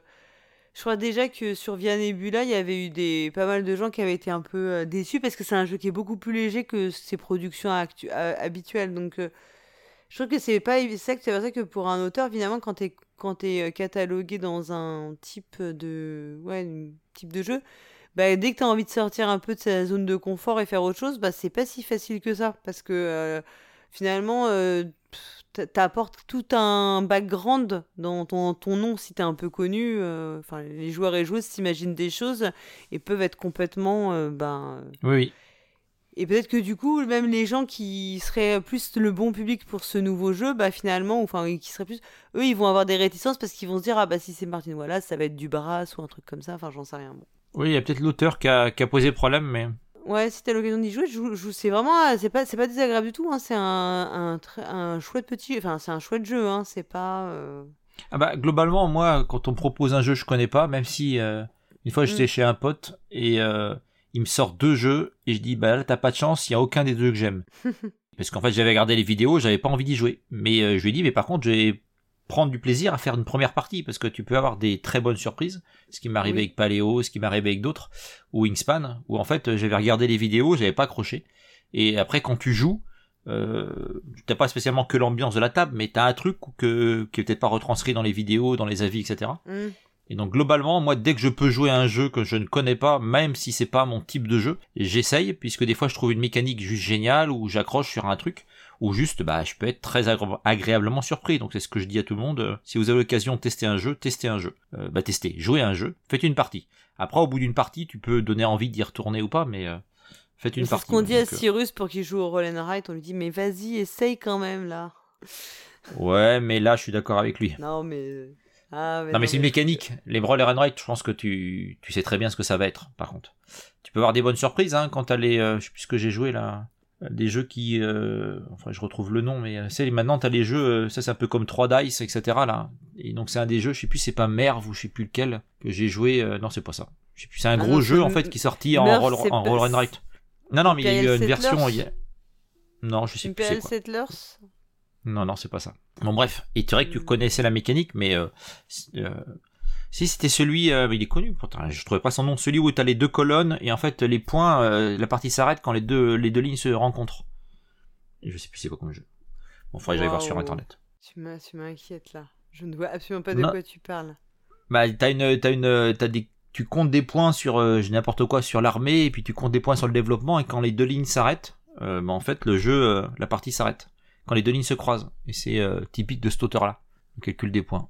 Speaker 1: Je crois déjà que sur Via Nebula, il y avait eu des pas mal de gens qui avaient été un peu euh, déçus parce que c'est un jeu qui est beaucoup plus léger que ses productions euh, habituelles. Donc, euh, je trouve que c'est pas évi- c'est ça que pour un auteur, finalement, quand t'es quand euh, catalogué dans un type de ouais, type de jeu, bah, dès que t'as envie de sortir un peu de sa zone de confort et faire autre chose, bah c'est pas si facile que ça parce que finalement t'apportes tout un background dans ton, ton nom si t'es un peu connu. euh, Enfin, les joueurs et joueuses s'imaginent des choses et peuvent être complètement euh, ben
Speaker 2: Oui, oui.
Speaker 1: et peut-être que du coup, même les gens qui seraient plus le bon public pour ce nouveau jeu, bah finalement, enfin, qui seraient plus, eux, ils vont avoir des réticences parce qu'ils vont se dire, ah bah si c'est Martin Wallace, ça va être du brass ou un truc comme ça, enfin, j'en sais rien. Bon.
Speaker 2: Oui, il y a peut-être l'auteur qui a, qui a posé problème, mais
Speaker 1: Ouais, si t'as l'occasion d'y jouer, je je c'est vraiment, ah, c'est pas, c'est pas désagréable du tout, hein, c'est un, un, chouette petit, enfin, c'est un chouette jeu, hein, c'est pas. euh,
Speaker 2: Ah bah globalement moi quand on me propose un jeu que je connais pas même si euh, une fois j'étais
Speaker 1: Mm.
Speaker 2: chez un pote et euh, il me sort deux jeux et je dis bah là t'as pas de chance il y a aucun des deux que j'aime parce qu'en fait j'avais regardé les vidéos j'avais pas envie d'y jouer mais euh, je lui ai dit mais par contre je vais prendre du plaisir à faire une première partie parce que tu peux avoir des très bonnes surprises ce qui m'est arrivé
Speaker 1: Oui.
Speaker 2: avec Paléo ce qui m'est arrivé avec d'autres ou Wingspan où en fait euh, j'avais regardé les vidéos j'avais pas accroché et après quand tu joues euh, t'as pas spécialement que l'ambiance de la table, mais t'as un truc que, qui est peut-être pas retranscrit dans les vidéos, dans les avis, etc.
Speaker 1: hmm.
Speaker 2: Et donc globalement, moi, dès que je peux jouer à un jeu que je ne connais pas, même si c'est pas mon type de jeu, j'essaye, puisque des fois je trouve une mécanique juste géniale, ou j'accroche sur un truc, ou juste, bah, je peux être très agré- agréablement surpris. Donc c'est ce que je dis à tout le monde. euh, si vous avez l'occasion de tester un jeu, testez un jeu. Euh, bah, testez, jouez à un jeu, faites une partie. Après, au bout d'une partie, tu peux donner envie d'y retourner ou pas, mais euh, faites une
Speaker 1: C'est ce
Speaker 2: partie.
Speaker 1: qu'on dit à Cyrus pour qu'il joue au Roll and Write, on lui dit, mais vas-y, essaye quand même, là.
Speaker 2: Ouais, mais là, je suis d'accord avec lui.
Speaker 1: Non, mais. Ah,
Speaker 2: Non, mais c'est une mécanique. Les Brawl and Write, je pense que tu, tu sais très bien ce que ça va être, par contre. Tu peux avoir des bonnes surprises, hein, quand t'as les, euh, je sais plus ce que j'ai joué, là. Des jeux qui, euh, enfin, je retrouve le nom, mais euh, c'est maintenant t'as les jeux, euh, ça c'est un peu comme 3 Dice, etc. là. Et donc c'est un des jeux, je sais plus, c'est pas Merv ou je sais plus lequel que j'ai joué. euh, non, c'est pas ça. Je sais plus, c'est un
Speaker 1: Ah
Speaker 2: gros
Speaker 1: non,
Speaker 2: jeu en fait qui est sorti en roll, en
Speaker 1: pas-
Speaker 2: roll and write. Non, non, mais il y a eu une version. Il y a- Non, je sais plus c'est
Speaker 1: Imperial
Speaker 2: quoi.
Speaker 1: Settlers
Speaker 2: Non, non, c'est pas ça. Bon, bref. Et tu dirais que tu
Speaker 1: Hmm.
Speaker 2: connaissais la mécanique, mais euh, euh, si c'était celui, euh, il est connu. Pourtant, je trouvais pas son nom. Celui où t'as les deux colonnes et en fait les points, euh, la partie s'arrête quand les deux les deux lignes se rencontrent. Et je sais plus c'est quoi comme jeu. Bon, faudrait que j'aille voir sur internet.
Speaker 1: Tu m'inquiètes là. Je ne vois absolument pas de
Speaker 2: Non.
Speaker 1: quoi tu parles.
Speaker 2: Bah, t'as une, t'as une, t'as des, tu comptes des points sur euh, n'importe quoi sur l'armée et puis tu comptes des points sur le développement et quand les deux lignes s'arrêtent, euh, bah en fait le jeu, la partie s'arrête quand les deux lignes se croisent et c'est typique de cet auteur-là. On calcule des points.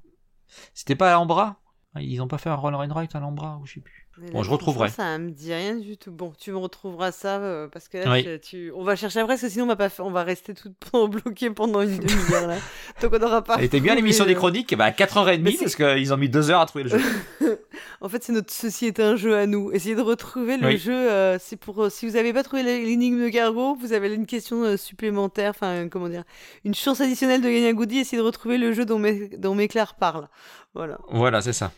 Speaker 2: C'était pas à l'Ambra Ils ont pas fait un roll and write à l'Ambra ou je sais plus. Bon, je retrouverai.
Speaker 1: Ça me dit rien du tout. Bon, tu me retrouveras ça euh, parce que là,
Speaker 2: Oui.
Speaker 1: je- tu... on va chercher après parce que sinon on va pas, on va rester tout bloqué pendant une demi-heure là. Donc on n'aura pas.
Speaker 2: Elle était bien l'émission des chroniques, bah 4h30
Speaker 1: Mais c'est-
Speaker 2: parce qu'ils ont mis 2 heures à trouver le jeu.
Speaker 1: En fait, c'est notre ceci est un jeu à nous. Essayez de retrouver le
Speaker 2: Oui.
Speaker 1: jeu. euh, c'est pour euh, si vous n'avez pas trouvé l'énigme de Gargo, vous avez une question euh, supplémentaire, enfin euh, comment dire, une chance additionnelle de gagner un goodie. Essayez de retrouver le jeu dont, Mé- dont Méclair parle. Voilà.
Speaker 2: Voilà, c'est ça.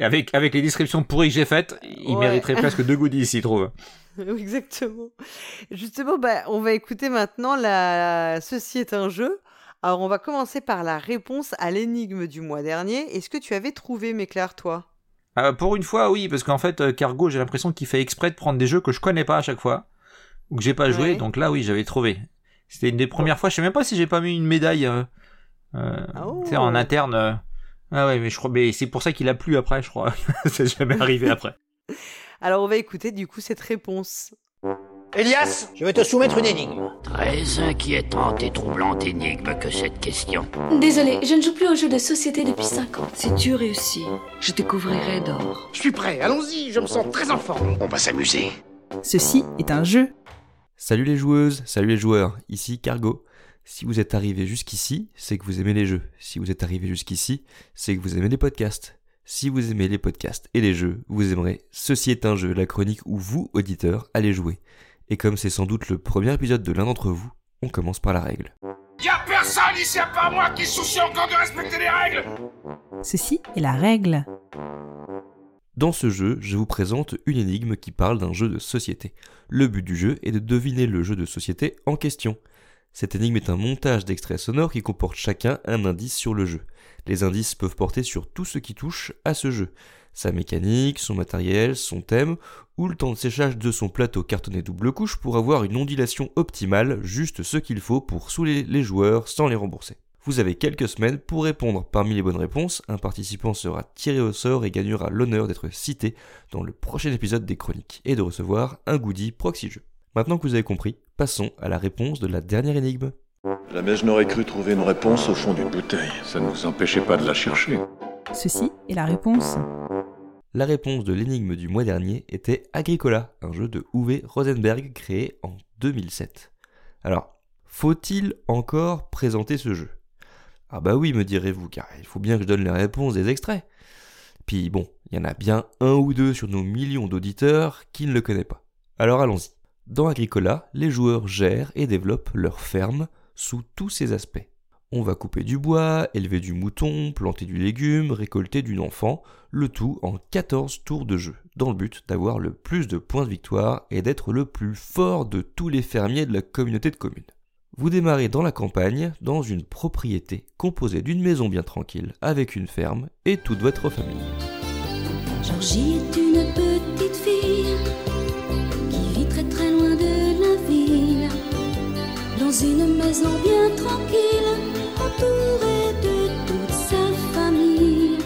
Speaker 2: Et avec, avec les descriptions pourries que j'ai faites, il
Speaker 1: Ouais.
Speaker 2: mériterait presque deux goodies s'il trouve.
Speaker 1: Exactement. Justement, bah, on va écouter maintenant la Ceci est un jeu. Alors, on va commencer par la réponse à l'énigme du mois dernier. Est-ce que tu avais trouvé, Méclair, toi?
Speaker 2: Euh, pour une fois, oui, parce qu'en fait, euh, Cargo, j'ai l'impression qu'il fait exprès de prendre des jeux que je connais pas à chaque fois. ou que j'ai pas joué,
Speaker 1: Ouais.
Speaker 2: donc là oui, j'avais trouvé. C'était une des premières fois, je sais même pas si j'ai pas mis une médaille euh, euh,
Speaker 1: Oh.
Speaker 2: sais, en interne. Ah ouais, mais je crois, mais c'est pour ça qu'il a plu après, je crois. c'est jamais arrivé après.
Speaker 1: Alors on va écouter du coup cette réponse.
Speaker 11: Elias, je vais te soumettre une énigme.
Speaker 12: Très inquiétante et troublante énigme que cette question.
Speaker 13: Désolé, je ne joue plus aux jeux de société depuis 5 ans.
Speaker 14: Si tu réussis, je te couvrirai d'or.
Speaker 11: Je suis prêt, allons-y, je me sens très en forme.
Speaker 12: On va s'amuser.
Speaker 15: Ceci est un jeu.
Speaker 16: Salut les joueuses, salut les joueurs, ici Cargo. Si vous êtes arrivé jusqu'ici, c'est que vous aimez les jeux. Si vous êtes arrivé jusqu'ici, c'est que vous aimez les podcasts. Si vous aimez les podcasts et les jeux, vous aimerez Ceci est un jeu, la chronique où vous, auditeurs, allez jouer. Et comme c'est sans doute le premier épisode de l'un d'entre vous, on commence par la règle.
Speaker 11: Y'a personne ici à part moi qui soucie encore de respecter les règles
Speaker 15: Ceci est la règle.
Speaker 16: Dans ce jeu, je vous présente une énigme qui parle d'un jeu de société. Le but du jeu est de deviner le jeu de société en question. Cette énigme est un montage d'extraits sonores qui comporte chacun un indice sur le jeu. Les indices peuvent porter sur tout ce qui touche à ce jeu. Sa mécanique, son matériel, son thème, ou le temps de séchage de son plateau cartonné double couche pour avoir une ondulation optimale, juste ce qu'il faut pour saouler les joueurs sans les rembourser. Vous avez quelques semaines pour répondre parmi les bonnes réponses. Un participant sera tiré au sort et gagnera l'honneur d'être cité dans le prochain épisode des chroniques et de recevoir un goodie proxy jeu. Maintenant que vous avez compris, passons à la réponse de la dernière énigme.
Speaker 17: Jamais je n'aurais cru trouver une réponse au fond d'une bouteille. Ça ne vous empêchait pas de la chercher.
Speaker 15: Ceci est la réponse.
Speaker 16: La réponse de l'énigme du mois dernier était Agricola, un jeu de Uwe Rosenberg créé en 2007. Alors, faut-il encore présenter ce jeu? Ah bah oui, me direz-vous, car il faut bien que je donne les réponses des extraits. Puis bon, il y en a bien un ou deux sur nos millions d'auditeurs qui ne le connaissent pas. Alors allons-y. Dans Agricola, les joueurs gèrent et développent leur ferme sous tous ses aspects. On va couper du bois, élever du mouton, planter du légume, récolter du enfant, le tout en 14 tours de jeu, dans le but d'avoir le plus de points de victoire et d'être le plus fort de tous les fermiers de la communauté de communes. Vous démarrez dans la campagne, dans une propriété composée d'une maison bien tranquille, avec une ferme et toute votre famille.
Speaker 13: Une maison bien tranquille, entourée de toute sa famille.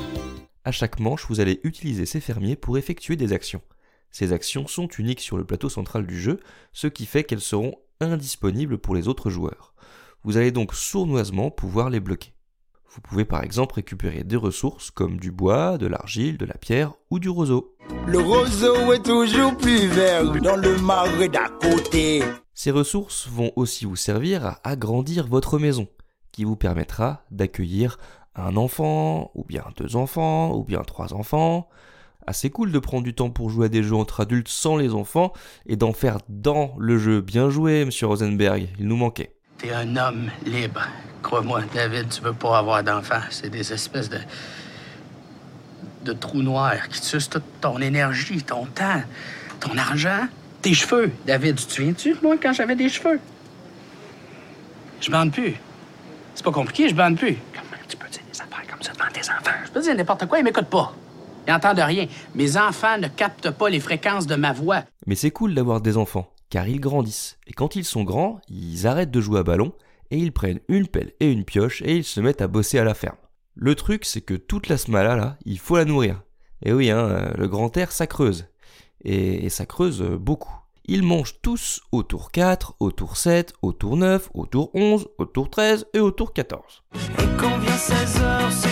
Speaker 16: À chaque manche, vous allez utiliser ces fermiers pour effectuer des actions. Ces actions sont uniques sur le plateau central du jeu, ce qui fait qu'elles seront indisponibles pour les autres joueurs. Vous allez donc sournoisement pouvoir les bloquer. Vous pouvez par exemple récupérer des ressources comme du bois, de l'argile, de la pierre ou du roseau.
Speaker 18: Le roseau est toujours plus vert dans le marais d'à côté.
Speaker 16: Ces ressources vont aussi vous servir à agrandir votre maison, qui vous permettra d'accueillir un enfant, ou bien deux enfants, ou bien trois enfants. Assez cool de prendre du temps pour jouer à des jeux entre adultes sans les enfants et d'en faire dans le jeu. Bien joué, monsieur Rosenberg, il nous manquait.
Speaker 12: T'es un homme libre. Crois-moi, David, tu veux pas avoir d'enfants. C'est des espèces de. de trous noirs qui sucent toute ton énergie, ton temps, ton argent, tes cheveux. David, tu te souviens-tu, moi, quand j'avais des cheveux? Je bande plus. C'est pas compliqué, je bande plus. Comment tu peux dire des affaires comme ça devant tes enfants? Je peux dire n'importe quoi, ils m'écoutent pas. Ils entendent rien. Mes enfants ne captent pas les fréquences de ma voix.
Speaker 16: Mais c'est cool d'avoir des enfants, car ils grandissent. Et quand ils sont grands, ils arrêtent de jouer à ballon et ils prennent une pelle et une pioche et ils se mettent à bosser à la ferme. Le truc, c'est que toute la smala là, il faut la nourrir. Et oui, hein, le grand air, ça creuse. Et, ça creuse beaucoup. Ils mangent tous au tour 4, au tour 7, au tour 9, au tour 11, au tour 13 et au tour 14.
Speaker 7: Et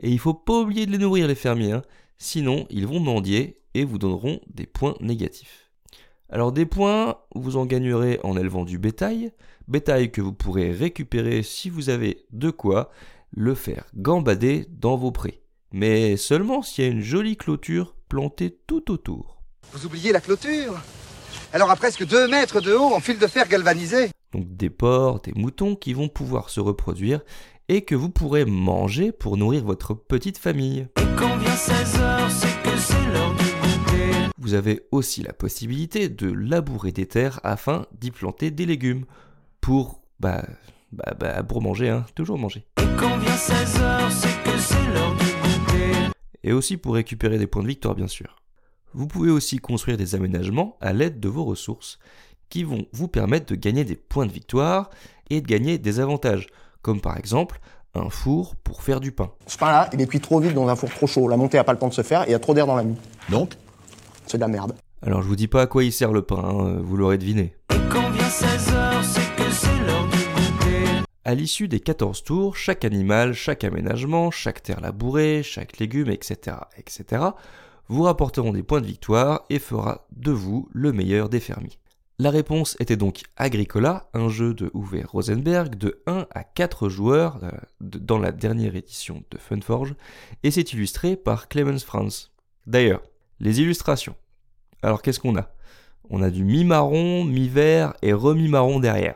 Speaker 16: Et il faut pas oublier de les nourrir les fermiers, hein. sinon ils vont mendier et vous donneront des points négatifs. Alors des points, vous en gagnerez en élevant du bétail, bétail que vous pourrez récupérer si vous avez de quoi le faire gambader dans vos prés. Mais seulement s'il y a une jolie clôture plantée tout autour.
Speaker 19: Vous oubliez la clôture? Alors à presque 2 mètres de haut en fil de fer galvanisé.
Speaker 16: Donc des porcs, des moutons qui vont pouvoir se reproduire et que vous pourrez manger pour nourrir votre petite famille.
Speaker 7: Et quand vient 16h, c'est que c'est l'heure du goûter.
Speaker 16: Vous avez aussi la possibilité de labourer des terres afin d'y planter des légumes. pour, bah, bah, bah, pour manger, hein, toujours manger.
Speaker 7: Quand vient 16h, c'est que c'est l'heure du goûter.
Speaker 16: Et aussi pour récupérer des points de victoire, bien sûr. Vous pouvez aussi construire des aménagements à l'aide de vos ressources qui vont vous permettre de gagner des points de victoire et de gagner des avantages, comme par exemple un four pour faire du pain.
Speaker 20: Ce pain-là, il est cuit trop vite dans un four trop chaud. La montée a pas le temps de se faire et il y a trop d'air dans la mie. Donc, c'est de la merde.
Speaker 16: Alors je vous dis pas à quoi il sert le pain, hein, vous l'aurez deviné.
Speaker 7: Quand vient 16h, c'est que c'est l'heure du goûter.
Speaker 16: À l'issue des 14 tours, chaque animal, chaque aménagement, chaque terre labourée, chaque légume, etc., etc., vous rapporteront des points de victoire et fera de vous le meilleur des fermiers. La réponse était donc Agricola, un jeu de Uwe Rosenberg de 1 à 4 joueurs euh, dans la dernière édition de Funforge, et c'est illustré par Clemens Franz. D'ailleurs, les illustrations. Alors qu'est-ce qu'on a? On a du mi-marron, mi-vert et remi-marron derrière.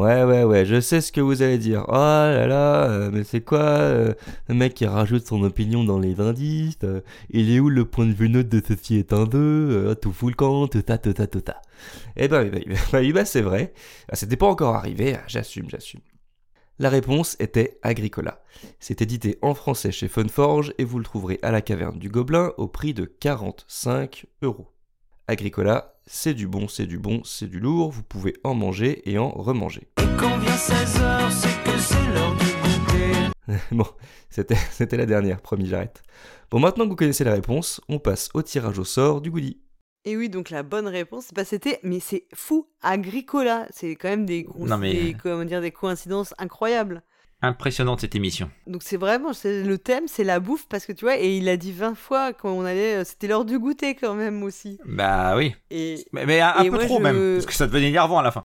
Speaker 16: Ouais, ouais, ouais, je sais ce que vous allez dire. Oh là là, euh, mais c'est quoi euh, Le mec qui rajoute son opinion dans les indices euh, Il est où le point de vue neutre de ceci est un 2 Tout fout le camp, tout ta, tout ta, tout ta. Eh ben, ben, eh ben, c'est vrai. Ah, C'était pas encore arrivé, ah, j'assume, j'assume. La réponse était Agricola. C'est édité en français chez Funforge et vous le trouverez à la caverne du Gobelin au prix de 45 euros. Agricola, c'est du bon, c'est du bon, c'est du lourd, vous pouvez en manger et en remanger.
Speaker 7: Quand vient 16h, c'est que c'est l'heure du goûter.
Speaker 16: bon, c'était, c'était la dernière, promis, j'arrête. Bon, maintenant que vous connaissez la réponse, on passe au tirage au sort du goodie.
Speaker 1: Et oui, donc la bonne réponse, bah, c'était, mais c'est fou, Agricola. C'est quand même des, co-
Speaker 2: Non, mais-
Speaker 1: des- comment dire, des coïncidences incroyables.
Speaker 2: Impressionnante cette émission.
Speaker 1: Donc c'est vraiment, le thème, c'est la bouffe, parce que tu vois, et il a dit 20 fois quand on allait, euh, c'était l'heure du goûter quand même aussi.
Speaker 2: Bah oui.
Speaker 1: Et,
Speaker 2: Mais, mais un, peu
Speaker 1: moi,
Speaker 2: trop
Speaker 1: je-
Speaker 2: même, parce que ça devenait énervant à la fin.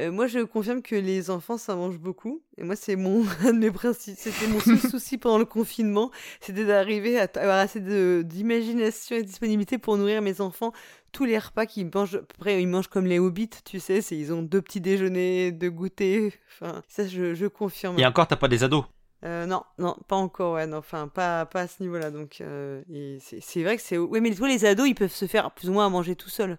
Speaker 1: Euh, moi, je confirme que les enfants, ça mange beaucoup. Et moi, c'est mon un de mes principes. C'était mon seul souci pendant le confinement, c'était d'arriver à avoir assez d'imagination et de disponibilité pour nourrir mes enfants tous les repas qu'ils mangent. À peu près, ils mangent comme les hobbits, tu sais. c'est- Ils ont deux petits déjeuners, deux goûters. Enfin, ça, je, je confirme.
Speaker 2: Et encore, t'as pas des ados?
Speaker 1: Euh, non, non, pas encore, ouais, non, enfin, pas, pas à ce niveau-là. Donc, euh, c'est vrai que c'est. Oui, mais toi, les ados, ils peuvent se faire plus ou moins à manger tout seuls.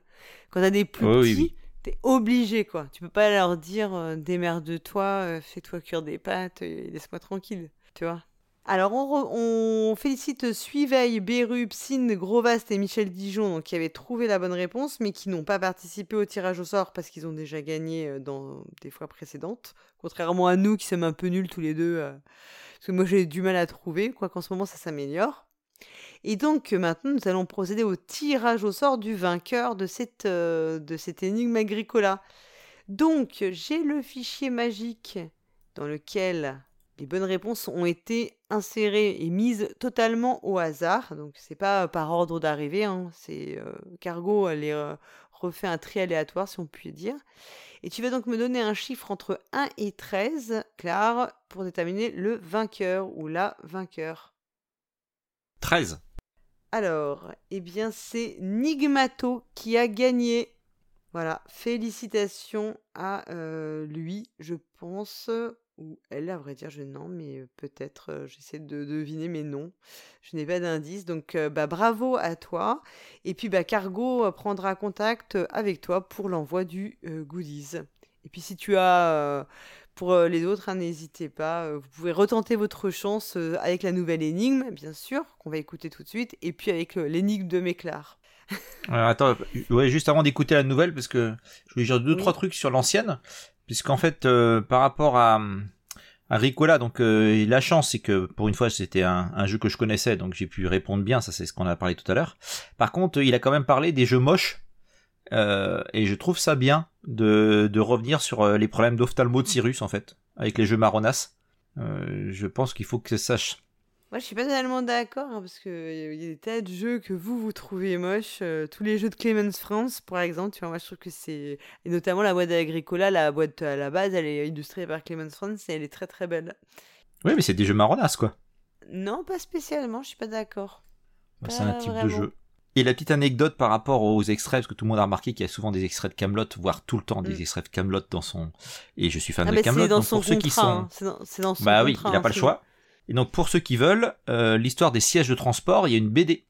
Speaker 1: Quand t'as des plus
Speaker 2: oui,
Speaker 1: petits,
Speaker 2: oui.
Speaker 1: Obligé, quoi. Tu peux pas leur dire, euh, démerde-toi, euh, fais-toi cuire des pâtes, et laisse-moi tranquille, tu vois. Alors, on, on félicite Suiveil, Beru, Psyne, Grovast et Michel Dijon, donc, qui avaient trouvé la bonne réponse, mais qui n'ont pas participé au tirage au sort parce qu'ils ont déjà gagné euh, dans des fois précédentes. Contrairement à nous qui sommes un peu nuls tous les deux. euh, parce que moi j'ai du mal à trouver, quoi qu'en ce moment ça s'améliore. Et donc euh, maintenant nous allons procéder au tirage au sort du vainqueur de cette, euh, de cette énigme agricola. Donc j'ai le fichier magique dans lequel les bonnes réponses ont été insérées et mises totalement au hasard. Donc c'est pas par ordre d'arrivée, hein, c'est euh, Cargo les euh, refait un tri aléatoire si on peut dire. Et tu vas donc me donner un chiffre entre 1 et 13, Claire, pour déterminer le vainqueur ou la vainqueur.
Speaker 2: 13.
Speaker 1: Alors, eh bien, c'est Nigmato qui a gagné. Voilà, félicitations à euh, lui, je pense. Ou elle, à vrai dire, je non, mais peut-être, euh, j'essaie de deviner, mais non. Je n'ai pas d'indice. Donc, euh, bah, bravo à toi. Et puis, bah, Cargo prendra contact avec toi pour l'envoi du goodies. Et puis, si tu as. Pour euh, les autres, hein, n'hésitez pas. euh, vous pouvez retenter votre chance euh, avec la nouvelle énigme, bien sûr, qu'on va écouter tout de suite, et puis avec l'énigme de Méclar.
Speaker 2: Alors, attends, ouais, juste avant d'écouter la nouvelle, parce que je voulais dire deux,
Speaker 1: Oui.
Speaker 2: trois trucs sur l'ancienne, puisqu'en fait, euh, par rapport à, à Ricola, donc euh, la chance, c'est que pour une fois, c'était un, un jeu que je connaissais, donc j'ai pu répondre bien, ça c'est ce qu'on a parlé tout à l'heure. Par contre, il a quand même parlé des jeux moches, euh, et je trouve ça bien de, de revenir sur euh, les problèmes d'ophtalmo de Cyrus, en fait, avec les jeux marronas. Euh, je pense qu'il faut que ça sache.
Speaker 1: Moi, je suis pas totalement d'accord, hein, parce qu'il y a des tas de jeux que vous, vous trouvez moches. euh, tous les jeux de Clemens France, par exemple, tu vois, moi, je trouve que c'est... Et notamment la boîte d'Agricola, la boîte à la base, elle est illustrée par Clemens France, et elle est très très belle.
Speaker 2: Oui, mais c'est des jeux marronas, quoi.
Speaker 1: Non, pas spécialement, je suis pas d'accord.
Speaker 2: Bah, c'est un type de jeu. Et la petite anecdote par rapport aux extraits, parce que tout le monde a remarqué qu'il y a souvent des extraits de Camelot, voire tout le temps des
Speaker 1: Mm.
Speaker 2: extraits de Camelot dans son. Et je suis fan
Speaker 1: Ah,
Speaker 2: de
Speaker 1: bah,
Speaker 2: Camelot.
Speaker 1: son
Speaker 2: pour ceux qui sont,
Speaker 1: hein. C'est dans- c'est dans son
Speaker 2: bah oui,
Speaker 1: contrat,
Speaker 2: il n'a
Speaker 1: hein,
Speaker 2: pas le choix. Et donc pour ceux qui veulent, euh, l'histoire des sièges de transport, il y a une BD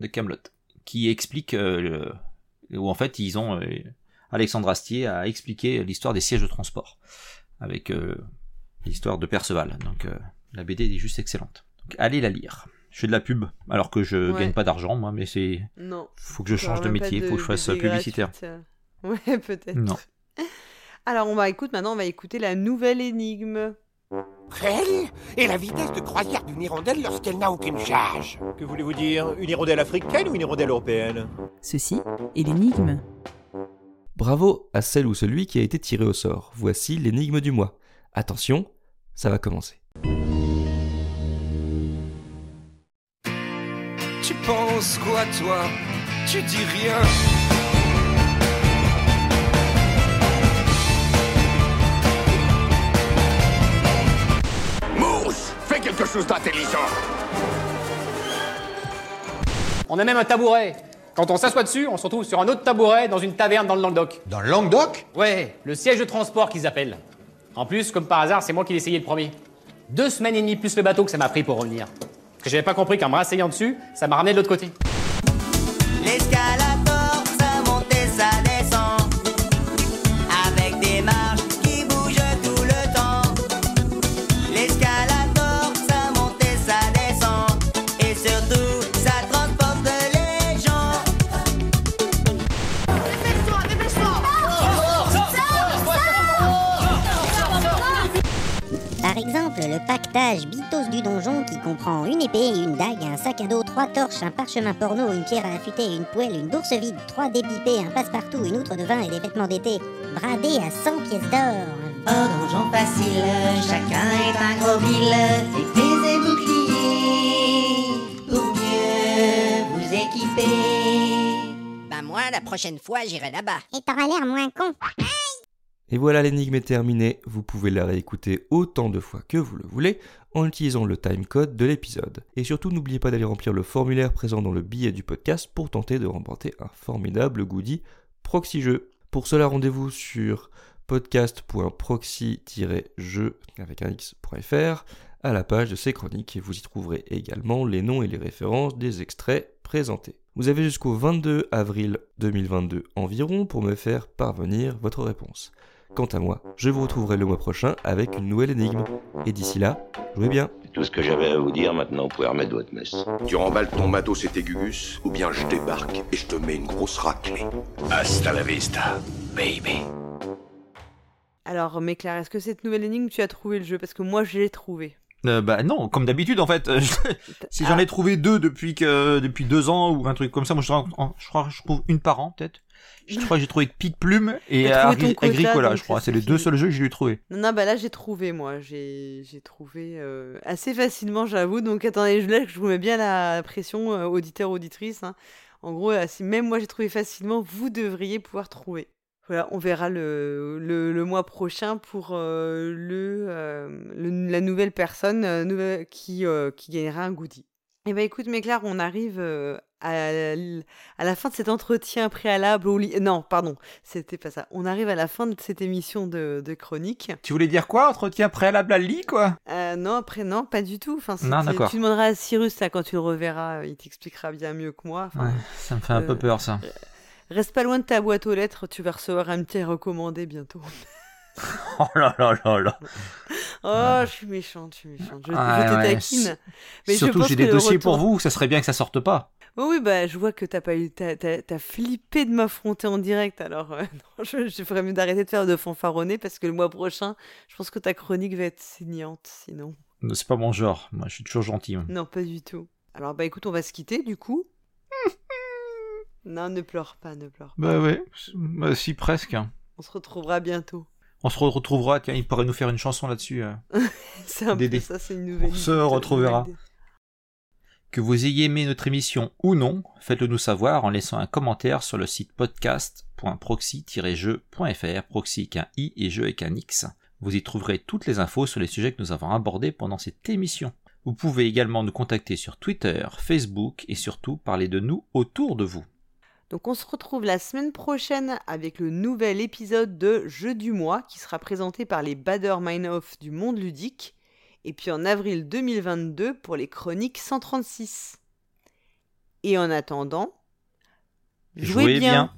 Speaker 2: de Camelot qui explique euh, le- où en fait ils ont euh, Alexandre Astier a expliqué l'histoire des sièges de transport avec l'histoire de Perceval. Donc la BD est juste excellente. Donc allez la lire. Je fais de la pub alors que je
Speaker 1: Ouais.
Speaker 2: gagne pas d'argent moi, mais c'est
Speaker 1: Non.
Speaker 2: faut que je change de métier, faut que je fasse
Speaker 1: BD
Speaker 2: publicitaire.
Speaker 1: gratuite, euh. Ouais, peut-être.
Speaker 2: Non.
Speaker 1: Alors, on va écoute, maintenant, on va écouter la nouvelle énigme.
Speaker 11: Quelle est la vitesse de croisière d'une hirondelle lorsqu'elle n'a aucune charge
Speaker 21: Que voulez-vous dire Une hirondelle africaine ou une hirondelle européenne?
Speaker 15: Ceci est l'énigme.
Speaker 16: Bravo à celle ou celui qui a été tiré au sort. Voici l'énigme du mois. Attention, ça va commencer.
Speaker 22: Penses quoi toi Tu dis rien.
Speaker 11: Mousse Fais quelque chose d'intelligent
Speaker 23: On a même un tabouret. Quand on s'assoit dessus, on se retrouve sur un autre tabouret dans une taverne dans le Languedoc.
Speaker 21: Dans le Languedoc?
Speaker 23: Ouais, le siège de transport qu'ils appellent. En plus, comme par hasard, c'est moi qui l'ai essayé le premier. Deux semaines et demie plus le bateau que ça m'a pris pour revenir. Parce que j'avais pas compris qu'en me rasseyant dessus, ça m'a ramené de l'autre côté.
Speaker 24: L'escalator, ça monte et ça descend. Avec des marches qui bougent tout le temps. L'escalator, ça monte et ça descend. Et surtout, ça transporte les gens.
Speaker 25: Par exemple, le pactage Du donjon qui comprend une épée, une dague, un sac à dos, trois torches, un parchemin porno, une pierre à affûter, une poêle, une bourse vide, trois dés pipés, un passe-partout, une outre de vin et des vêtements d'été, bradés à 100 pièces d'or.
Speaker 24: Oh, donjon facile, chacun est un gros mille. Épées et boucliers, pour mieux vous équiper.
Speaker 25: Bah moi, la prochaine fois, j'irai là-bas. Et t'auras l'air moins con.
Speaker 16: Et voilà, l'énigme est terminée. Vous pouvez la réécouter autant de fois que vous le voulez en utilisant le timecode de l'épisode. Et surtout, n'oubliez pas d'aller remplir le formulaire présent dans le billet du podcast pour tenter de remporter un formidable goodie Proxy Jeu. Pour cela, rendez-vous sur podcast.proxy-jeu avec un x.fr à la page de ces chroniques et vous y trouverez également les noms et les références des extraits présentés. Vous avez jusqu'au 22 avril 2022 environ pour me faire parvenir votre réponse. Quant à moi, je vous retrouverai le mois prochain avec une nouvelle énigme. Et d'ici là, jouez bien.
Speaker 26: C'est tout ce que j'avais à vous dire, maintenant vous pouvez remettre votre messe.
Speaker 11: Tu remballes ton matos et tes gugus, ou bien je débarque et je te mets une grosse raclée. Hasta la vista, baby.
Speaker 1: Alors, mais Claire, est-ce que cette nouvelle énigme, tu as trouvé le jeu? Parce que moi, je l'ai trouvé.
Speaker 2: Euh, bah non, comme d'habitude en fait. si j'en ai trouvé deux depuis que depuis deux ans ou un truc comme ça, moi je, je crois que je trouve une par an peut-être. Je crois que j'ai trouvé Pic Plume et Agri-
Speaker 1: quota,
Speaker 2: Agricola, je crois. C'est les deux seuls jeux que j'ai trouvé.
Speaker 1: Non, non, bah là, j'ai trouvé, moi. J'ai trouvé euh, assez facilement, j'avoue. Donc, attendez, je, là, je vous mets bien la pression, euh, auditeur, auditrice. hein. En gros, si même moi, j'ai trouvé facilement, vous devriez pouvoir trouver. Voilà, on verra le, le, le mois prochain pour euh, le, euh, le- la nouvelle personne nouvelle- qui, qui gagnera un goodie. Eh ben écoute, Méclair, on arrive euh, à, l- à la fin de cet entretien préalable au lit. Non, pardon, c'était pas ça. On arrive à la fin de cette émission de, de chronique.
Speaker 2: Tu voulais dire quoi Entretien préalable à le lit quoi?
Speaker 1: Euh, non, après, non, pas du tout. Enfin,
Speaker 2: Non,
Speaker 1: c'était-
Speaker 2: d'accord.
Speaker 1: Tu demanderas à Cyrus, quand tu le reverras, euh, il t'expliquera bien mieux que moi. Enfin,
Speaker 2: Ouais, ça me fait un peu
Speaker 1: euh,
Speaker 2: peur ça.
Speaker 1: Reste pas loin de ta boîte aux lettres, tu vas recevoir un petit recommandé bientôt.
Speaker 2: Oh là là là là.
Speaker 1: Oh, je suis méchante, je suis méchante. Je,
Speaker 2: Ah,
Speaker 1: je te
Speaker 2: ouais.
Speaker 1: taquine. Mais
Speaker 2: Surtout j'ai des dossiers
Speaker 1: retour-
Speaker 2: pour vous, ça serait bien que ça sorte pas.
Speaker 1: Oui, oui, bah, je vois que t'as pas eu, t'as, t'as- flippé de m'affronter en direct, alors euh, non, je, je ferais mieux d'arrêter de faire de fanfaronner parce que le mois prochain, je pense que ta chronique va être saignante, sinon.
Speaker 2: C'est pas mon genre. Moi, je suis toujours gentil.
Speaker 1: Non, pas du tout. Alors, bah, écoute, on va se quitter, du coup. non, ne pleure pas, ne pleure pas.
Speaker 2: Bah ouais, bah si presque. hein.
Speaker 1: On se retrouvera bientôt.
Speaker 2: On se retrouvera, tiens, il pourrait nous faire une chanson là-dessus. euh.
Speaker 1: C'est un peu ça, c'est une nouvelle.
Speaker 2: On se retrouvera. Que vous ayez aimé notre émission ou non, faites-le nous savoir en laissant un commentaire sur le site podcast.proxy-jeu.fr, proxy avec un i et jeu avec un x. Vous y trouverez toutes les infos sur les sujets que nous avons abordés pendant cette émission. Vous pouvez également nous contacter sur Twitter, Facebook et surtout parler de nous autour de vous.
Speaker 1: Donc on se retrouve la semaine prochaine avec le nouvel épisode de Jeu du mois qui sera présenté par les Bader Meinhof du monde ludique. Et puis en avril 2022 pour les chroniques 136. Et en attendant, jouez,
Speaker 2: Jouez
Speaker 1: bien.
Speaker 2: bien.